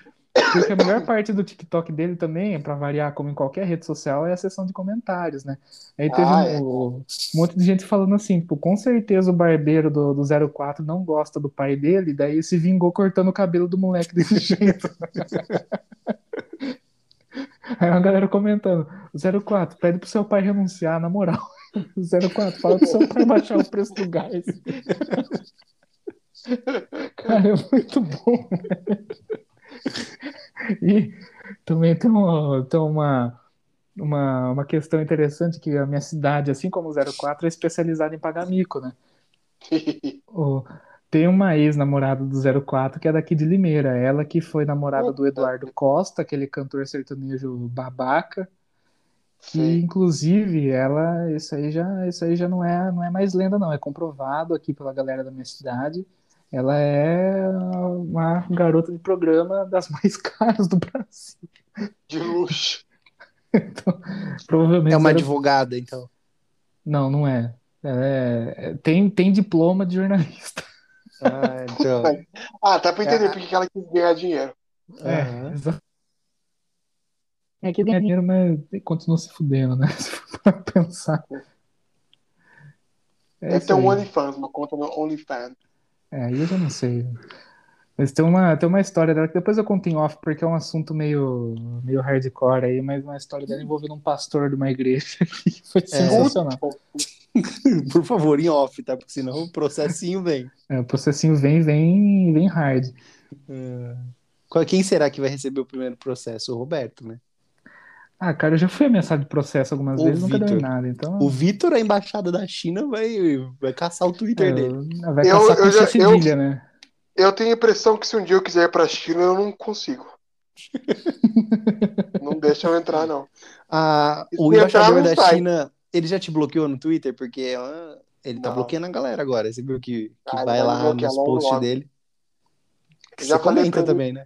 Porque a melhor parte do TikTok dele também, pra variar, como em qualquer rede social, é a seção de comentários, né? Aí teve Ah, um, é. um monte de gente falando assim, tipo, com certeza o barbeiro do, do 04 não gosta do pai dele, daí se vingou cortando o cabelo do moleque desse jeito. Aí a galera comentando, o 04, pede pro seu pai renunciar, na moral. O 04, fala pro seu pai baixar o preço do gás. Cara, é muito bom. E também tem, uma, tem uma, uma, uma questão interessante que a minha cidade, assim como o 04, é especializada em pagar mico, né? O- tem uma ex-namorada do 04 que é daqui de Limeira. Ela que foi namorada do Eduardo Costa, aquele cantor sertanejo babaca. Que, Sim. inclusive, ela, isso aí já, isso aí já não é, não é mais lenda, não. É comprovado aqui pela galera da minha cidade. Ela é uma garota de programa das mais caras do Brasil. De luxo. Então, provavelmente. É uma era- advogada, então. Não, não é. É- é- tem, tem diploma de jornalista. Ah, então. Ah, tá pra entender É. por que que ela quis ganhar dinheiro. É, Aham. exato. É que ganha dinheiro, mas continua se fudendo, né? Se for pra pensar. É Deve isso ter um. OnlyFans, uma conta no OnlyFans. É, aí eu já não sei. Mas tem uma, tem uma história dela que depois eu conto em off, porque é um assunto meio, meio hardcore aí, mas uma história dela envolvendo um pastor de uma igreja que foi sensacional. Por favor, em off, tá? Porque senão o processinho vem. É, o processinho vem, vem, vem hard. Qual- Quem será que vai receber o primeiro processo? O Roberto, né? Ah, cara, eu já fui ameaçado de processo algumas O vezes, nunca deu nada. Então, O Vitor, a embaixada da China, vai, vai caçar o Twitter é, dele. vai Eu- caçar com eu já- eu- né? Eu tenho a impressão que se um dia eu quiser ir pra China, eu não consigo. não deixa eu entrar, não. Ah, o embaixador da sai. China, ele já te bloqueou no Twitter? Porque ah, ele tá Não. bloqueando a galera agora. Você viu que, que Ah, vai me lá nos posts logo. dele. Eu já Você falei comenta pra ele. também, né?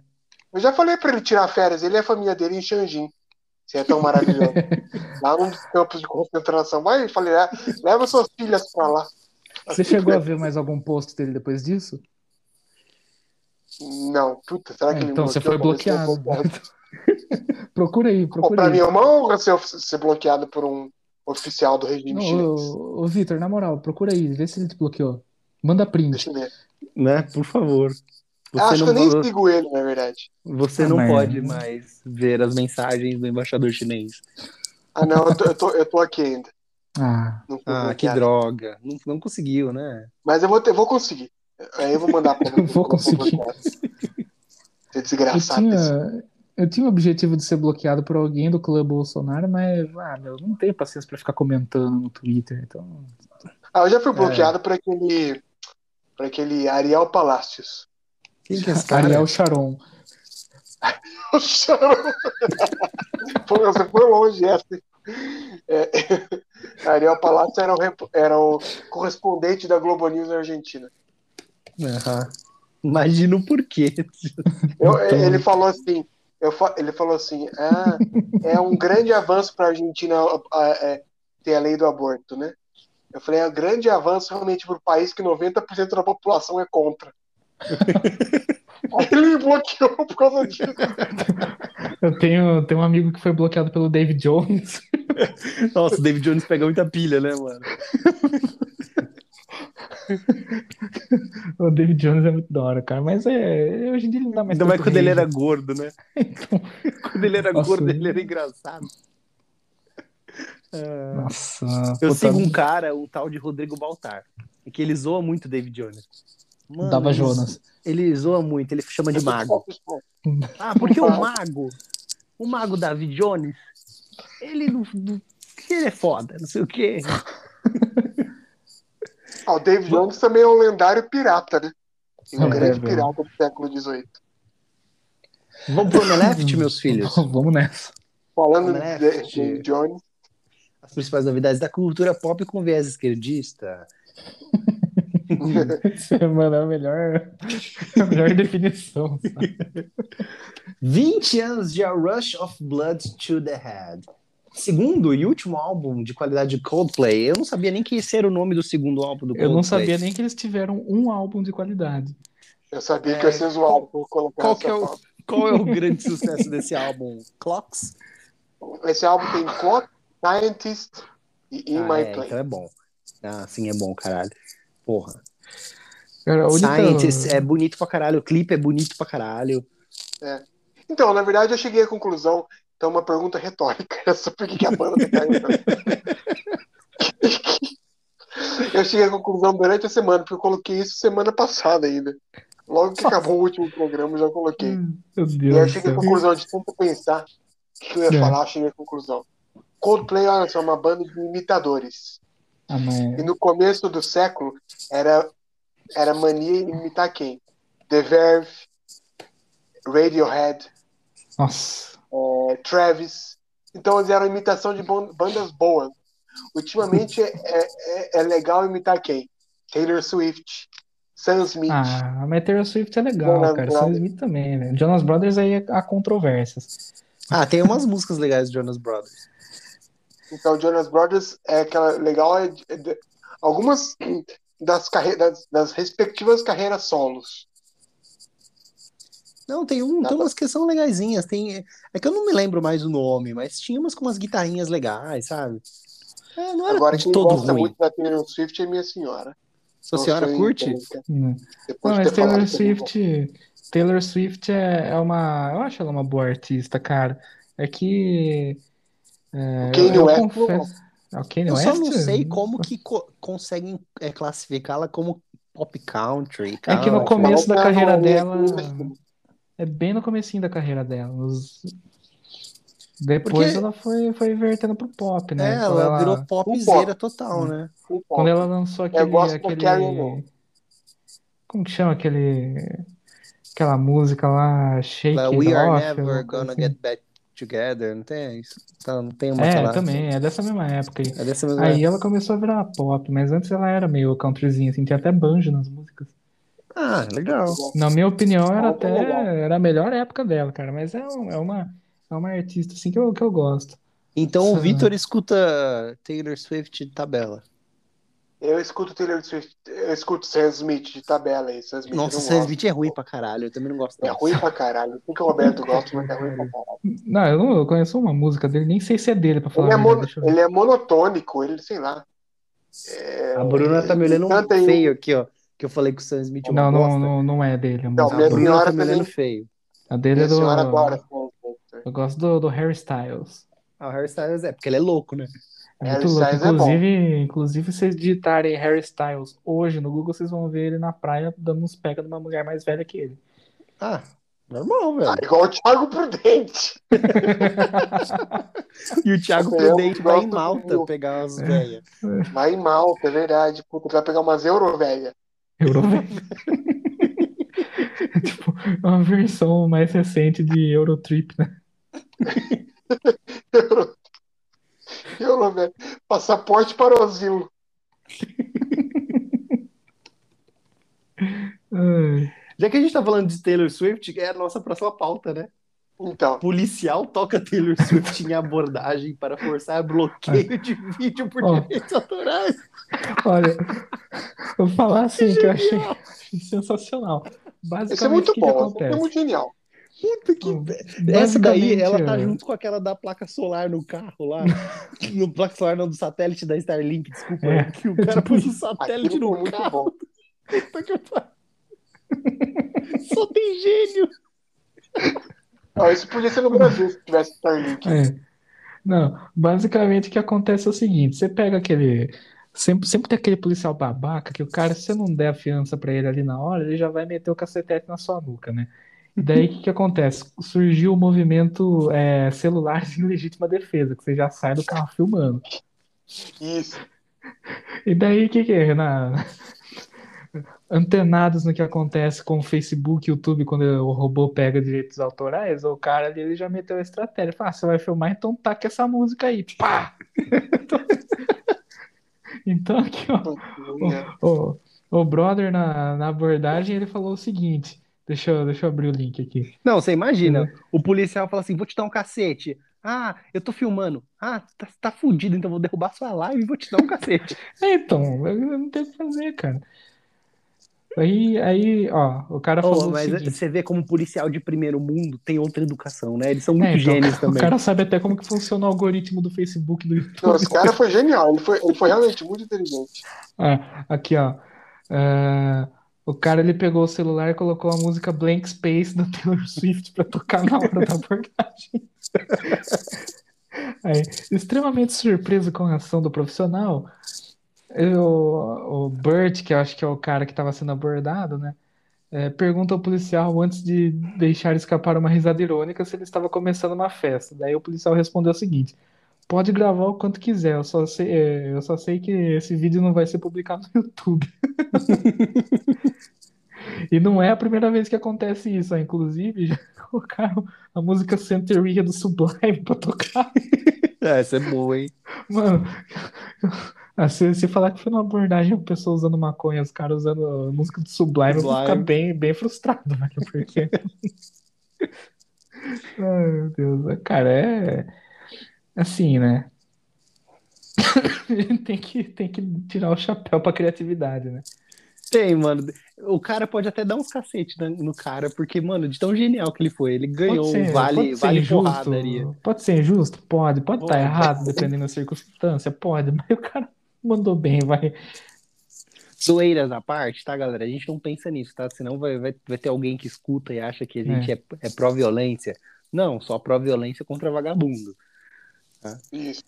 Eu já falei pra ele tirar férias, ele e a família dele em Xanjin. Se é tão maravilhoso. lá num dos campos de concentração. Vai, eu falei, ah, leva suas filhas pra lá. Você chegou a ver mais algum post dele depois disso? Não, puta, será que É, ele me então você foi bloqueado. procura aí, Pô, procura pra aí. mim é uma honra ser, ser bloqueado por um oficial do regime Não, chinês. ô, ô, Vitor, na moral, procura aí, vê se ele te bloqueou. Manda print. Deixa eu ver. Né? Por favor. Você Acho que eu nem sigo ele, na verdade. você Ah, não mas- pode mais ver as mensagens do embaixador chinês. Ah, não, eu tô, eu tô, eu tô aqui ainda. Ah, Ah, que droga. Não, não conseguiu, né? Mas eu vou, ter, vou conseguir. Aí eu vou mandar pra Eu vou conseguir. Ser eu desgraçado. desse- tinha, eu tinha o objetivo de ser bloqueado por alguém do clã Bolsonaro, mas, ah, meu, não tenho paciência pra ficar comentando no Twitter, então. Ah, eu já É. fui bloqueado por aquele. Por aquele Ariel Palacios. Quem que é esse cara? Ariel Sharon. O Sharon. Pô, você foi longe essa. hein? É, Ariel Palacios era o, era o correspondente da Globo News na Argentina. Aham. Imagina o porquê. Eu- Então- Ele falou assim. eu ele falou assim: ah, é um grande avanço para a Argentina é, ter a lei do aborto, né? Eu falei, é um grande avanço realmente para o país que 90% da população é contra. Ele me bloqueou por causa disso. Eu tenho, tenho um amigo que foi bloqueado pelo David Jones. Nossa, o David Jones pega muita pilha, né, mano? O David Jones é muito da hora, cara. Mas é, hoje em dia ele não dá mais Ainda mais quando ele era gordo, né? Então, Quando ele era Nossa. gordo, ele era engraçado. É. nossa. Eu sigo um cara, o tal de Rodrigo Baltar, que ele zoa muito o David Jones. Mano, Dava ele- Jonas. Ele zoa muito, ele chama de mago. Ah, porque o mago, o mago David Jones, ele não, ele é foda, não sei o quê. Ah, o David Jones também é um lendário pirata, né? Um É, grande é, pirata do século XVIII. Vamos pro Omelete, meus filhos? Vamos nessa. Falando de Omelete. David Jones, As principais novidades da cultura pop com viés esquerdista. Isso é, mano, é a melhor, a melhor definição. sabe? 20 anos de A Rush of Blood to the Head. Segundo e último álbum de qualidade de Coldplay. Eu não sabia nem que esse era o nome do segundo álbum do Coldplay. Eu não sabia nem que eles tiveram um álbum de qualidade. eu sabia É, que ia ser zoado por colocar qual é o-. Qual é o grande sucesso desse álbum? Clocks? Esse álbum tem Clock, Scientist e In ah, My é, Place. então é bom. Ah, sim, é bom, caralho. Porra. Cara, única- Scientist é bonito pra caralho, o clipe é bonito pra caralho. Então, na verdade, eu cheguei à conclusão. Então, uma pergunta retórica essa, por que, que a banda tá caindo? Eu cheguei à conclusão durante a semana, porque eu coloquei isso semana passada ainda. Logo que acabou o último programa, eu já coloquei. Meu E aí eu Deus cheguei à conclusão de tanto pensar o que eu ia É. falar, eu cheguei à conclusão. Coldplay, olha só, é uma banda de imitadores. Ah, mas- E no começo do século era, era mania em imitar quem? The Verve, Radiohead, Nossa. é, Travis. Então eles eram imitação de bandas boas. Ultimamente é, é, é legal imitar quem? Taylor Swift, Sam Smith. Ah, mas Taylor Swift é legal, Jonas cara. Sam Brothers. Smith também, né? Jonas Brothers aí há controvérsias. Ah, tem umas músicas legais do Jonas Brothers. Então Jonas Brothers é aquela legal. É, é algumas das, carre, das, das respectivas carreiras solos. Não, tem, um, tem umas que são legaisinhas. Tem, é que eu não me lembro mais o nome, mas tinha umas com umas guitarrinhas legais, sabe? É, não era Agora de quem todo gosta ruim. muito da Taylor Swift é minha senhora. Sua Não senhora curte? Né? Depois Não, mas Taylor. Swift, Taylor Swift é, é uma. Eu acho ela uma boa artista, cara. É que. É, O Kanye West confesso. É o Kanye Eu West? só não sei como que co- conseguem é, classificá-la como pop country. É que no começo da Ela carreira não- dela. É bem no comecinho da carreira dela. Os- Depois Porque- ela foi, foi vertendo pro pop, né? É, Quando ela, virou popzera total, né? Quando ela lançou aquele. gosto da aquele... Como que chama aquele. Aquela música lá, Shake Like, It We are Off, never alguma gonna coisa get back together, não tem isso? Então, não tem uma É, também, é dessa mesma época aí. É dessa mesma Aí ela começou a virar pop, mas antes ela era meio countryzinha, assim, tinha até banjo nas músicas. Ah, legal. Na minha opinião, era Ah, até era a melhor época dela, cara. Mas é, um- é uma, é uma artista assim que eu, que eu gosto. Então o Vitor escuta Taylor Swift de tabela. Eu escuto Taylor Swift, eu escuto Sam Smith de tabela aí. Sam Smith Nossa, eu não Sam. Smith é ruim pra caralho, eu também não gosto É não. ruim pra caralho. O que o Roberto gosta, mas é ruim pra caralho. Não, eu não eu conheço uma música dele, nem sei se é dele, pra falar Ele é, ver. ele é monotônico, ele, sei lá. É, A Bruna tá me olhando aí- feio aqui, ó. Que eu falei que o Sam Smith é Não, não, bosta. não, não é dele. A, Não. A minha Bruna senhora tá me olhando também- feio. A dele Minha é do. Smith. Eu gosto do, do Harry Styles. Ah, o Harry Styles é, porque ele é louco, né? É Harry muito louco. É. Inclusive, inclusive, se vocês digitarem Harry Styles hoje no Google, vocês vão ver ele na praia dando uns pega de uma mulher mais velha que ele. Ah, normal, velho. Ah, igual o Thiago Prudente. E o Thiago Eu Prudente vai em Malta do- pegar É. as velhas. Vai em Malta, é verdade. Puta, vai pegar umas euro, velha. Eurovelha. É tipo uma versão mais recente de Eurotrip, né? Euro, euro, velho. Passaporte para o asilo. Já que a gente tá falando de Taylor Swift, é a nossa próxima pauta, né? Então, Policial toca Taylor Swift em abordagem para forçar bloqueio de vídeo por Ó. direitos autorais. Olha, vou falar assim que eu achei, sensacional. Basicamente, isso é muito que bom. que é muito genial. Puta que. Hum, Essa daí, ela tá ó, junto com aquela da placa solar no carro lá. no placa solar, não, do satélite da Starlink, desculpa. É, que o é cara tipo pôs o satélite no muito carro. bom. Puta que pariu. Só tem gênio. Ó, isso podia ser no Brasil se tivesse Starlink. É. Não, basicamente o que acontece é o seguinte: você pega aquele. Sempre, sempre tem aquele policial babaca que o cara, se você não der a fiança pra ele ali na hora, ele já vai meter o cacetete na sua nuca, né? E daí o que, que acontece? Surgiu o movimento é, celulares em legítima defesa, que você já sai do carro filmando. Isso. E daí o que, que é? Na... Antenados no que acontece com o Facebook o YouTube quando o robô pega direitos autorais, o cara ali ele já meteu a estratégia. Fala, ah, você vai filmar, então taca essa música aí. Pá! Então aqui, ó. O, o brother na, na abordagem ele falou o seguinte. Deixa eu, deixa eu abrir o link aqui. Não, você imagina, o policial fala assim: vou te dar um cacete. Ah, eu tô filmando. Ah, tá, tá fudido, então vou derrubar sua live e vou te dar um cacete. É, então, eu não tenho o que fazer, cara. Aí, aí, ó, o cara Oh, falou o mas seguinte. você vê como policial de primeiro mundo tem outra educação, né? Eles são muito É, então, gênios o também. cara sabe até como que funciona o algoritmo do Facebook, do YouTube. Não, esse cara foi genial. Ele foi, ele foi realmente muito inteligente. Ah, aqui, ó. É, o cara ele pegou o celular e colocou a música Blank Space da Taylor Swift pra tocar na hora da abordagem. Aí, extremamente surpreso com a ação do profissional, eu- o Bert, que eu acho que é o cara que estava sendo abordado, né? é, pergunta ao policial antes de deixar escapar uma risada irônica se ele estava começando uma festa. Daí o policial respondeu o seguinte: Pode gravar o quanto quiser, eu só sei, é, eu só sei que esse vídeo não vai ser publicado no YouTube. E não é a primeira vez que acontece isso, ó. inclusive já colocaram a música Santeria do Sublime pra tocar. É, essa é boa, hein? Mano, se, falar que foi uma abordagem com pessoa usando maconha, os caras usando a música do Sublime, eu vou ficar bem, bem frustrado, velho, porque. Ai, meu Deus. Cara, é. Assim, né? Tem que, tem que tirar o chapéu pra criatividade, né? Tem, mano. O cara pode até dar uns cacete no, cara, porque, mano, de tão genial que ele foi. Ele ganhou ser, um vale, pode vale injusto, porradaria. pode ser injusto? Pode, pode estar Pode. errado, dependendo da circunstância, pode, mas o cara mandou bem, vai. Zoeiras à parte, tá, galera? A gente não pensa nisso, tá? Senão vai, vai, vai ter alguém que escuta e acha que a gente é, é pró-violência. Não, só pró-violência contra vagabundo. Isso.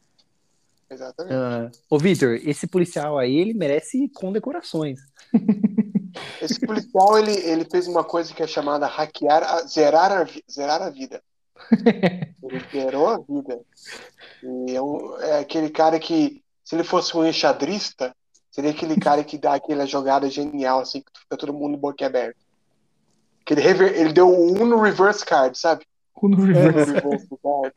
Exatamente. Ah, ô, Vitor, esse policial aí, ele merece condecorações. Esse policial, ele, ele fez uma coisa que é chamada hackear, a- zerar, a, zerar a vida. Ele zerou a vida. E é, um- é aquele cara que, se ele fosse um enxadrista, seria aquele cara que dá aquela jogada genial, assim, que fica todo mundo boquiaberto. Que ele, rever- ele deu um no reverse card, sabe? No no reverse, card.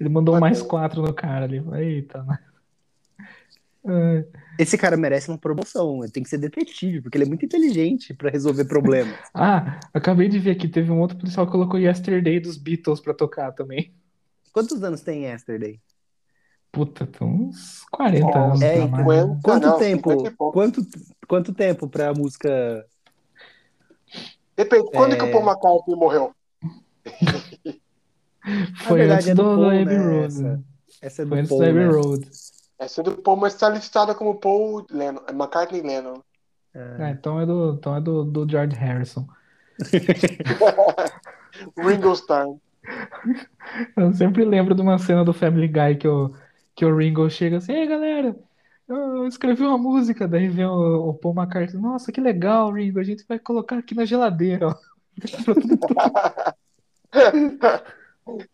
ele mandou mais quatro no cara ali. Eita, né? É, Esse cara merece uma promoção. Ele tem que ser detetive, porque ele é muito inteligente pra resolver problemas. Ah, acabei de ver aqui, teve um outro policial que colocou Yesterday dos Beatles pra tocar também. Quantos anos tem Yesterday? Puta, tem uns 40 Nossa, anos é, cinquenta. Quanto não, tempo? 50 pouco. Quanto, quanto tempo pra música. Depende, quando É. que o Paul McCartney morreu? Foi verdade, antes é do do, do Paul, Abbey né, Road. essa. Essa é do Foi antes Paul, do Abbey né? Road. Essa é do Paul, mas está listada como Paul Lennon, é McCartney Lennon. Ah, então é do, então é do, do George Harrison. Ringo Starr. Eu sempre lembro de uma cena do Family Guy que o, que o Ringo chega assim, ei galera, eu escrevi uma música, daí vem o, o Paul McCartney, nossa, que legal, Ringo, a gente vai colocar aqui na geladeira, ó.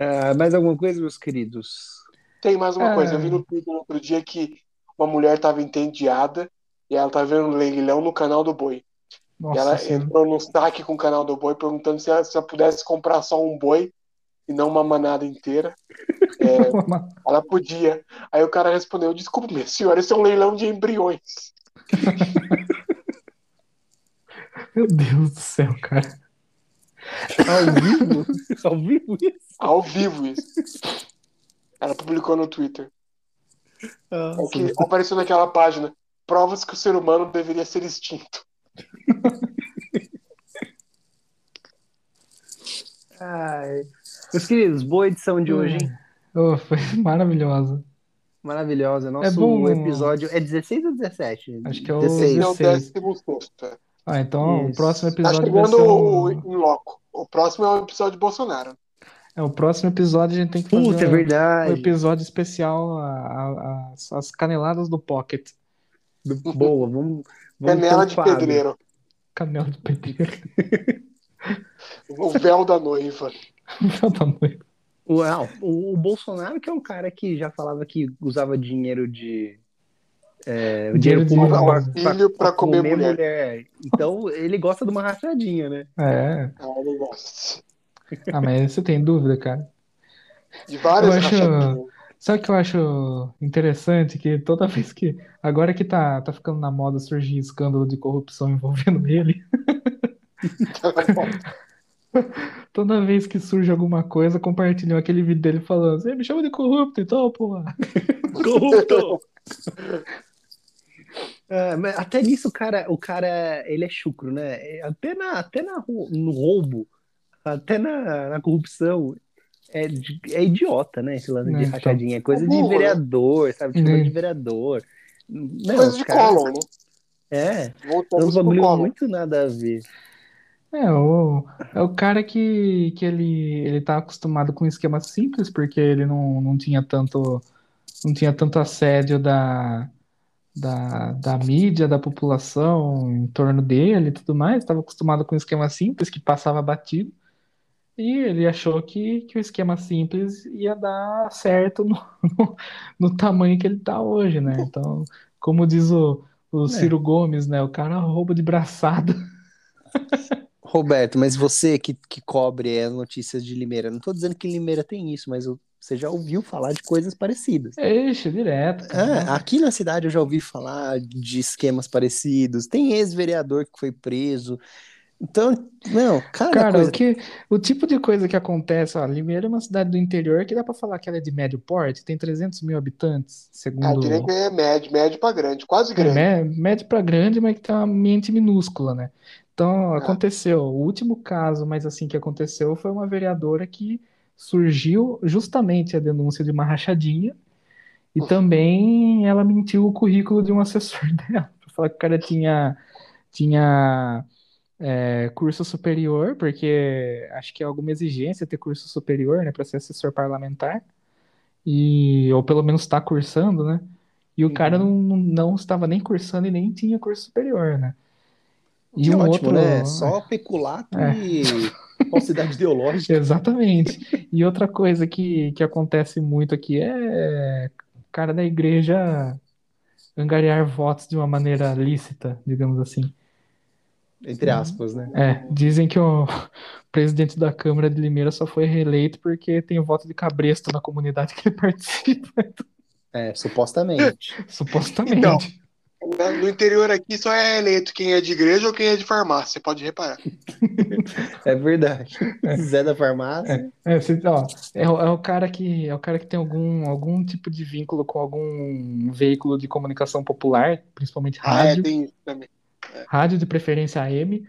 Ah, mais alguma coisa, meus queridos? Tem mais uma Ah. coisa, eu vi no Twitter outro dia que uma mulher estava entediada e ela estava vendo um leilão no canal do Boi. E Nossa ela Senhora. entrou num saque com o canal do Boi perguntando se ela, se ela pudesse comprar só um boi e não uma manada inteira. Ela podia. Aí o cara respondeu: Desculpa, minha senhora, esse é um leilão de embriões. Meu Deus do céu, cara. Ao vivo? Ao vivo isso? Ao vivo isso. Ela publicou no Twitter. Nossa. É que apareceu naquela página. Provas que o ser humano deveria ser extinto. Ai. Meus queridos, boa edição de hoje, hein? Oh, foi maravilhosa. Maravilhosa. Nosso É bom- episódio é 16 ou 17? Acho que é o 16. Esse é o 16. Ah, então o Isso. próximo Tá episódio vai chegando ser o um... em loco. O próximo é o episódio de Bolsonaro. É, o próximo episódio a gente tem que fazer Puta, é um- um verdade. episódio especial a- a- as, as caneladas do Pocket. Boa, vamos. vamos Canela um de pedreiro. Canela de pedreiro. O véu da noiva. Tá bom. Uau, o, o Bolsonaro, que é um cara que já falava que usava dinheiro de. É, o Dinheiro público pra, filho pra comer mulher. Então ele gosta de uma rachadinha, né? É. Ah, eu gosto. Ah, mas você tem dúvida, cara? De várias Eu acho- rachadinhas. Sabe o que eu acho interessante? Que toda vez que. Agora que tá, tá ficando na moda surgir escândalo de corrupção envolvendo ele, toda vez que surge alguma coisa, compartilham aquele vídeo dele falando: Você me chama de corrupto e tal, porra. Corrupto! É, mas até nisso, o cara, o cara, ele é chucro, né? É, Até, na, até na, no roubo, até na, na corrupção, é, é idiota, né? Esse lance É, de então. rachadinha. É coisa É de né? vereador, sabe? Tipo É. de vereador. Não, Coisa de caras- Collor, né? É, é um Voltamos bagulho muito nada a ver. É, o, é o cara que, que ele, ele tá acostumado com um esquema simples, porque ele não, não tinha tanto, não tinha tanto assédio da, da, da mídia, da população em torno dele e tudo mais, estava acostumado com um esquema simples que passava batido, e ele achou que, que o esquema simples ia dar certo no, no, no tamanho que ele tá hoje, né? Então, como diz o, o É. Ciro Gomes, né? O cara rouba de braçada. Roberto, mas você que, que cobre as notícias de Limeira, não tô dizendo que Limeira tem isso, mas eu- você já ouviu falar de coisas parecidas. Eixe, direto. É, aqui na cidade eu já ouvi falar de esquemas parecidos. Tem ex-vereador que foi preso. Então, não, cada Cara, coisa. o que, o tipo de coisa que acontece, ó, Limeira é uma cidade do interior que dá pra falar que ela é de médio porte, tem 300 mil habitantes, Ah, segundo... que é médio, médio pra grande, quase É, grande. mé- médio pra grande, mas que tem uma mente minúscula, né? Então, Ah. aconteceu, o último caso, mas assim, que aconteceu foi uma vereadora que surgiu justamente a denúncia de uma rachadinha e também ela mentiu o currículo de um assessor dela, pra falar que o cara tinha, tinha é, curso superior, porque acho que é alguma exigência ter curso superior, né, para ser assessor parlamentar, e, ou pelo menos está cursando, né? E o cara não, não, não estava nem cursando e nem tinha curso superior, né? E Que um ótimo, outro. né? Só peculato É. e falsidade ideológica. Exatamente. E outra coisa que, que acontece muito aqui é cara da igreja angariar votos de uma maneira lícita, digamos assim. Entre aspas, né? É, dizem que o presidente da Câmara de Limeira só foi reeleito porque tem o voto de cabresto na comunidade que ele participa, É, supostamente. supostamente. Então. Né? No interior aqui só é eleito quem é de igreja ou quem é de farmácia, você pode reparar. É verdade. Zé da farmácia. É, você- ó, é, o- é o cara que é o cara que tem algum, algum tipo de vínculo com algum veículo de comunicação popular, principalmente Ah, é, rádio, tem isso também. rádio de preferência AM,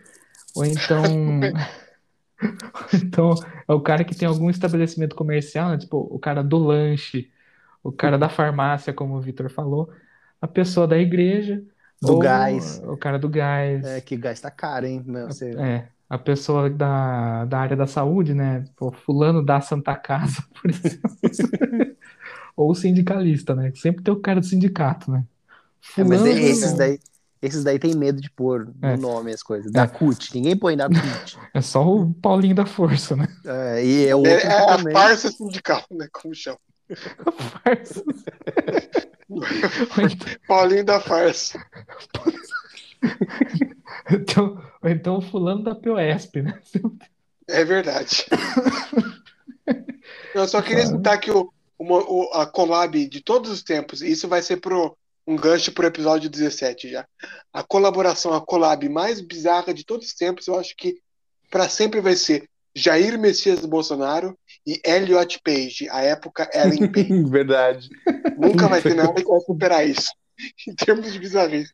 ou então ou então é o cara que tem algum estabelecimento comercial, né? Tipo, o cara do lanche, o cara da farmácia, como o Vitor falou, a pessoa da igreja, Do ou gás. o cara do gás. É, que gás tá caro, hein? Meu, você... É, a pessoa da, da área da saúde, né? Pô, fulano da Santa Casa, por exemplo. Ou o sindicalista, né? Sempre tem o cara do sindicato, né? É, mas Fulano- esses daí, esses daí tem medo de pôr no É. nome as coisas. Da É. CUT. Ninguém põe da CUT. É só o Paulinho da Força, né? É, e é o outro É, é a farsa sindical, né? Como chama? Farsa. Então- Paulinho da farsa. então, ou então o fulano da POSP, né? É verdade. Eu só queria citar que o, uma- o- a collab de todos os tempos, isso vai ser pro, um gancho pro episódio 17 já. A colaboração, a collab mais bizarra de todos os tempos, eu acho que para sempre vai ser Jair Messias Bolsonaro e Elliot Page, a época Ellen Page. Verdade. Nunca vai ter nada que vai superar isso, em termos de bizarrice.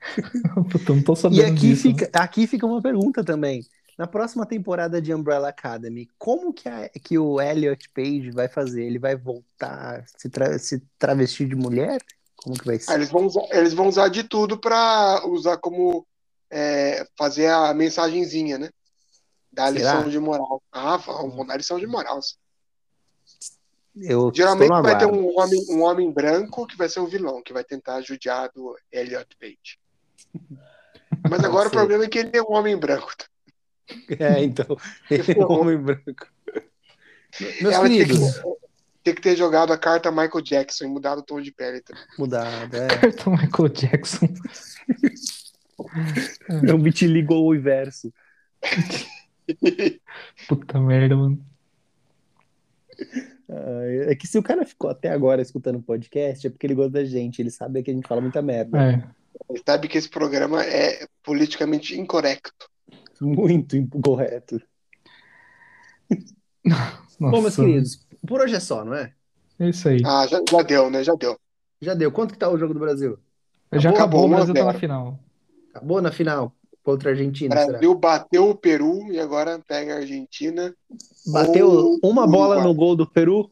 Puta, não tô sabendo E aqui disso. fica, aqui fica uma pergunta também. Na próxima temporada de Umbrella Academy, como que, a- que o Elliot Page vai fazer? Ele vai voltar se, tra se travestir de mulher? Como que vai Ah, ser? eles, vão usar, eles vão usar de tudo para usar como é, fazer a mensagenzinha, né? Dar Será? lição de moral. Ah, vão, vão dar lição de moral. Eu Geralmente vai ter um homem, um homem branco que vai ser o vilão, que vai tentar judiar do Elliot Page. Mas agora o problema é que ele é um homem branco. É, então, ele é um homem branco. Meus Ela tem que, queridos, tem que ter jogado a carta Michael Jackson e mudado o tom de pele. também. mudado, é. Cartão Michael Jackson. É um vitiligo ao inverso. Puta merda, mano. É que se o cara ficou até agora escutando o podcast, é porque ele gosta da gente, ele sabe que a gente fala muita merda. É. Ele sabe que esse programa é politicamente incorreto. Muito incorreto. Bom, meus Nossa, queridos, por hoje é só, não é? É isso aí. Ah, já, já deu, né? Já deu. Já deu. Quanto que tá o jogo do Brasil? Já acabou, acabou, o Brasil tá na final. Acabou na final contra a O Argentina, será? Brasil bateu o Peru e agora pega a Argentina. Bateu uma bola no gol do Peru?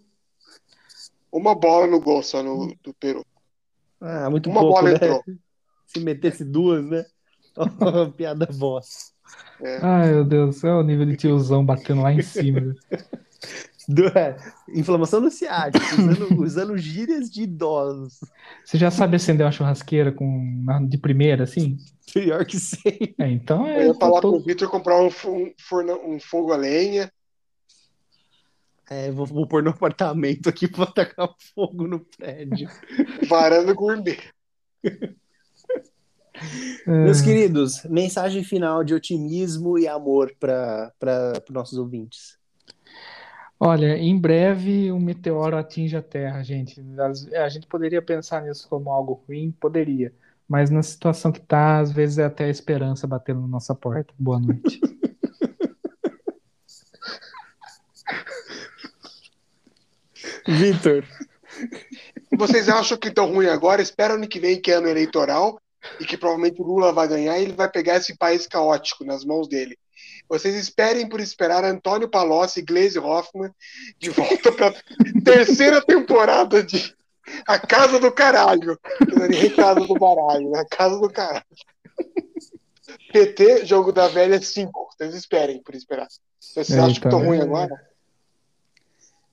Uma bola no gol só no, do Peru. Ah, muito Uma pouco, bola né? entrou. Se metesse duas, né? Piada bosta. Ai, meu Deus, é o nível de tiozão batendo lá em cima. Do- é, inflamação no ciático, usando, usando gírias de idosos. Você já sabe acender uma churrasqueira com, de primeira, assim? Pior que sei. É, então é. Eu ia falar tô- pro Vitor comprar um, um, forno- um fogo a lenha. É, vou, vou pôr no apartamento aqui pra tacar fogo no prédio. Varanda gourmet. é, Meus queridos, mensagem final de otimismo e amor para os nossos ouvintes. Olha, em breve um meteoro atinge a Terra, gente. Às- A gente poderia pensar nisso como algo ruim, poderia. Mas na situação que tá, às vezes é até a esperança batendo na nossa porta. Boa noite. Vitor, vocês acham que estão ruim agora, espera ano que vem, que é ano eleitoral, e que provavelmente o Lula vai ganhar e ele vai pegar esse país caótico nas mãos dele. Vocês esperem por esperar Antônio Palocci e Glaze Hoffman de volta para terceira temporada de A Casa do Caralho. É Casa do Baralho, né? A Casa do Caralho. PT, Jogo da Velha 5. Vocês esperem por esperar. Vocês Eita, acham que estão né? ruim agora?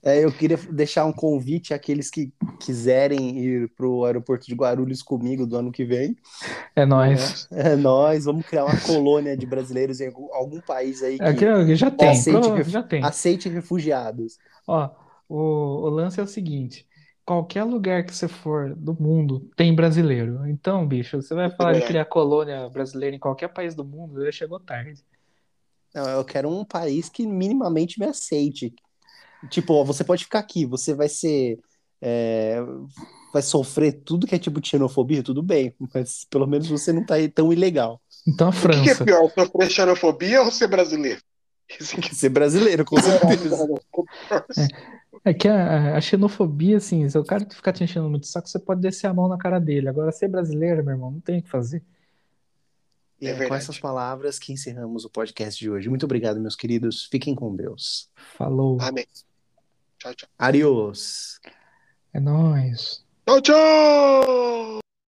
É, eu queria deixar um convite àqueles que quiserem ir para o aeroporto de Guarulhos comigo do ano que vem. É nóis. É nós, vamos criar uma colônia de brasileiros em algum, algum país aí que Aqui, ó, já tem, aceite, ref- já tem. aceite refugiados. Ó, o, o lance é o seguinte: qualquer lugar que você for do mundo tem brasileiro. Então, bicho, você vai falar de É. criar colônia brasileira em qualquer país do mundo, já chegou tarde. Não, eu quero um país que minimamente me aceite. Tipo, ó, você pode ficar aqui, você vai ser. é, vai sofrer tudo que é tipo de xenofobia, tudo bem, mas pelo menos você não tá aí tão ilegal. Então a O que, que é França. pior, sofrer xenofobia ou ser brasileiro? Ser brasileiro, com certeza. É que a, a xenofobia, assim, se o cara ficar te enchendo muito saco, você pode descer a mão na cara dele. Agora, ser brasileiro, meu irmão, não tem o que fazer. E É é com essas palavras que encerramos o podcast de hoje. Muito obrigado, meus queridos. Fiquem com Deus. Falou. Amém. Tchau, tchau. Adiós. É nóis. Tchau, tchau!